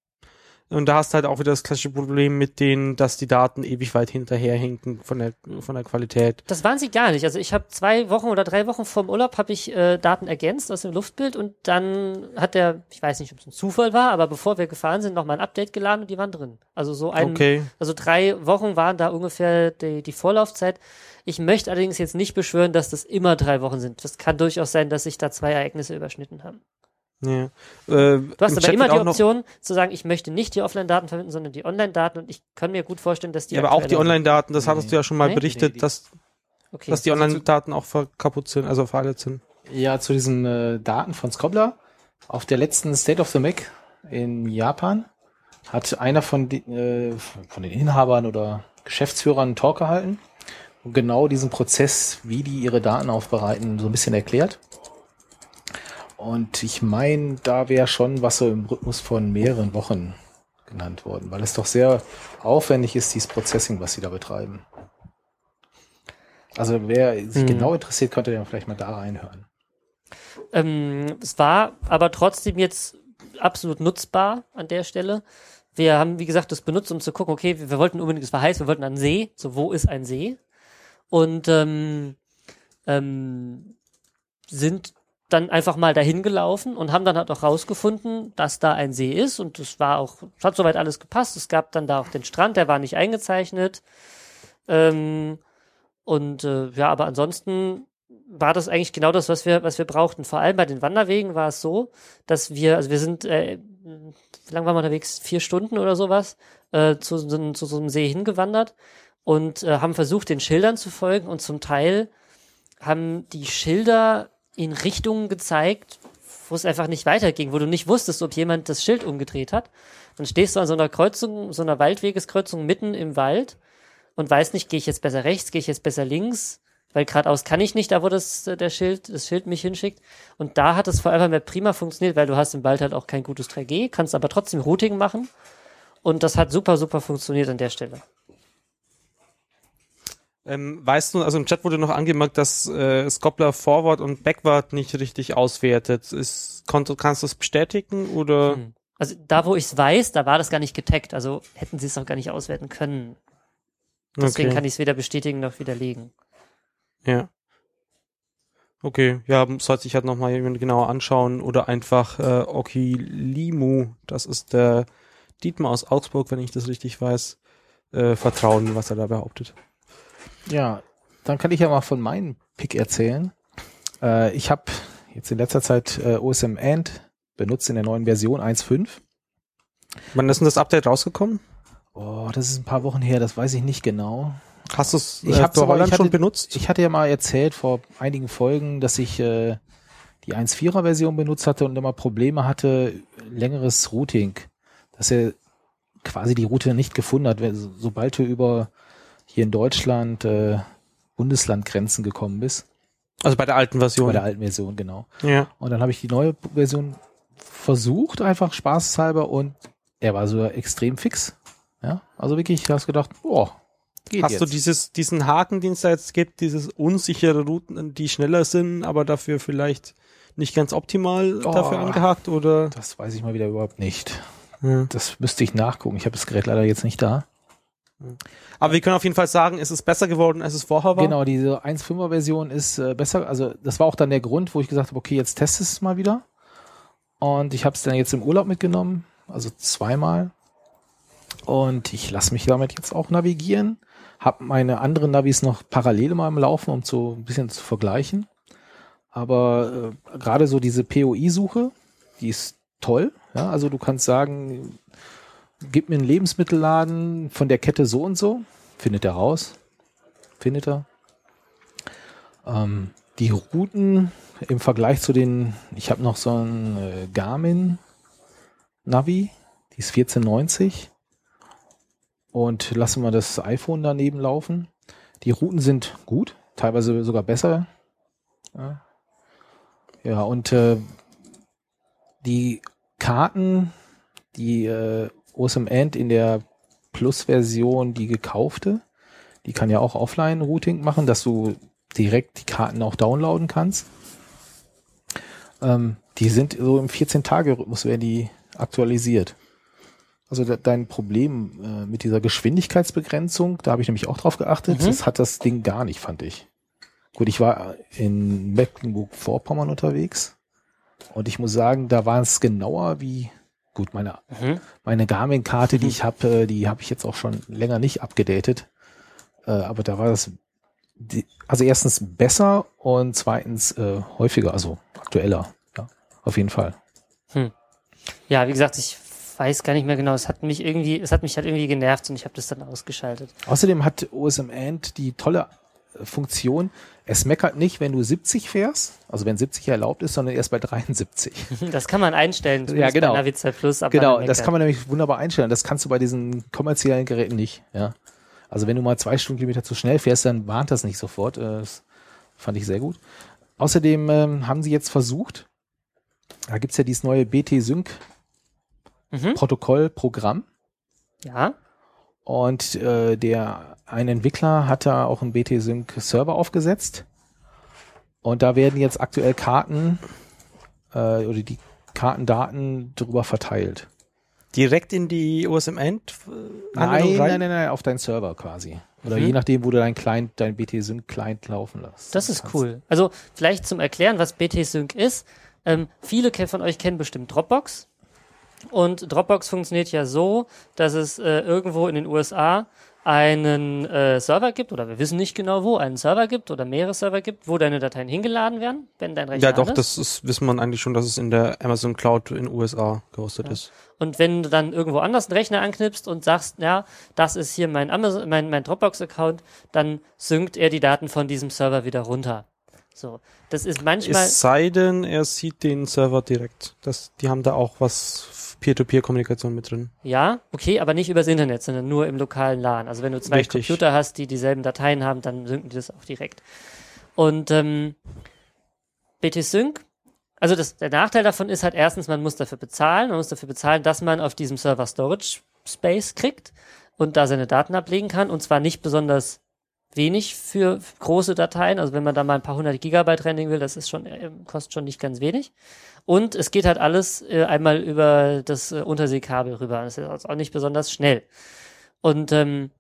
Und da hast du halt auch wieder das klassische Problem mit denen, dass die Daten ewig weit hinterherhinken von der von der Qualität. Das waren sie gar nicht. Also ich habe zwei Wochen oder drei Wochen vorm Urlaub habe ich äh, Daten ergänzt aus dem Luftbild und dann hat der, ich weiß nicht, ob es ein Zufall war, aber bevor wir gefahren sind, noch mal ein Update geladen und die waren drin. Also so ein, okay. also drei Wochen waren da ungefähr die, die Vorlaufzeit. Ich möchte allerdings jetzt nicht beschwören, dass das immer drei Wochen sind. Das kann durchaus sein, dass sich da zwei Ereignisse überschnitten haben. Ja. Äh, du hast aber Chat immer die Option zu sagen, ich möchte nicht die Offline-Daten verwenden, sondern die Online-Daten und ich kann mir gut vorstellen, dass die. Ja, aber auch die Online-Daten, das hattest du ja schon mal nee. berichtet, dass. Okay. dass die Online-Daten auch kaputt sind, also veraltet sind. Ja, zu diesen äh, Daten von Scobler. Auf der letzten State of the Mac in Japan hat einer von, die, äh, von den Inhabern oder Geschäftsführern einen Talk gehalten und genau diesen Prozess, wie die ihre Daten aufbereiten, so ein bisschen erklärt. Und ich meine, da wäre schon was so im Rhythmus von mehreren Wochen genannt worden, weil es doch sehr aufwendig ist, dieses Processing, was sie da betreiben. Also wer sich Mhm. genau interessiert, könnte ja vielleicht mal da reinhören. Ähm, es war aber trotzdem jetzt absolut nutzbar an der Stelle. Wir haben, wie gesagt, das benutzt, um zu gucken, okay, wir, wir wollten unbedingt, es war heiß, wir wollten einen See. So, wo ist ein See? Und ähm, ähm, sind dann einfach mal dahin gelaufen und haben dann halt auch rausgefunden, dass da ein See ist und es war auch, es hat soweit alles gepasst. Es gab dann da auch den Strand, der war nicht eingezeichnet. Ähm, und äh, ja, aber ansonsten war das eigentlich genau das, was wir, was wir brauchten. Vor allem bei den Wanderwegen war es so, dass wir, also wir sind, äh, wie lange waren wir unterwegs? Vier Stunden oder sowas, äh, zu, so einem- zu so einem See hingewandert und äh, haben versucht, den Schildern zu folgen und zum Teil haben die Schilder in Richtungen gezeigt, wo es einfach nicht weiterging, wo du nicht wusstest, ob jemand das Schild umgedreht hat. Dann stehst du an so einer Kreuzung, so einer Waldwegeskreuzung mitten im Wald und weißt nicht, gehe ich jetzt besser rechts, gehe ich jetzt besser links, weil geradeaus kann ich nicht, da wo das der Schild, das Schild mich hinschickt. Und da hat es vor allem mehr prima funktioniert, weil du hast im Wald halt auch kein gutes 3G, kannst aber trotzdem Routing machen. Und das hat super, super funktioniert an der Stelle. Ähm, weißt du, also im Chat wurde noch angemerkt, dass äh, Scopler Forward und Backward nicht richtig auswertet. Ist, konnt, kannst du das bestätigen oder? Hm. Also da, wo ich es weiß, da war das gar nicht getaggt. Also hätten sie es auch gar nicht auswerten können. Deswegen Okay. kann ich es weder bestätigen noch widerlegen. Ja. Okay, ja, sollte sich halt nochmal jemand genauer anschauen oder einfach äh, Okilimu, das ist der Dietmar aus Augsburg, wenn ich das richtig weiß, äh, vertrauen, was er da behauptet. Ja, dann kann ich ja mal von meinem Pick erzählen. Äh, ich habe jetzt in letzter Zeit äh, OSM Ant benutzt in der neuen Version 1.5. Wann ist denn das Update rausgekommen? Oh, das ist ein paar Wochen her, das weiß ich nicht genau. Hast du es Ich äh, hab's für Holland schon benutzt? Ich hatte ja mal erzählt vor einigen Folgen, dass ich äh, die 1.4er Version benutzt hatte und immer Probleme hatte, längeres Routing, dass er quasi die Route nicht gefunden hat, sobald du über hier in Deutschland äh, Bundeslandgrenzen gekommen bist. also bei der alten Version. Bei der alten Version, genau. ja. Und dann habe ich die neue Version versucht, einfach spaßhalber und er war so extrem fix. Ja, also wirklich, du hast gedacht, boah, geht Hast jetzt. du dieses, diesen Haken, den es da jetzt gibt, dieses unsichere Routen, die schneller sind, aber dafür vielleicht nicht ganz optimal Oh. dafür angehakt oder? das weiß ich mal wieder überhaupt nicht. Ja. Das müsste ich nachgucken. Ich habe das Gerät leider jetzt nicht da. Aber wir können auf jeden Fall sagen, es ist besser geworden, als es vorher war. Genau, diese 1.5er Version ist äh, besser. Also das war auch dann der Grund, wo ich gesagt habe, okay, jetzt teste es mal wieder. Und ich habe es dann jetzt im Urlaub mitgenommen, also zweimal. Und ich lasse mich damit jetzt auch navigieren. Hab meine anderen Navis noch parallel mal im Laufen, um so ein bisschen zu vergleichen. Aber äh, gerade so diese POI-Suche, die ist toll. Ja, also du kannst sagen, gib mir einen Lebensmittelladen von der Kette so und so, findet er raus, findet er. Ähm, die Routen im Vergleich zu den, ich habe noch so ein äh, Garmin Navi, die ist 1490 und lassen wir das iPhone daneben laufen. Die Routen sind gut, teilweise sogar besser. Ja, ja und äh, die Karten, die äh, Awesome End in der Plus-Version, die gekaufte, die kann ja auch Offline-Routing machen, dass du direkt die Karten auch downloaden kannst. Ähm, die sind so im 14-Tage-Rhythmus, werden die aktualisiert. Also de dein Problem äh, mit dieser Geschwindigkeitsbegrenzung, da habe ich nämlich auch drauf geachtet, Mhm. das hat das Ding gar nicht, fand ich. Gut, ich war in Mecklenburg-Vorpommern unterwegs und ich muss sagen, da war es genauer wie, gut, meine Mhm. meine Garmin-Karte, die ich habe, die habe ich jetzt auch schon länger nicht abgedatet. Äh, aber da war das, also erstens besser und zweitens äh, häufiger, also aktueller. Ja, auf jeden Fall. Ja, wie gesagt, ich weiß gar nicht mehr genau. Es hat mich irgendwie, es hat mich halt irgendwie genervt und ich habe das dann ausgeschaltet. Außerdem hat OSM Ant die tolle Funktion, es meckert nicht, wenn du 70 fährst, also wenn 70 erlaubt ist, sondern erst bei 73. Das kann man einstellen. Ja, genau. Bei Naviza Plus, Genau, das kann man nämlich wunderbar einstellen. Das kannst du bei diesen kommerziellen Geräten nicht. Ja. Also wenn du mal zwei Stundenkilometer zu schnell fährst, dann warnt das nicht sofort. Äh, Das fand ich sehr gut. Außerdem ähm, haben sie jetzt versucht, da gibt's ja dieses neue Mhm. BT-Sync-Protokoll-Programm. Ja. Und äh, der ein Entwickler hat da auch einen BT-Sync-Server aufgesetzt. Und da werden jetzt aktuell Karten äh, oder die Kartendaten drüber verteilt. Direkt in die OSM-End? Nein, nein, nein, nein, auf deinen Server quasi. Oder Mhm. je nachdem, wo du dein Client, dein BT-Sync-Client laufen lässt. Das ist Kannst- cool. Also vielleicht zum Erklären, was BT Sync ist. Ähm, viele von euch kennen bestimmt Dropbox. Und Dropbox funktioniert ja so, dass es äh, irgendwo in den USA einen äh, Server gibt, oder wir wissen nicht genau wo, einen Server gibt oder mehrere Server gibt, wo deine Dateien hingeladen werden, wenn dein Rechner Ja, doch, das ist, wissen man eigentlich schon, dass es in der Amazon Cloud in USA gehostet ist. Und wenn du dann irgendwo anders einen Rechner anknipst und sagst, ja, das ist hier mein Amazon, mein, mein Dropbox-Account, dann synkt er die Daten von diesem Server wieder runter. So. Das ist manchmal. Es sei denn, er sieht den Server direkt. Das, die haben da auch was Peer-to-Peer-Kommunikation mit drin. Ja, okay, aber nicht übers Internet, sondern nur im lokalen LAN. Also wenn du zwei Richtig. Computer hast, die dieselben Dateien haben, dann synken die das auch direkt. Und ähm, BT-Sync, also das, der Nachteil davon ist halt erstens, man muss dafür bezahlen, man muss dafür bezahlen, dass man auf diesem Server Storage Space kriegt und da seine Daten ablegen kann und zwar nicht besonders wenig für große Dateien. Also wenn man da mal ein paar hundert Gigabyte rendern will, das ist schon, äh, kostet schon nicht ganz wenig. Und es geht halt alles äh, einmal über das äh, Unterseekabel rüber. Das ist auch nicht besonders schnell. Und ähm,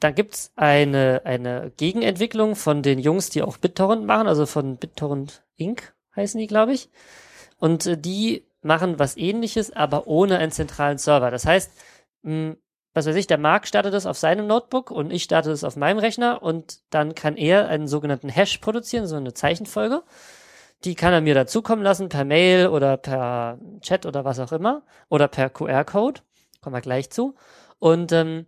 da gibt's eine, eine Gegenentwicklung von den Jungs, die auch BitTorrent machen, also von BitTorrent Inc. heißen die, glaube ich. Und äh, die machen was ähnliches, aber ohne einen zentralen Server. Das heißt, mh, was weiß ich, der Marc startet das auf seinem Notebook und ich starte es auf meinem Rechner und dann kann er einen sogenannten Hash produzieren, so eine Zeichenfolge. Die kann er mir dazukommen lassen per Mail oder per Chat oder was auch immer oder per QR-Code. Kommen wir gleich zu. Und ähm,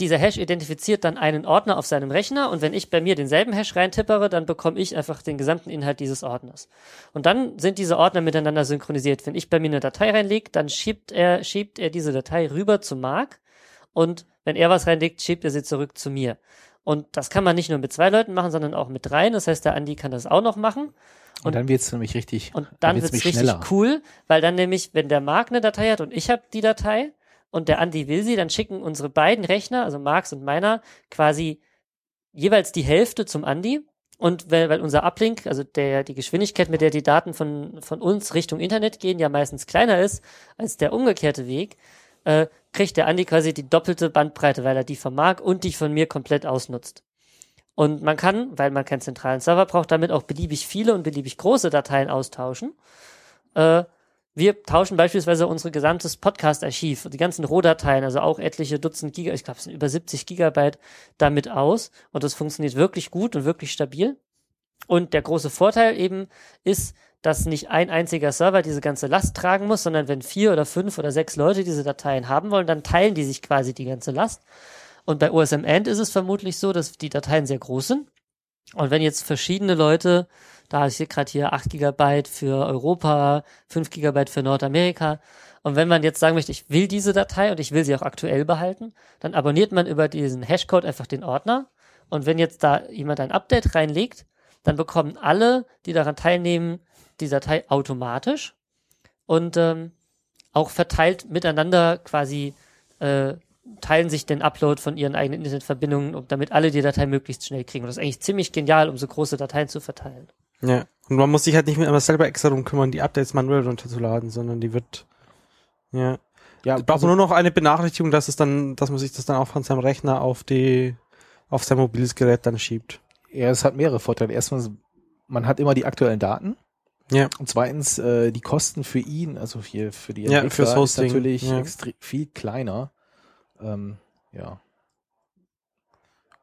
dieser Hash identifiziert dann einen Ordner auf seinem Rechner und wenn ich bei mir denselben Hash reintippere, dann bekomme ich einfach den gesamten Inhalt dieses Ordners. Und dann sind diese Ordner miteinander synchronisiert. Wenn ich bei mir eine Datei reinlege, dann schiebt er, schiebt er diese Datei rüber zu Mark und wenn er was reinlegt, schiebt er sie zurück zu mir. Und das kann man nicht nur mit zwei Leuten machen, sondern auch mit dreien. Das heißt, der Andi kann das auch noch machen. Und, dann wird's nämlich richtig. Und dann wird's wird's nämlich richtig schneller. cool, weil dann nämlich, wenn der Marc eine Datei hat und ich habe die Datei und der Andi will sie, dann schicken unsere beiden Rechner, also Marks und meiner, quasi jeweils die Hälfte zum Andi. Und weil, weil unser Uplink, also der, die Geschwindigkeit, mit der die Daten von, von uns Richtung Internet gehen, ja meistens kleiner ist als der umgekehrte Weg, äh, kriegt der Andi quasi die doppelte Bandbreite, weil er die von Marc und die von mir komplett ausnutzt. Und man kann, weil man keinen zentralen Server braucht, damit auch beliebig viele und beliebig große Dateien austauschen. Äh, wir tauschen beispielsweise unser gesamtes Podcast-Archiv, die ganzen Rohdateien, also auch etliche Dutzend Gigabyte, ich glaube, es sind über 70 Gigabyte damit aus. Und das funktioniert wirklich gut und wirklich stabil. Und der große Vorteil eben ist, dass nicht ein einziger Server diese ganze Last tragen muss, sondern wenn vier oder fünf oder sechs Leute diese Dateien haben wollen, dann teilen die sich quasi die ganze Last. Und bei OSM End ist es vermutlich so, dass die Dateien sehr groß sind. Und wenn jetzt verschiedene Leute, da ist hier gerade hier 8 Gigabyte für Europa, 5 Gigabyte für Nordamerika, und wenn man jetzt sagen möchte, ich will diese Datei und ich will sie auch aktuell behalten, dann abonniert man über diesen Hashcode einfach den Ordner. Und wenn jetzt da jemand ein Update reinlegt, dann bekommen alle, die daran teilnehmen, die Datei automatisch und ähm, auch verteilt miteinander quasi äh, teilen sich den Upload von ihren eigenen Internetverbindungen, damit alle die Datei möglichst schnell kriegen. Und das ist eigentlich ziemlich genial, um so große Dateien zu verteilen. Ja. Und man muss sich halt nicht mehr immer selber extra drum kümmern, die Updates manuell runterzuladen, sondern die wird, ja. Ja, braucht also, nur noch eine Benachrichtigung, dass es dann, dass man sich das dann auch von seinem Rechner auf die, auf sein mobiles Gerät dann schiebt. ja, es hat mehrere Vorteile. Erstmal, man hat immer die aktuellen Daten. Ja. Und zweitens, äh, die Kosten für ihn, also hier für die Ja, Entwickler, fürs Hosting, ist natürlich ja. viel kleiner. Ähm, ja.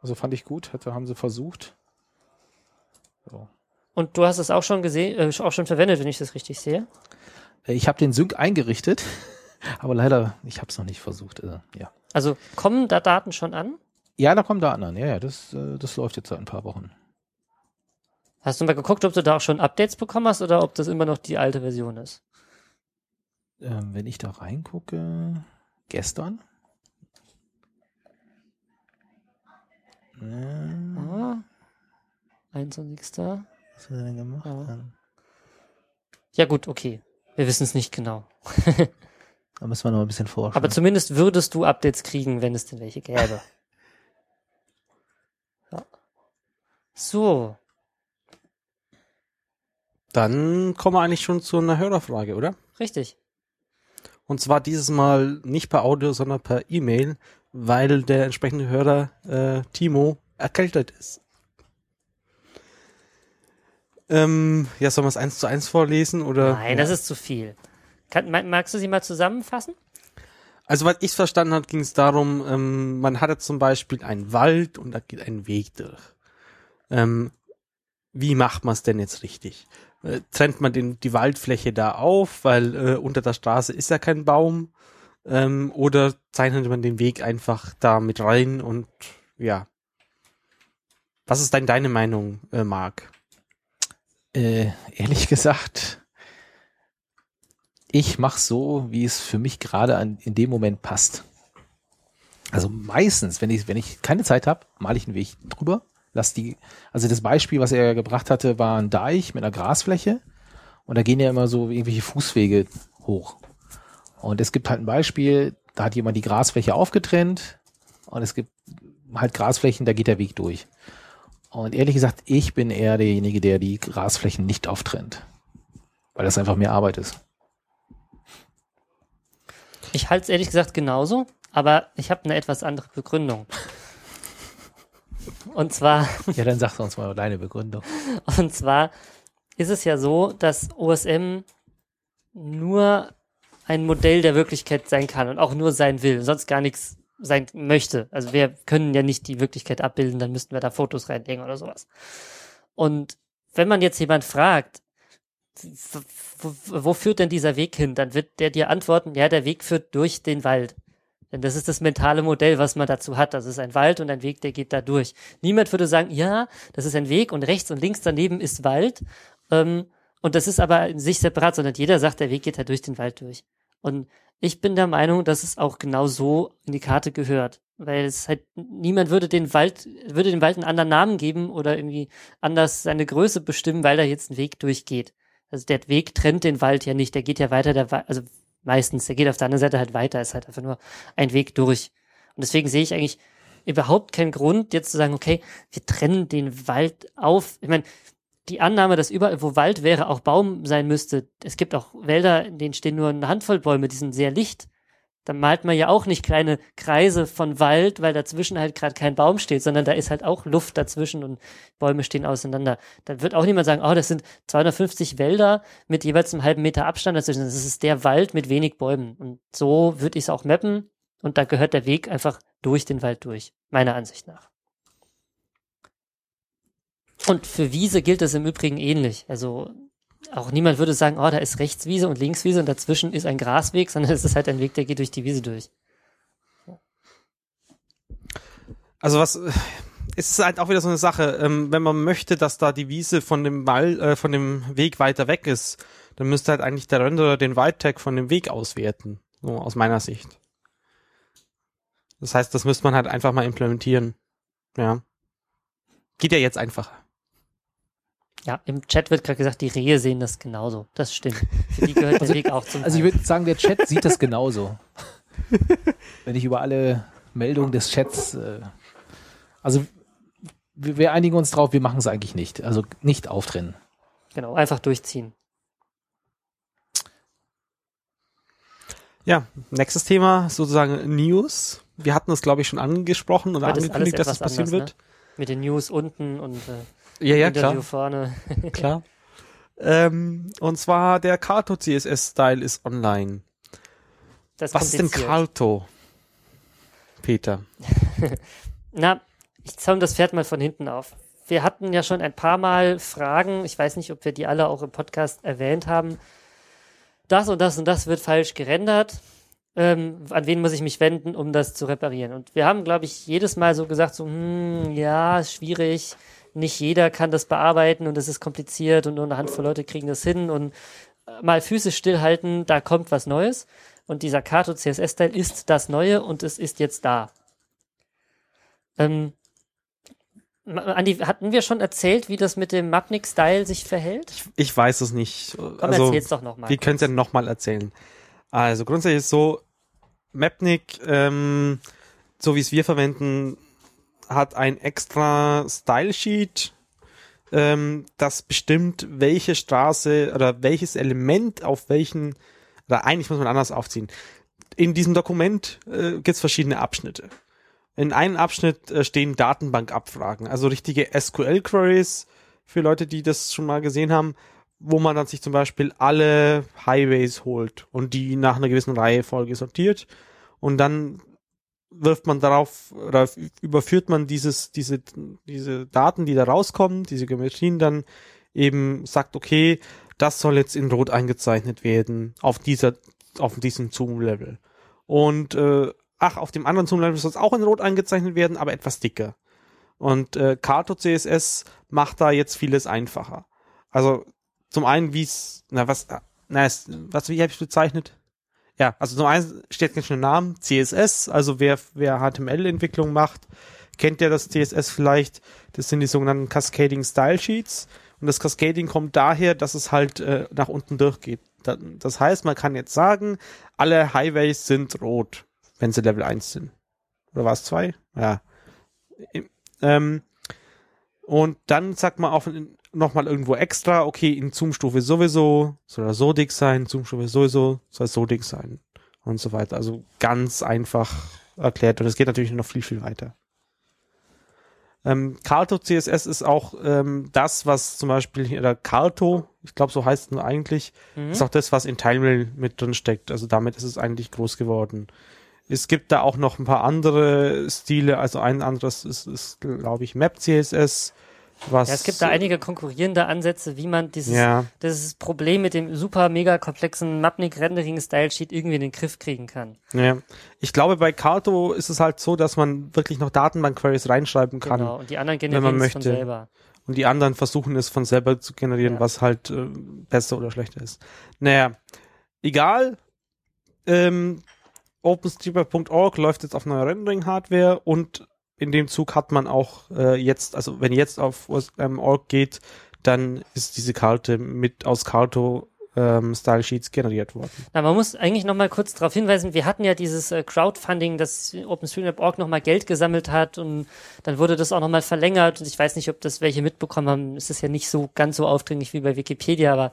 Also fand ich gut, hätte, haben sie versucht. So. Und du hast es auch schon gesehen, äh, auch schon verwendet, wenn ich das richtig sehe. Äh, Ich habe den Sync eingerichtet, aber leider, ich habe es noch nicht versucht. Äh, ja. Also kommen da Daten schon an? Ja, da kommen Daten an. Ja, ja, das, äh, das läuft jetzt seit ein paar Wochen. Hast du mal geguckt, ob du da auch schon Updates bekommen hast oder ob das immer noch die alte Version ist? Ähm, wenn ich da reingucke, gestern. Äh, Ah, 21. was hat er denn gemacht? Ja. Ja gut, okay. Wir wissen es nicht genau. Da müssen wir noch ein bisschen forschen. Aber zumindest würdest du Updates kriegen, wenn es denn welche gäbe. Ja. So, Dann kommen wir eigentlich schon zu einer Hörerfrage, oder? richtig. Und zwar dieses Mal nicht per Audio, sondern per E-Mail, weil der entsprechende Hörer äh, Timo erkältet ist. Ähm, ja, sollen wir es eins zu eins vorlesen oder? Nein, das ist zu viel. Kann, mag- magst du sie mal zusammenfassen? Also, was ich verstanden habe, ging es darum, ähm, man hatte zum Beispiel einen Wald und da geht ein Weg durch. Ähm, wie macht man es denn jetzt richtig? Äh, trennt man den, die Waldfläche da auf, weil äh, unter der Straße ist ja kein Baum? Ähm, oder zeichnet man den Weg einfach da mit rein und ja. Was ist denn deine Meinung, äh, Marc? Äh, ehrlich gesagt, ich mache so, wie es für mich gerade in dem Moment passt. Also meistens, wenn ich, wenn ich keine Zeit habe, male ich einen Weg drüber. Lass die, also das Beispiel, was er gebracht hatte, war ein Deich mit einer Grasfläche. Und da gehen ja immer so irgendwelche Fußwege hoch. Und es gibt halt ein Beispiel, da hat jemand die Grasfläche aufgetrennt. Und es gibt halt Grasflächen, da geht der Weg durch. Und ehrlich gesagt, ich bin eher derjenige, der die Grasflächen nicht auftrennt. Weil das einfach mehr Arbeit ist. Ich halte es ehrlich gesagt genauso, aber ich habe eine etwas andere Begründung. Und zwar, Ja, dann sag uns mal deine Begründung. und zwar ist es ja so, dass OSM nur ein Modell der Wirklichkeit sein kann und auch nur sein will, sonst gar nichts sein möchte. Also wir können ja nicht die Wirklichkeit abbilden, dann müssten wir da Fotos reinlegen oder sowas. Und wenn man jetzt jemand fragt, wo führt denn dieser Weg hin, dann wird der dir antworten, ja, der Weg führt durch den Wald. Denn das ist das mentale Modell, was man dazu hat. Das ist ein Wald und ein Weg, der geht da durch. Niemand würde sagen, ja, das ist ein Weg und rechts und links daneben ist Wald. Ähm, und das ist aber in sich separat, sondern jeder sagt, der Weg geht da durch den Wald durch. Und ich bin der Meinung, dass es auch genau so in die Karte gehört. Weil es halt, niemand würde den Wald, würde dem Wald einen anderen Namen geben oder irgendwie anders seine Größe bestimmen, weil da jetzt ein Weg durchgeht. Also der Weg trennt den Wald ja nicht, der geht ja weiter, der also meistens, der geht auf der anderen Seite halt weiter, ist halt einfach nur ein Weg durch. Und deswegen sehe ich eigentlich überhaupt keinen Grund, jetzt zu sagen, okay, wir trennen den Wald auf. Ich meine, die Annahme, dass überall, wo Wald wäre, auch Baum sein müsste. Es gibt auch Wälder, in denen stehen nur eine Handvoll Bäume, die sind sehr licht. Da malt man ja auch nicht kleine Kreise von Wald, weil dazwischen halt gerade kein Baum steht, sondern da ist halt auch Luft dazwischen und Bäume stehen auseinander. Da wird auch niemand sagen, oh, das sind 250 Wälder mit jeweils einem halben Meter Abstand dazwischen. Das ist der Wald mit wenig Bäumen. Und so würde ich es auch mappen. Und da gehört der Weg einfach durch den Wald durch, meiner Ansicht nach. Und für Wiese gilt das im Übrigen ähnlich. Also auch niemand würde sagen, oh, da ist Rechtswiese und Linkswiese und dazwischen ist ein Grasweg, sondern es ist halt ein Weg, der geht durch die Wiese durch. Also was es ist halt auch wieder so eine Sache, ähm, wenn man möchte, dass da die Wiese von dem Wall, äh, von dem Weg weiter weg ist, dann müsste halt eigentlich der Renderer den White-Tag von dem Weg auswerten. So aus meiner Sicht. Das heißt, das müsste man halt einfach mal implementieren. Ja. Geht ja jetzt einfacher. Ja, im Chat wird gerade gesagt, die Rehe sehen das genauso. Das stimmt. Für die gehört der Weg auch zum Also ich würde sagen, der Chat sieht das genauso. Wenn ich über alle Meldungen des Chats, äh, also wir, wir einigen uns drauf, wir machen es eigentlich nicht. Also nicht auftrennen. Genau, einfach durchziehen. Ja, nächstes Thema sozusagen News. Wir hatten das, glaube ich, schon angesprochen ist alles angekündigt, dass es etwas passieren anders, wird. ne? Mit den News unten und äh, Ja, ja, Interview klar. vorne. klar. ähm, und zwar der Carto CSS Style ist online. Das Was ist denn. Carto? Peter. Na, ich zäume das Pferd mal von hinten auf. Wir hatten ja schon ein paar Mal Fragen, ich weiß nicht, ob wir die alle auch im Podcast erwähnt haben. Das und das und das wird falsch gerendert. ähm, an wen muss ich mich wenden, um das zu reparieren. Und wir haben, glaube ich, jedes Mal so gesagt, so, hm, ja, ist schwierig, nicht jeder kann das bearbeiten und es ist kompliziert und nur eine Handvoll Leute kriegen das hin und äh, mal Füße stillhalten, da kommt was Neues. Und dieser Kato CSS-Style ist das Neue und es ist jetzt da. Ähm, Andi, hatten wir schon erzählt, wie das mit dem Mapnik-Style sich verhält? Ich, ich weiß es nicht. Komm, also, erzähl's doch nochmal. wir können es ja nochmal erzählen. Also grundsätzlich ist so, Mapnik, ähm, so wie es wir verwenden, hat ein extra Style-Sheet, ähm, das bestimmt, welche Straße oder welches Element auf welchen, oder eigentlich muss man anders aufziehen. In diesem Dokument äh, gibt es verschiedene Abschnitte. In einem Abschnitt äh, stehen Datenbankabfragen, also richtige SQL-Queries für Leute, die das schon mal gesehen haben, wo man dann sich zum Beispiel alle Highways holt und die nach einer gewissen Reihefolge sortiert und dann wirft man darauf oder überführt man dieses, diese, diese Daten, die da rauskommen, diese Geometrien dann eben sagt, okay, das soll jetzt in Rot eingezeichnet werden auf dieser, auf diesem Zoom-Level. Und äh, ach, auf dem anderen Zoom-Level soll es auch in Rot eingezeichnet werden, aber etwas dicker. Und äh, Kato CSS macht da jetzt vieles einfacher. Also zum einen, wie es, na was, na, was, wie habe ich bezeichnet? Ja, also zum einen steht ganz schön Namen, CSS, also wer, wer HTML-Entwicklung macht, kennt ja das CSS vielleicht, das sind die sogenannten Cascading Style Sheets und das Cascading kommt daher, dass es halt äh, nach unten durchgeht. Das heißt, man kann jetzt sagen, alle Highways sind rot, wenn sie Level 1 sind. Oder war es 2? Ja. Ähm, und dann sagt man auch nochmal irgendwo extra, okay, in Zoom-Stufe sowieso soll er so dick sein, Zoom-Stufe sowieso soll so dick sein und so weiter. Also ganz einfach erklärt und es geht natürlich noch viel, viel weiter. Ähm, Carto CSS ist auch ähm, das, was zum Beispiel, oder Carto, ich glaube, so heißt es nur eigentlich, mhm. ist auch das, was in Timerail mit drin steckt. Also damit ist es eigentlich groß geworden. Es gibt da auch noch ein paar andere Stile, also ein anderes ist, ist glaube ich, Map CSS. Was ja, es gibt da einige konkurrierende Ansätze, wie man dieses, ja. dieses Problem mit dem super mega komplexen Mapnik Rendering Style Sheet irgendwie in den Griff kriegen kann. Ja. Ich glaube, bei Carto ist es halt so, dass man wirklich noch Datenbank-Queries reinschreiben kann. Genau, und die anderen generieren wenn man es von selber. Und die anderen versuchen es von selber zu generieren, ja. was halt äh, besser oder schlechter ist. Naja, egal. Ähm, OpenStreetMap.org läuft jetzt auf neuer Rendering-Hardware und in dem Zug hat man auch äh, jetzt, also wenn jetzt auf ähm, Org geht, dann ist diese Karte mit aus Carto ähm, Style Sheets generiert worden. Na, man muss eigentlich noch mal kurz darauf hinweisen, wir hatten ja dieses äh, Crowdfunding, das OpenStreetMap.org noch mal Geld gesammelt hat und dann wurde das auch noch mal verlängert und ich weiß nicht, ob das welche mitbekommen haben. Es ist ja nicht so ganz so aufdringlich wie bei Wikipedia, aber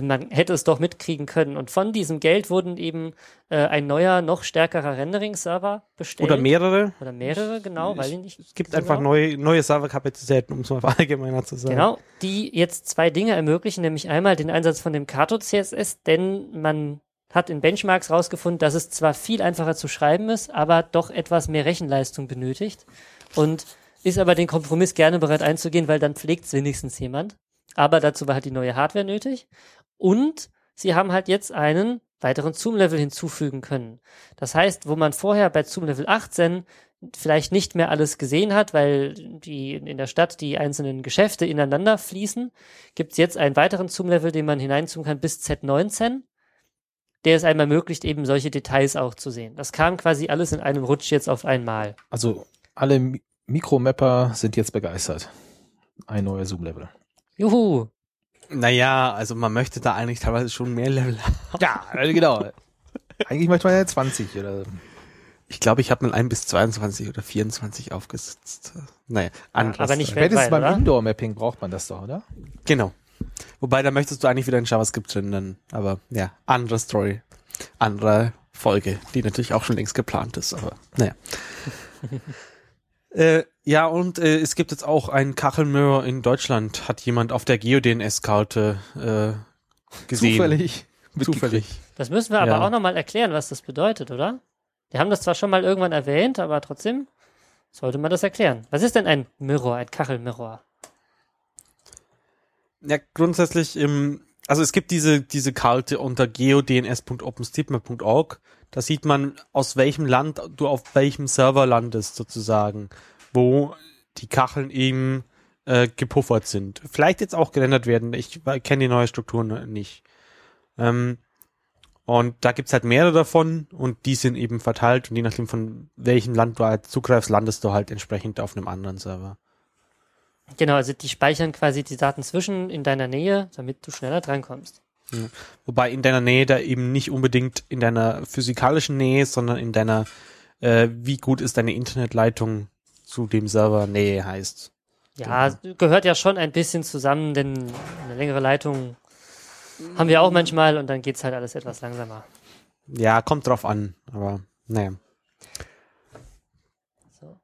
man hätte es doch mitkriegen können. Und von diesem Geld wurden eben äh, ein neuer, noch stärkerer Rendering-Server bestellt. Oder mehrere. Oder mehrere, genau, weil ich nicht. Es gibt einfach genau. neue, neue Serverkapazitäten, um es mal allgemeiner zu sagen. Genau, die jetzt zwei Dinge ermöglichen, nämlich einmal den Einsatz von dem Kato CSS, denn man hat in Benchmarks rausgefunden, dass es zwar viel einfacher zu schreiben ist, aber doch etwas mehr Rechenleistung benötigt. Und ist aber den Kompromiss gerne bereit einzugehen, weil dann pflegt es wenigstens jemand. Aber dazu war halt die neue Hardware nötig. Und sie haben halt jetzt einen weiteren Zoom-Level hinzufügen können. Das heißt, wo man vorher bei Zoom-Level 18 vielleicht nicht mehr alles gesehen hat, weil die in der Stadt die einzelnen Geschäfte ineinander fließen, gibt es jetzt einen weiteren Zoom-Level, den man hineinzoomen kann bis Z19, der es einem ermöglicht, eben solche Details auch zu sehen. Das kam quasi alles in einem Rutsch jetzt auf einmal. Also alle Mikromapper sind jetzt begeistert. Ein neuer Zoom-Level. Juhu! Naja, also man möchte da eigentlich teilweise schon mehr Level haben. Ja, genau. eigentlich möchte man ja 20 oder. Ich glaube, ich habe mal ein bis 22 oder 24 aufgesetzt. Naja, anderes. Aber nicht weltweit, beim Indoor-Mapping braucht man das doch, oder? Genau. Wobei, da möchtest du eigentlich wieder in JavaScript drin, aber ja, andere Story. Andere Folge, die natürlich auch schon längst geplant ist, aber naja. Äh, ja, und äh, es gibt jetzt auch einen Kachelmirror in Deutschland, hat jemand auf der GeoDNS-Karte äh, gesehen. Zufällig. Zufällig. Das müssen wir aber ja. auch nochmal erklären, was das bedeutet, oder? Die haben das zwar schon mal irgendwann erwähnt, aber trotzdem sollte man das erklären. Was ist denn ein Mirror, ein Kachelmirror? Ja, grundsätzlich im also es gibt diese, diese Karte unter geodns.openstreetmap.org. Da sieht man, aus welchem Land du auf welchem Server landest, sozusagen, wo die Kacheln eben äh, gepuffert sind. Vielleicht jetzt auch gerendert werden. Ich kenne die neue Struktur nicht. Ähm, und da gibt's halt mehrere davon und die sind eben verteilt und je nachdem von welchem Land du halt zugreifst, landest du halt entsprechend auf einem anderen Server. Genau, also die speichern quasi die Daten zwischen in deiner Nähe, damit du schneller drankommst. Ja. Wobei in deiner Nähe da eben nicht unbedingt in deiner physikalischen Nähe, sondern in deiner, äh, wie gut ist deine Internetleitung zu dem Server Nähe heißt. Ja, gehört ja schon ein bisschen zusammen, denn eine längere Leitung haben wir auch manchmal und dann geht's halt alles etwas langsamer. Ja, kommt drauf an, aber naja. So.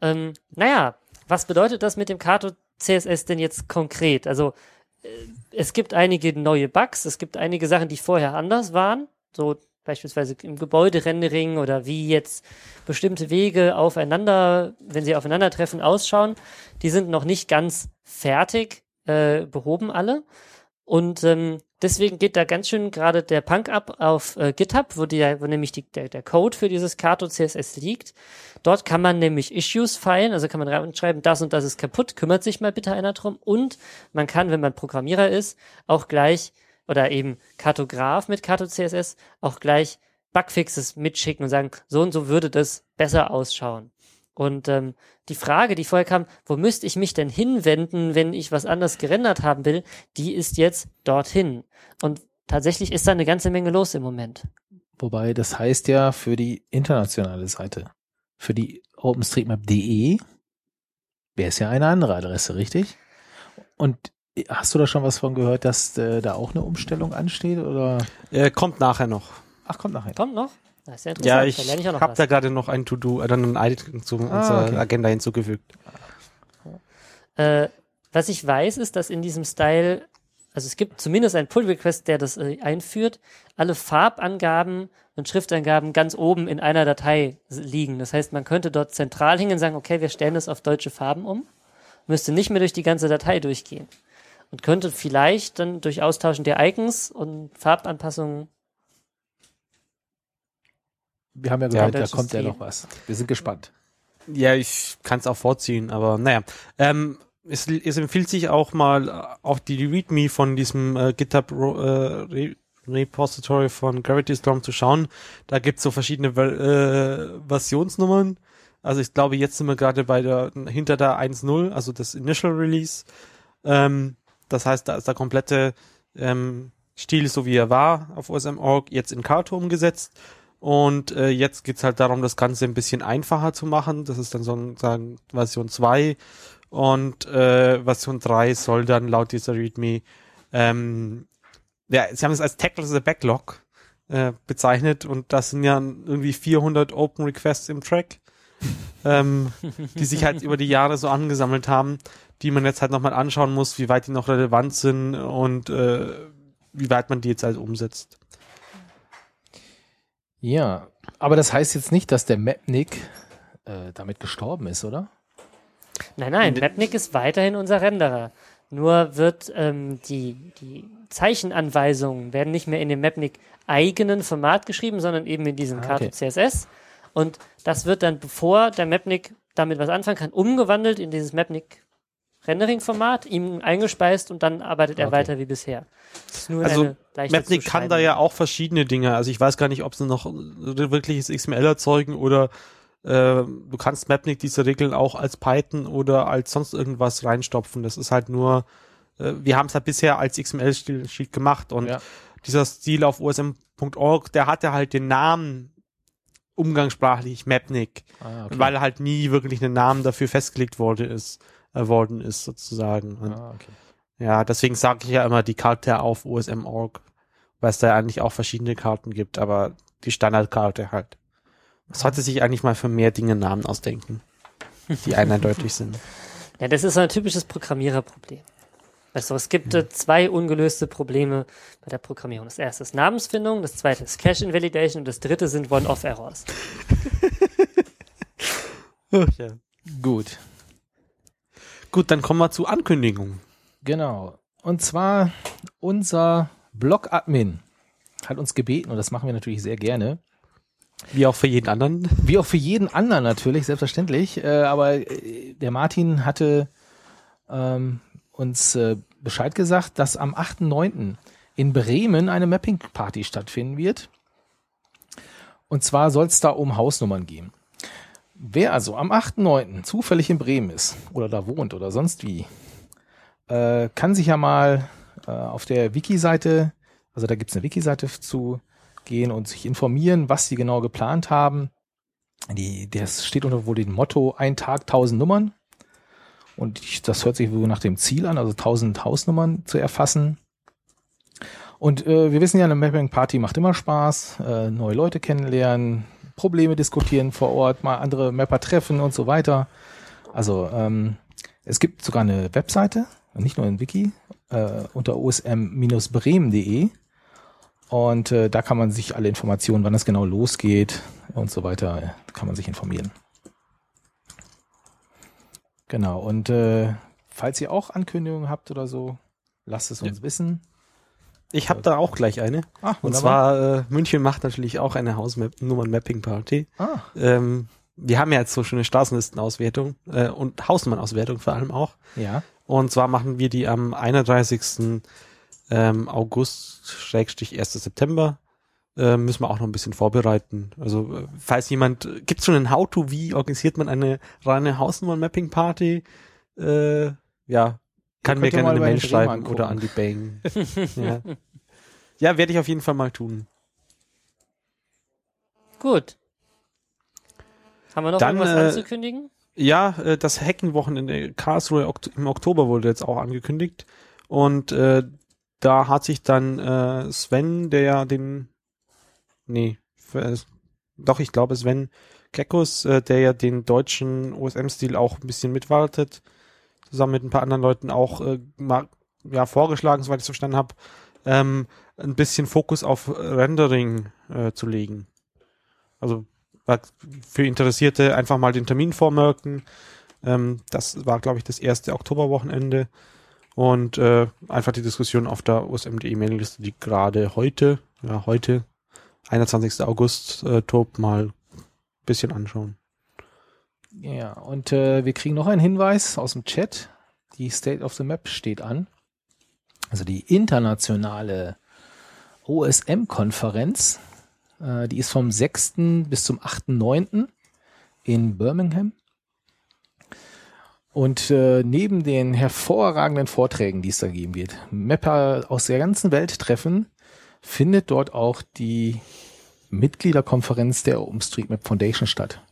Ähm, naja, was bedeutet das mit dem Kato CSS denn jetzt konkret? Also äh, es gibt einige neue Bugs, es gibt einige Sachen, die vorher anders waren, so beispielsweise im Gebäuderendering oder wie jetzt bestimmte Wege aufeinander, wenn sie aufeinandertreffen, ausschauen. Die sind noch nicht ganz fertig äh, behoben alle. Und ähm, deswegen geht da ganz schön gerade der Punk ab auf äh, GitHub, wo, die, wo nämlich die, der, der Code für dieses Kato CSS liegt. Dort kann man nämlich Issues feilen, also kann man reinschreiben, das und das ist kaputt, kümmert sich mal bitte einer drum. Und man kann, wenn man Programmierer ist, auch gleich oder eben Kartograf mit Kato CSS auch gleich Bugfixes mitschicken und sagen, so und so würde das besser ausschauen. Und ähm, die Frage, die vorher kam, wo müsste ich mich denn hinwenden, wenn ich was anders gerendert haben will, die ist jetzt dorthin. Und tatsächlich ist da eine ganze Menge los im Moment. Wobei, das heißt ja für die internationale Seite, für die OpenStreetMap.de wäre es ja eine andere Adresse, richtig? Und hast du da schon was von gehört, dass äh, da auch eine Umstellung ansteht? Oder? Äh, kommt nachher noch. Ach, kommt nachher. Kommt noch? Das ist ja, Ja, interessant. ich, lerne ich noch habe da gerade noch ein To-Do, äh, dann ein Item zu Ah, unserer okay. Agenda hinzugefügt. Äh, was ich weiß, ist, dass in diesem Style, also es gibt zumindest einen Pull-Request, der das äh, einführt, alle Farbangaben und Schriftangaben ganz oben in einer Datei liegen. Das heißt, man könnte dort zentral hingehen und sagen, okay, wir stellen das auf deutsche Farben um, müsste nicht mehr durch die ganze Datei durchgehen. Und könnte vielleicht dann durch Austauschen der Icons und Farbanpassungen Wir haben ja gehört, da das kommt ja noch was. Wir sind gespannt. Ja, ich kann es auch vorziehen, aber naja. Ähm, es, es empfiehlt sich auch mal äh, auch die README von diesem äh, GitHub Ro- äh, Re Repository von Gravity Storm zu schauen. Da gibt's so verschiedene Ver äh, Versionsnummern. Also ich glaube, jetzt sind wir gerade bei der hinter der 1.0, also das Initial Release. Ähm, das heißt, da ist der komplette ähm, Stil, so wie er war, auf OSM.org, jetzt in Kato umgesetzt. Und äh, jetzt geht's halt darum, das Ganze ein bisschen einfacher zu machen. Das ist dann sozusagen Version 2. Und äh, Version 3 soll dann laut dieser README, ähm, ja, sie haben es als Tackle the Backlog äh, bezeichnet und das sind ja irgendwie 400 Open Requests im Track, ähm, die sich halt über die Jahre so angesammelt haben, die man jetzt halt nochmal anschauen muss, wie weit die noch relevant sind und äh, wie weit man die jetzt halt umsetzt. Ja, aber das heißt jetzt nicht, dass der Mapnik äh, damit gestorben ist, oder? Nein, nein, Mapnik ist weiterhin unser Renderer. Nur wird ähm, die, die Zeichenanweisungen werden nicht mehr in dem Mapnik eigenen Format geschrieben, sondern eben in diesem Ah, okay. CSS. Und das wird dann, bevor der Mapnik damit was anfangen kann, umgewandelt in dieses Mapnik Rendering-Format, ihm eingespeist und dann arbeitet er Okay. weiter wie bisher. Das ist nur Also, Mapnik kann da ja auch verschiedene Dinge. Also ich weiß gar nicht, ob sie noch wirkliches XML erzeugen oder äh, du kannst Mapnik diese Regeln auch als Python oder als sonst irgendwas reinstopfen. Das ist halt nur, äh, wir haben es halt bisher als XML-Sheet gemacht und Ja. dieser Stil auf osm.org, der hatte halt den Namen umgangssprachlich Mapnik, Ah, okay. weil halt nie wirklich ein Namen dafür festgelegt wurde ist, worden ist sozusagen. Und ah, okay. ja, deswegen sage ich ja immer die Karte auf OSM.org, weil es da eigentlich auch verschiedene Karten gibt, aber die Standardkarte halt. Man sollte sich eigentlich mal für mehr Dinge Namen ausdenken, die eindeutig sind. Ja, das ist so ein typisches Programmiererproblem. Also es gibt äh, zwei ungelöste Probleme bei der Programmierung. Das erste ist Namensfindung, das zweite ist Cache Invalidation und das dritte sind One-Off-Errors. Gut, Gut, dann kommen wir zu Ankündigungen. genau. und zwar unser Blog-Admin hat uns gebeten, und das machen wir natürlich sehr gerne, Wie auch für jeden anderen. wie auch für jeden anderen natürlich, selbstverständlich. Äh, aber äh, der Martin hatte ähm, uns äh, Bescheid gesagt, dass am 8.9. in Bremen eine Mapping-Party stattfinden wird. Und zwar soll es da um Hausnummern gehen. Wer also am 8.9. zufällig in Bremen ist oder da wohnt oder sonst wie, äh, kann sich ja mal äh, auf der Wiki-Seite, also da gibt's eine Wiki-Seite zu gehen und sich informieren, was sie genau geplant haben. Die, das steht unter wohl dem Motto ein Tag 1000 Nummern. Und ich, das hört sich wohl nach dem Ziel an, also 1000 Hausnummern zu erfassen. Und äh, wir wissen ja, eine Mapping Party macht immer Spaß, äh, neue Leute kennenlernen, Probleme diskutieren vor Ort, mal andere Mapper treffen und so weiter. Also ähm, es gibt sogar eine Webseite, nicht nur ein Wiki, äh, unter osm-bremen.de und äh, da kann man sich alle Informationen, wann es genau losgeht und so weiter, kann man sich informieren. Genau, und äh, falls ihr auch Ankündigungen habt oder so, lasst es uns wissen. Ich habe da auch gleich eine. Ah, Und zwar, äh, München macht natürlich auch eine Hausnummern-Mapping-Party. Ah, Ähm, wir haben ja jetzt so schöne Straßenlistenauswertung äh, und Hausnummernauswertung vor allem auch. ja. Und zwar machen wir die am 31. Ähm, August, Schrägstrich 1. September. Äh, müssen wir auch noch ein bisschen vorbereiten. Also, äh, falls jemand, gibt es schon ein How-To, wie organisiert man eine reine Hausnummer-Mapping-Party? Äh, ja, kann mir gerne eine Mail schreiben oder an die Bang. ja, ja werde ich auf jeden Fall mal tun. Gut. Haben wir noch Dann, irgendwas äh, anzukündigen? Ja, äh, das Hacking-Wochenende Karlsruhe Okt im Oktober wurde jetzt auch angekündigt. Und äh, da hat sich dann äh, Sven, der ja den nee, für, äh, doch, ich glaube Sven Kekus, äh, der ja den deutschen OSM-Stil auch ein bisschen mitwartet, zusammen mit ein paar anderen Leuten auch äh, mal, ja, vorgeschlagen, soweit ich es verstanden habe, ähm, ein bisschen Fokus auf Rendering äh, zu legen. Also für Interessierte einfach mal den Termin vormerken. Ähm, das war, glaube ich, das erste Oktoberwochenende. Und äh, einfach die Diskussion auf der OSMD-E-Mail-Liste, die gerade heute, ja heute, 21. August, äh, tobt, mal ein bisschen anschauen. Ja, und äh, wir kriegen noch einen Hinweis aus dem Chat. Die State of the Map steht an. Also die internationale OSM-Konferenz. Äh, die ist vom 6. bis zum 8.9. in Birmingham. Und äh, neben den hervorragenden Vorträgen, die es da geben wird, Mapper aus der ganzen Welt treffen, findet dort auch die Mitgliederkonferenz der OpenStreetMap Foundation statt.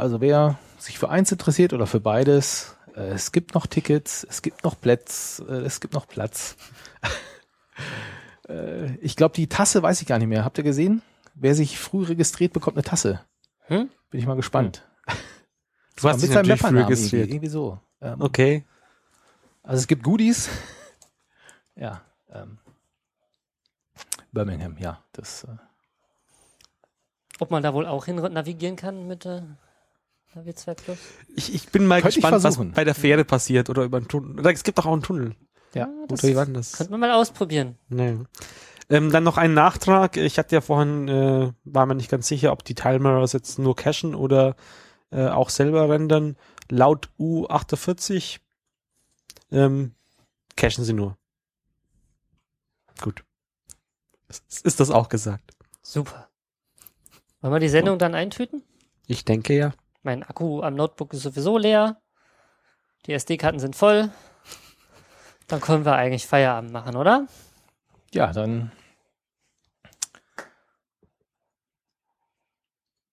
Also wer sich für eins interessiert oder für beides, äh, es gibt noch Tickets, es gibt noch Plätze, äh, es gibt noch Platz. äh, ich glaube, die Tasse weiß ich gar nicht mehr. Habt ihr gesehen? Wer sich früh registriert, bekommt eine Tasse. Hm? Bin ich mal gespannt. Du hast dich seinem natürlich früh Mappernamen registriert. Irgendwie, irgendwie so. Ähm, Okay. Also es gibt Goodies. ja. Ähm, Birmingham, ja. Das, äh, Ob man da wohl auch hin navigieren kann mit äh, Navi 2 Plus? Ich, ich bin mal Könnte ich gespannt, was bei der Fähre passiert oder über einen Tunnel. Es gibt doch auch einen Tunnel. ja. das war denn das? könnte man mal ausprobieren. Nee. Ähm, dann noch ein Nachtrag. Ich hatte ja vorhin, äh, war mir nicht ganz sicher, ob die Tilemirrors jetzt nur cachen oder äh, auch selber rendern. Laut U48 ähm, cachen sie nur. Gut. Ist ist das auch gesagt? Super. Wollen wir die Sendung dann eintüten? Ich denke ja. Mein Akku am Notebook ist sowieso leer. Die SD-Karten sind voll. Dann können wir eigentlich Feierabend machen, oder? Ja, dann.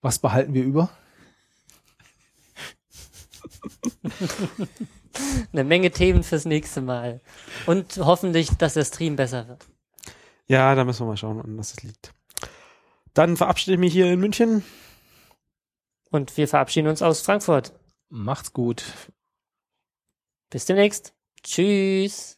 Was behalten wir über? Eine Menge Themen fürs nächste Mal. Und hoffentlich, dass der Stream besser wird. Ja, da müssen wir mal schauen, an was es liegt. Dann verabschiede ich mich hier in München. Und wir verabschieden uns aus Frankfurt. Macht's gut. Bis demnächst. Tschüss.